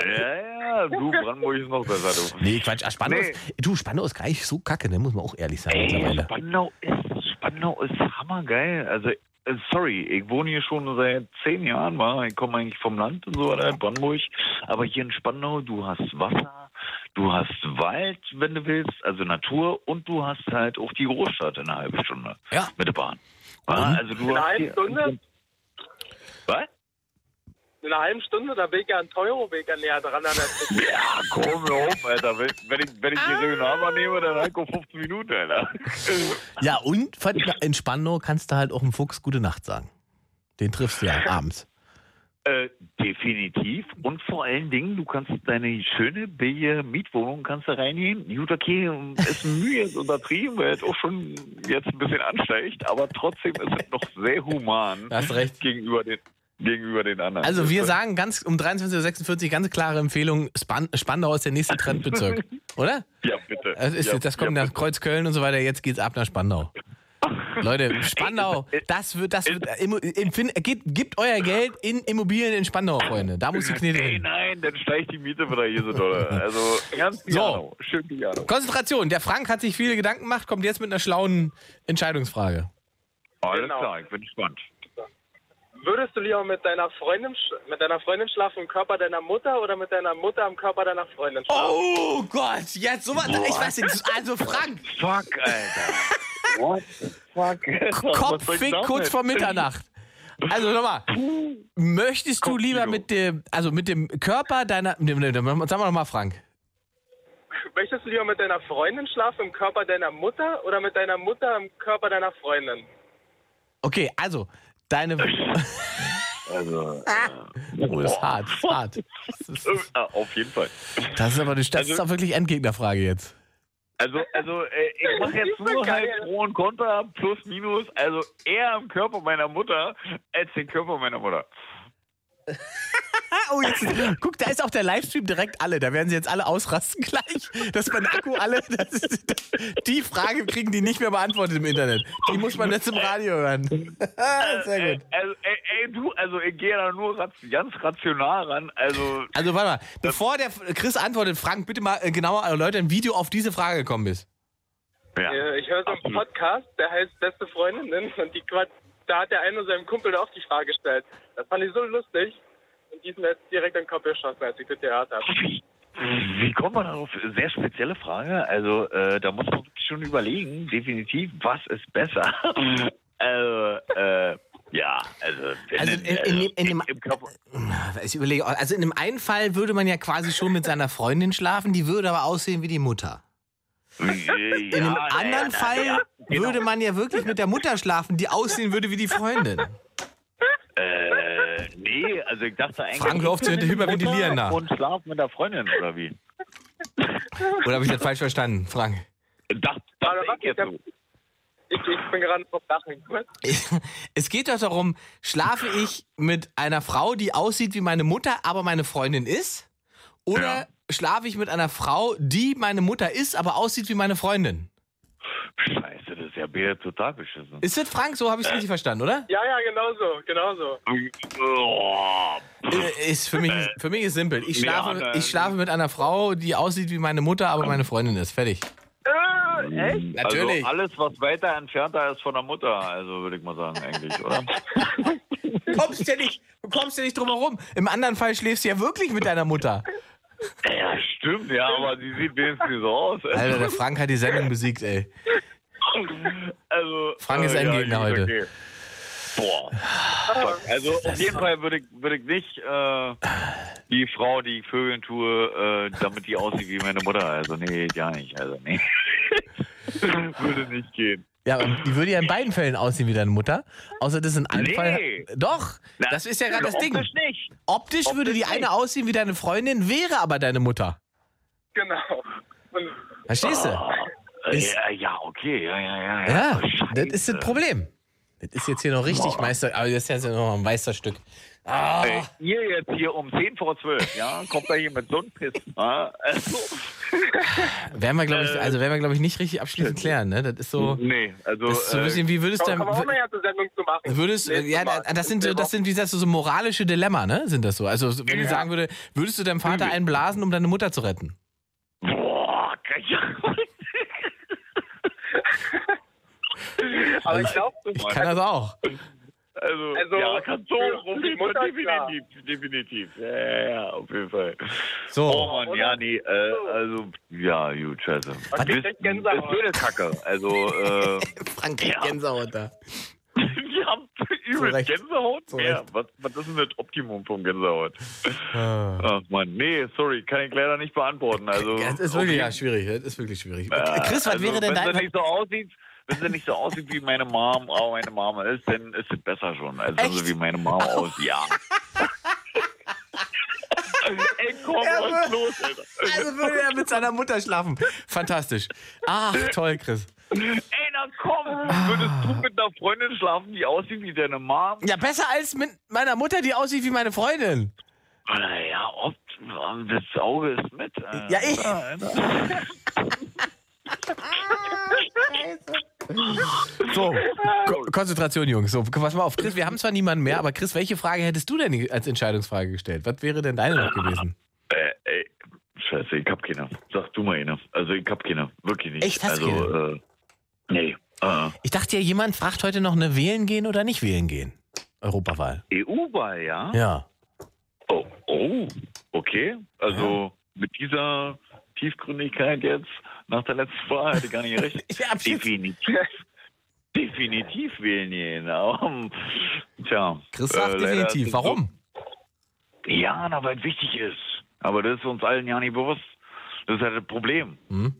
S18: Ja, ja, du, Brandenburg ist noch besser, du.
S4: Nee, Quatsch. Spandau,
S18: Nee.
S4: ist, du, Spandau ist gar nicht so kacke, ne? Muss man auch ehrlich sagen
S18: Ey,
S4: mittlerweile.
S18: Spandau ist, Spandau ist hammergeil. Also, äh, sorry, ich wohne hier schon seit zehn Jahren, war. Ich komme eigentlich vom Land und so weiter, in Brandenburg. Aber hier in Spandau, du hast Wasser, du hast Wald, wenn du willst, also Natur, und du hast halt auch die Großstadt in einer halben Stunde.
S4: Ja.
S18: Mit der Bahn. Ja, also du
S17: In einer
S18: hast
S17: halben Stunde?
S18: Was?
S17: In einer halben Stunde, da bin ich ja ein Teuro-Weg näher dran an der.
S18: Ja, komm mir auf, Alter. Wenn, wenn, ich, wenn ich die Regionalbahn nehme, dann halt auf 15 Minuten, Alter.
S4: Ja, und in Spandau kannst du halt auch einem Fuchs gute Nacht sagen. Den triffst du ja abends.
S18: Äh, definitiv. Und vor allen Dingen, du kannst deine schöne, billige Mietwohnung kannst du reingehen. Gut, okay, ist Mühe jetzt untertrieben, weil es auch schon jetzt ein bisschen ansteigt, aber trotzdem ist es noch sehr human
S4: Da hast du recht.
S18: gegenüber den, gegenüber den anderen.
S4: Also wir sagen ganz um 23.46 Uhr ganz klare Empfehlung, Span Spandau ist der nächste Trendbezirk. Oder?
S18: Ja, bitte.
S4: Das, ist,
S18: ja,
S4: das kommt
S18: ja,
S4: nach Kreuzköln und so weiter, jetzt geht's ab nach Spandau. Leute, Spandau, das wird, das wird, empfind, geht, gibt euer Geld in Immobilien in Spandau, Freunde. Da muss die Knete hin.
S18: nein, dann steigt die Miete wieder hier so doll. Also ganz Piano. Schön Piano.
S4: Konzentration. Der Frank hat sich viele Gedanken gemacht, kommt jetzt mit einer schlauen Entscheidungsfrage.
S18: Alles
S17: Genau.
S18: klar, ich bin gespannt.
S17: Würdest du lieber mit deiner Freundin sch- mit deiner Freundin schlafen im Körper deiner Mutter oder mit deiner Mutter im Körper deiner Freundin schlafen?
S4: Oh Gott, jetzt sowas. Ich weiß nicht, also Frank.
S18: Fuck, Alter. What the fuck?
S4: Kopffick kurz vor Mitternacht. Also nochmal, möchtest du lieber mit dem, also mit dem Körper deiner, ne, ne, ne, sagen wir nochmal Frank.
S17: möchtest du lieber mit deiner Freundin schlafen im Körper deiner Mutter oder mit deiner Mutter im Körper deiner Freundin?
S4: Okay, also, deine.
S18: Also,
S4: Oh, das ist hart, das ist hart. Das ist,
S18: äh, auf jeden Fall.
S4: das ist aber eine, das
S18: Also-
S4: ist auch wirklich Endgegnerfrage jetzt.
S18: Also, also äh, ich mache jetzt nur halt Pro und Contra, plus, minus. Also eher im Körper meiner Mutter als den Körper meiner Mutter.
S4: Oh, jetzt, guck, da ist auch der Livestream direkt alle. Da werden sie jetzt alle ausrasten gleich. Das ist mein Akku alle. Das ist, die Frage kriegen die nicht mehr beantwortet im Internet. Die muss man jetzt im Radio hören. Sehr gut.
S18: Also, ey, ey, du, also ich gehe da nur ganz rational ran. Also,
S4: Also warte mal, bevor der Chris antwortet, Frank, bitte mal äh, genauer erläutern, wie du auf diese Frage gekommen bist.
S17: Äh, Ich höre so einen Podcast, der heißt Beste Freundinnen und die Quatsch, da hat der eine seinem Kumpel auch die Frage gestellt. Das fand ich so lustig und die ist mir jetzt direkt in das gehört habe.
S18: wie kommt man darauf? Sehr spezielle Frage. Also, äh, da muss man wirklich schon überlegen, definitiv, was ist besser. also, äh, ja, also,
S4: Also
S18: denn,
S4: in, in, dem- in dem,
S18: im Körper.
S4: ich überlege, also in dem einen Fall würde man ja quasi schon mit seiner Freundin schlafen, die würde aber aussehen wie die Mutter. In dem anderen Fall
S18: genau.
S4: würde man ja wirklich mit der Mutter schlafen, die aussehen würde wie die Freundin.
S18: Äh, nee, also ich dachte eigentlich.
S4: Frank,
S18: mit der
S4: hyperventilieren da.
S18: Und schlaf mit der Freundin, oder wie?
S4: Oder habe ich das falsch verstanden, Frank?
S18: Dacht, dachte ich jetzt so.
S17: Ich, ich bin gerade vom Lachen.
S4: Es geht doch darum, schlafe ich mit einer Frau, die aussieht wie meine Mutter, aber meine Freundin ist? Oder schlafe ich mit einer Frau, die meine Mutter ist, aber aussieht wie meine Freundin?
S18: Scheiße, das ist ja Bär total beschissen.
S4: Ist das Frank? So habe ich es richtig verstanden, oder?
S17: Ja, ja, genau so, genau so.
S4: Äh, Ist für mich, für mich ist simpel. Ich schlafe, ich schlafe mit einer Frau, die aussieht wie meine Mutter, aber meine Freundin ist. Fertig.
S17: Äh, echt?
S4: Natürlich.
S18: Also alles, was weiter entfernter ist von der Mutter, also würde ich mal sagen, eigentlich, oder?
S4: Du kommst ja nicht, du kommst ja nicht drum herum. Im anderen Fall schläfst du ja wirklich mit deiner Mutter.
S18: Ja, stimmt, ja, aber sie sieht wenigstens so aus.
S4: Alter, der Frank hat die Sendung besiegt, ey.
S18: Also,
S4: Frank ist
S18: äh,
S4: Endgegner
S18: gut,
S4: heute.
S18: okay. Boah. Also auf jeden Fall würde ich, würde ich nicht äh, die Frau, die ich Vögeln tue, äh, damit die aussieht wie meine Mutter. Also nee, ja nicht. Also nee. würde nicht gehen.
S4: Ja, und die würde ja in beiden Fällen aussehen wie deine Mutter. Außer das in einem
S18: Nee.
S4: Fall. Doch,
S18: Na,
S4: das ist ja gerade das Ding.
S18: optisch nicht.
S4: Optisch würde die eine aussehen wie deine Freundin, wäre aber deine Mutter.
S17: Genau. Und
S4: Verstehst du?
S18: Äh,
S4: Ist-
S18: ja, ja, okay, ja, ja, ja.
S4: Ja,
S18: Scheiße.
S4: das ist das Problem. Das ist jetzt hier noch richtig Meister, aber das ist jetzt noch ein Meisterstück. Ah,
S18: Ey, ihr jetzt hier um 10 vor 12, ja, kommt da hier mit so einem Piss. Ja? Also,
S4: werden wir, glaube ich,
S18: Äh,
S4: also werden wir, glaube ich, nicht richtig abschließend klären, ne? Das ist so.
S18: nee, also.
S4: Das ist so ein
S18: äh,
S4: bisschen, wie würdest du
S17: Sendung zu machen.
S4: Würdest,
S17: Nächstes
S4: ja, das sind, so- das sind, wie sagst du, so moralische Dilemma, ne? Sind das so? Also, wenn ich sagen würde, würdest du deinem Vater einen blasen, um deine Mutter zu retten?
S18: Boah,
S17: Aber ich glaube,
S4: Ich kann das auch.
S18: Also,
S17: Also,
S18: ja, kannst du
S17: für-
S18: auf
S17: für die
S18: jeden Fall
S17: Mutter, klar.
S18: definitiv, definitiv. Ja, ja, ja, auf jeden Fall.
S4: So.
S18: Oh Mann, ja, nee, äh, also, ja, gut, scheiße.
S17: Was kriegt
S18: Ist,
S17: denn
S18: ist
S17: Gänsehaut?
S18: blöde Kacke, also, äh,
S4: Frank kriegt
S18: Ja.
S4: Gänsehaut da.
S18: wir haben übel
S4: Recht.
S18: Gänsehaut.
S4: Zu
S18: Ja, was, was ist denn das Optimum von Gänsehaut?
S4: Ah.
S18: Ach Mann, nee, sorry, kann ich leider nicht beantworten. Also,
S4: Ja, das ist wirklich ja,
S18: jeden-
S4: schwierig. Das ist wirklich schwierig.
S18: Äh,
S4: Chris, was
S18: also,
S4: wäre denn
S18: wenn
S4: dein.
S18: sie nicht so aussieht, wenn sie nicht so aussieht wie meine Mom, aber meine Mama ist, dann ist es besser schon, als wenn sie wie meine Mama aussieht. Ja. Ey, komm, was los, Alter?
S4: Also würde er mit seiner Mutter schlafen. Fantastisch. Ach, toll, Chris.
S18: Ey, na komm, würdest du mit einer Freundin schlafen, die aussieht wie deine Mom?
S4: Ja, besser als mit meiner Mutter, die aussieht wie meine Freundin.
S18: Naja, ob, das Auge ist mit. äh,
S4: Ja, ich-
S18: Alter.
S4: So, Ko Konzentration, Jungs. So, pass mal auf, Chris, wir haben zwar niemanden mehr, aber Chris, welche Frage hättest du denn als Entscheidungsfrage gestellt? Was wäre denn deine noch gewesen?
S18: Äh, ey, scheiße, ich hab keine. Sag du mal eine. Also ich hab keine. Wirklich nicht.
S4: Echt, hast
S18: also, äh, nee. Äh,
S4: Ich dachte ja, jemand fragt heute noch eine Wählen gehen oder nicht wählen gehen. Europawahl.
S18: EU-Wahl, ja?
S4: Ja.
S18: Oh, oh, okay. Also mit dieser Tiefgründigkeit jetzt nach der letzten Wahl hätte ich gar nicht recht. Definitiv. Definitiv wählen gehen. Ähm, tja.
S4: Chris sagt
S18: äh,
S4: definitiv. Warum?
S18: Ja, na, weil es wichtig ist. Aber das ist uns allen ja nicht bewusst. Das ist halt das Problem.
S4: Hm?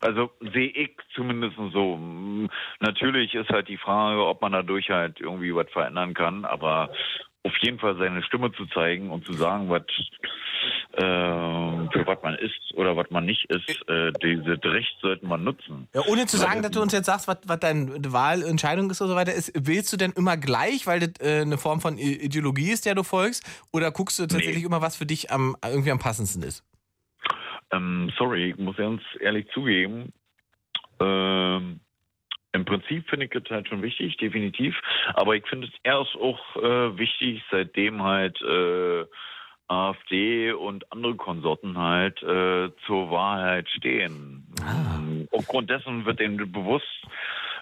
S18: Also sehe ich zumindest so. Mm, Natürlich ist halt die Frage, ob man dadurch halt irgendwie was verändern kann, aber auf jeden Fall seine Stimme zu zeigen und zu sagen, was äh, für was man ist oder was man nicht ist, äh, dieses Recht sollte man nutzen.
S4: Ja, ohne zu sagen, dass du uns jetzt sagst, was, was deine Wahlentscheidung ist und so weiter, ist, wählst du denn immer gleich, weil das äh, eine Form von Ideologie ist, der du folgst? Oder guckst du tatsächlich immer, was für dich am, irgendwie am passendsten ist?
S18: Ähm, sorry, ich muss ganz ehrlich zugeben. Ähm, Im Prinzip finde ich das halt schon wichtig, definitiv. Aber ich finde es erst auch äh, wichtig, seitdem halt äh, AfD und andere Konsorten halt äh, zur Wahrheit stehen. Ähm, Aufgrund dessen wird ihnen bewusst,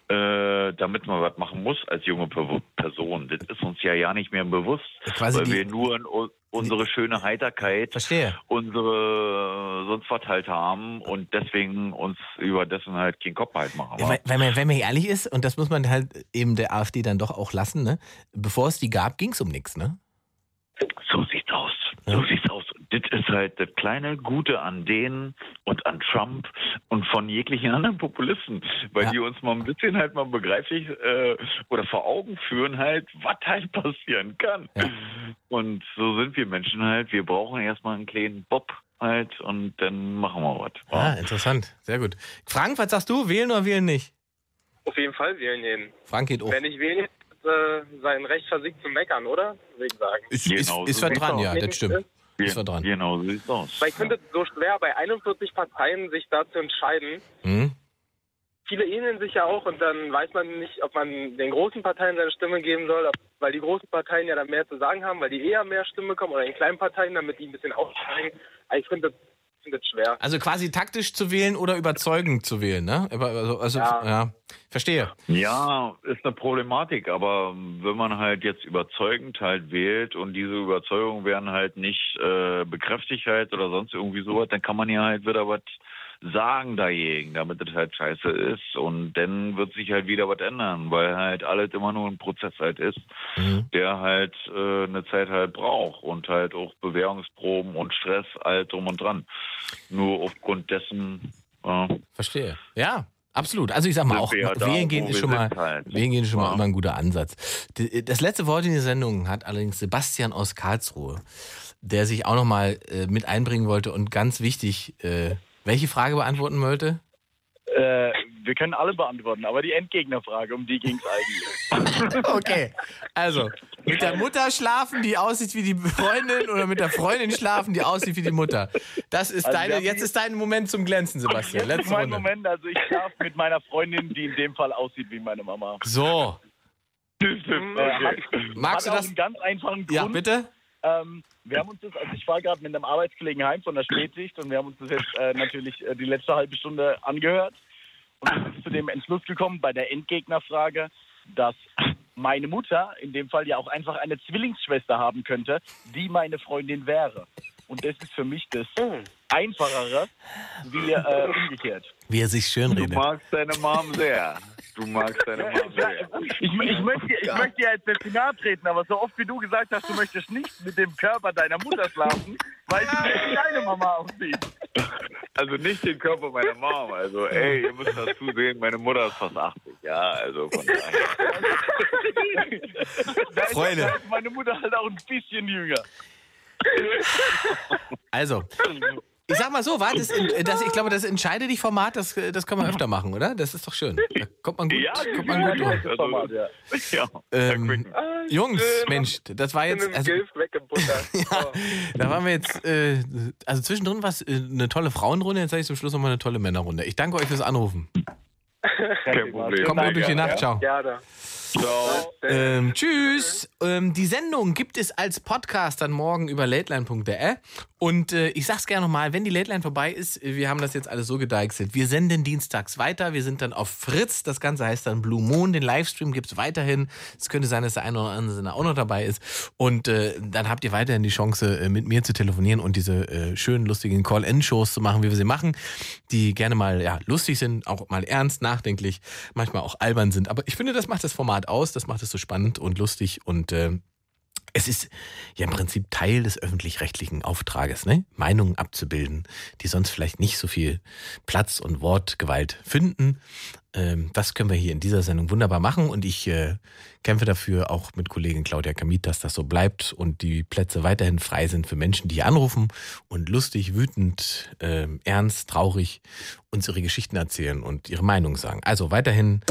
S18: äh, damit man was machen muss als junge Per- Person. Das ist uns ja ja nicht mehr bewusst,
S4: quasi
S18: weil wir nur in unsere schöne Heiterkeit,
S4: Verstehe.
S18: unsere äh, sonst was halt haben und deswegen uns über dessen halt keinen Kopf halt machen.
S4: Weil, weil man, wenn man ehrlich ist, und das muss man halt eben der AfD dann doch auch lassen, ne? bevor es die gab, ging es um nichts. Ne?
S18: So sieht's aus. So sieht's aus. Das ist halt das kleine Gute an denen und an Trump und von jeglichen anderen Populisten, weil die uns mal ein bisschen halt mal begreiflich äh, oder vor Augen führen halt, was halt passieren kann. Und so sind wir Menschen halt. Wir brauchen erstmal einen kleinen Bob halt und dann machen wir was.
S4: Ah, interessant. Sehr gut. Frank, was sagst du? Wählen oder wählen nicht?
S17: Auf jeden Fall wählen gehen.
S4: Frank geht auch.
S17: Wenn ich wählen, äh, sein Recht versiegt zu meckern, oder? Würde ich sagen.
S4: Ist, ist, ist was dran, ja, das stimmt. Ist was dran.
S18: Genau, so sieht's aus.
S17: Weil ich finde es so schwer, bei 41 Parteien sich da zu entscheiden.
S4: Hm?
S17: Viele ähneln sich ja auch und dann weiß man nicht, ob man den großen Parteien seine Stimme geben soll, ob, weil die großen Parteien ja dann mehr zu sagen haben, weil die eher mehr Stimme bekommen oder den kleinen Parteien, damit die ein bisschen aufsteigen. Aber ich finde das, finde das schwer.
S4: Also quasi taktisch zu wählen oder überzeugend zu wählen, ne? Aber Also, also, ja.
S17: Ja.
S4: Verstehe.
S18: Ja, ist eine Problematik, aber wenn man halt jetzt überzeugend halt wählt und diese Überzeugungen werden halt nicht äh, bekräftigt halt oder sonst irgendwie sowas, dann kann man ja halt wieder was sagen dagegen, damit es halt scheiße ist und dann wird sich halt wieder was ändern, weil halt alles immer nur ein Prozess halt ist, der halt äh, eine Zeit halt braucht und halt auch Bewährungsproben und Stress, alt drum und dran. Nur aufgrund dessen äh,
S4: Verstehe. Ja. Absolut. Also ich sag mal auch,
S18: wir ja da,
S4: wählen gehen ist schon mal,
S18: halt.
S4: wählen gehen ist schon mal
S18: Ja.
S4: immer ein guter Ansatz. Das letzte Wort in der Sendung hat allerdings Sebastian aus Karlsruhe, der sich auch noch mal äh, mit einbringen wollte und ganz wichtig, äh, welche Frage beantworten wollte?
S19: Äh, wir können alle beantworten, aber die Endgegnerfrage, um die ging es eigentlich.
S4: Okay, also mit der Mutter schlafen, die aussieht wie die Freundin oder mit der Freundin schlafen, die aussieht wie die Mutter. Das ist
S19: Also
S4: deine, jetzt ist dein Moment zum Glänzen, Sebastian.
S19: Jetzt ist
S4: Letzte
S19: mein
S4: Runde.
S19: Moment, also ich schlafe mit meiner Freundin, die in dem Fall aussieht wie meine Mama.
S4: So.
S19: Äh, hat,
S4: Magst
S19: hat
S4: du
S19: auch
S4: das-
S19: einen ganz einfachen Grund.
S4: Ja, bitte?
S19: Ähm, wir haben uns das, also ich war gerade mit einem Arbeitskollegen heim von der Spätsicht und wir haben uns das jetzt äh, natürlich äh, die letzte halbe Stunde angehört und wir sind zu dem Entschluss gekommen bei der Endgegnerfrage, dass meine Mutter in dem Fall ja auch einfach eine Zwillingsschwester haben könnte, die meine Freundin wäre. Und das ist für mich das Einfachere wie äh, umgekehrt.
S4: Wie er sich schön
S18: Du
S4: redet.
S18: magst deine Mom sehr. Du magst deine sehr.
S19: Ich, ich, möchte, ich möchte ja jetzt nahe treten, aber so oft wie du gesagt hast, du möchtest nicht mit dem Körper deiner Mutter schlafen, weiß ich nicht, deine Mama aussieht.
S18: Also nicht den Körper meiner Mom. Also ey, ihr müsst dazu sehen, meine Mutter ist fast 80. Ja, also von daher.
S19: Da ist,
S4: Freunde.
S19: da ist meine Mutter halt auch ein bisschen jünger.
S4: Also, ich sag mal so, war das, das, ich glaube, das entscheide dich Format, das, das können wir öfter machen, oder? Das ist doch schön. Da kommt man gut,
S18: Ja,
S4: kommt man gut durch.
S18: also,
S19: Format, ja.
S18: ja.
S4: Ähm, Jungs, Mensch, das war jetzt. Also, ja, da waren wir jetzt, äh, also zwischendrin war es äh, eine tolle Frauenrunde, jetzt sage ich zum Schluss nochmal eine tolle Männerrunde. Ich danke euch fürs Anrufen.
S18: Kein Problem.
S4: Kommt gut durch die Nacht, ciao.
S18: Ciao.
S4: Ähm, tschüss. Ähm, die Sendung gibt es als Podcast dann morgen über lateline.de. Und äh, ich sag's gerne nochmal, wenn die Lateline vorbei ist, wir haben das jetzt alles so gedeichselt. Wir senden dienstags weiter. Wir sind dann auf Fritz. Das Ganze heißt dann Blue Moon. Den Livestream gibt's weiterhin. Es könnte sein, dass der eine oder andere auch noch dabei ist. Und äh, dann habt ihr weiterhin die Chance, äh, mit mir zu telefonieren und diese äh, schönen, lustigen Call-In-Shows zu machen, wie wir sie machen, die gerne mal ja, lustig sind, auch mal ernst, nachdenklich, manchmal auch albern sind. Aber ich finde, das macht das Format aus. Das macht es so spannend und lustig und äh, Es ist ja im Prinzip Teil des öffentlich-rechtlichen Auftrages, ne? Meinungen abzubilden, die sonst vielleicht nicht so viel Platz und Wortgewalt finden. Ähm, das können wir hier in dieser Sendung wunderbar machen und ich äh, kämpfe dafür auch mit Kollegin Claudia Kamit, dass das so bleibt und die Plätze weiterhin frei sind für Menschen, die hier anrufen und lustig, wütend, äh, ernst, traurig uns ihre Geschichten erzählen und ihre Meinung sagen. Also weiterhin,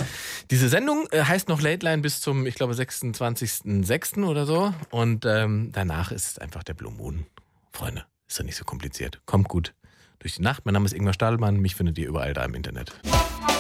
S4: diese Sendung äh, heißt noch Late Line bis zum, ich glaube, 26.06. oder so und ähm, danach ist einfach der Blue Moon. Freunde, ist doch nicht so kompliziert. Kommt gut durch die Nacht. Mein Name ist Ingmar Stadelmann. Mich findet ihr überall da im Internet.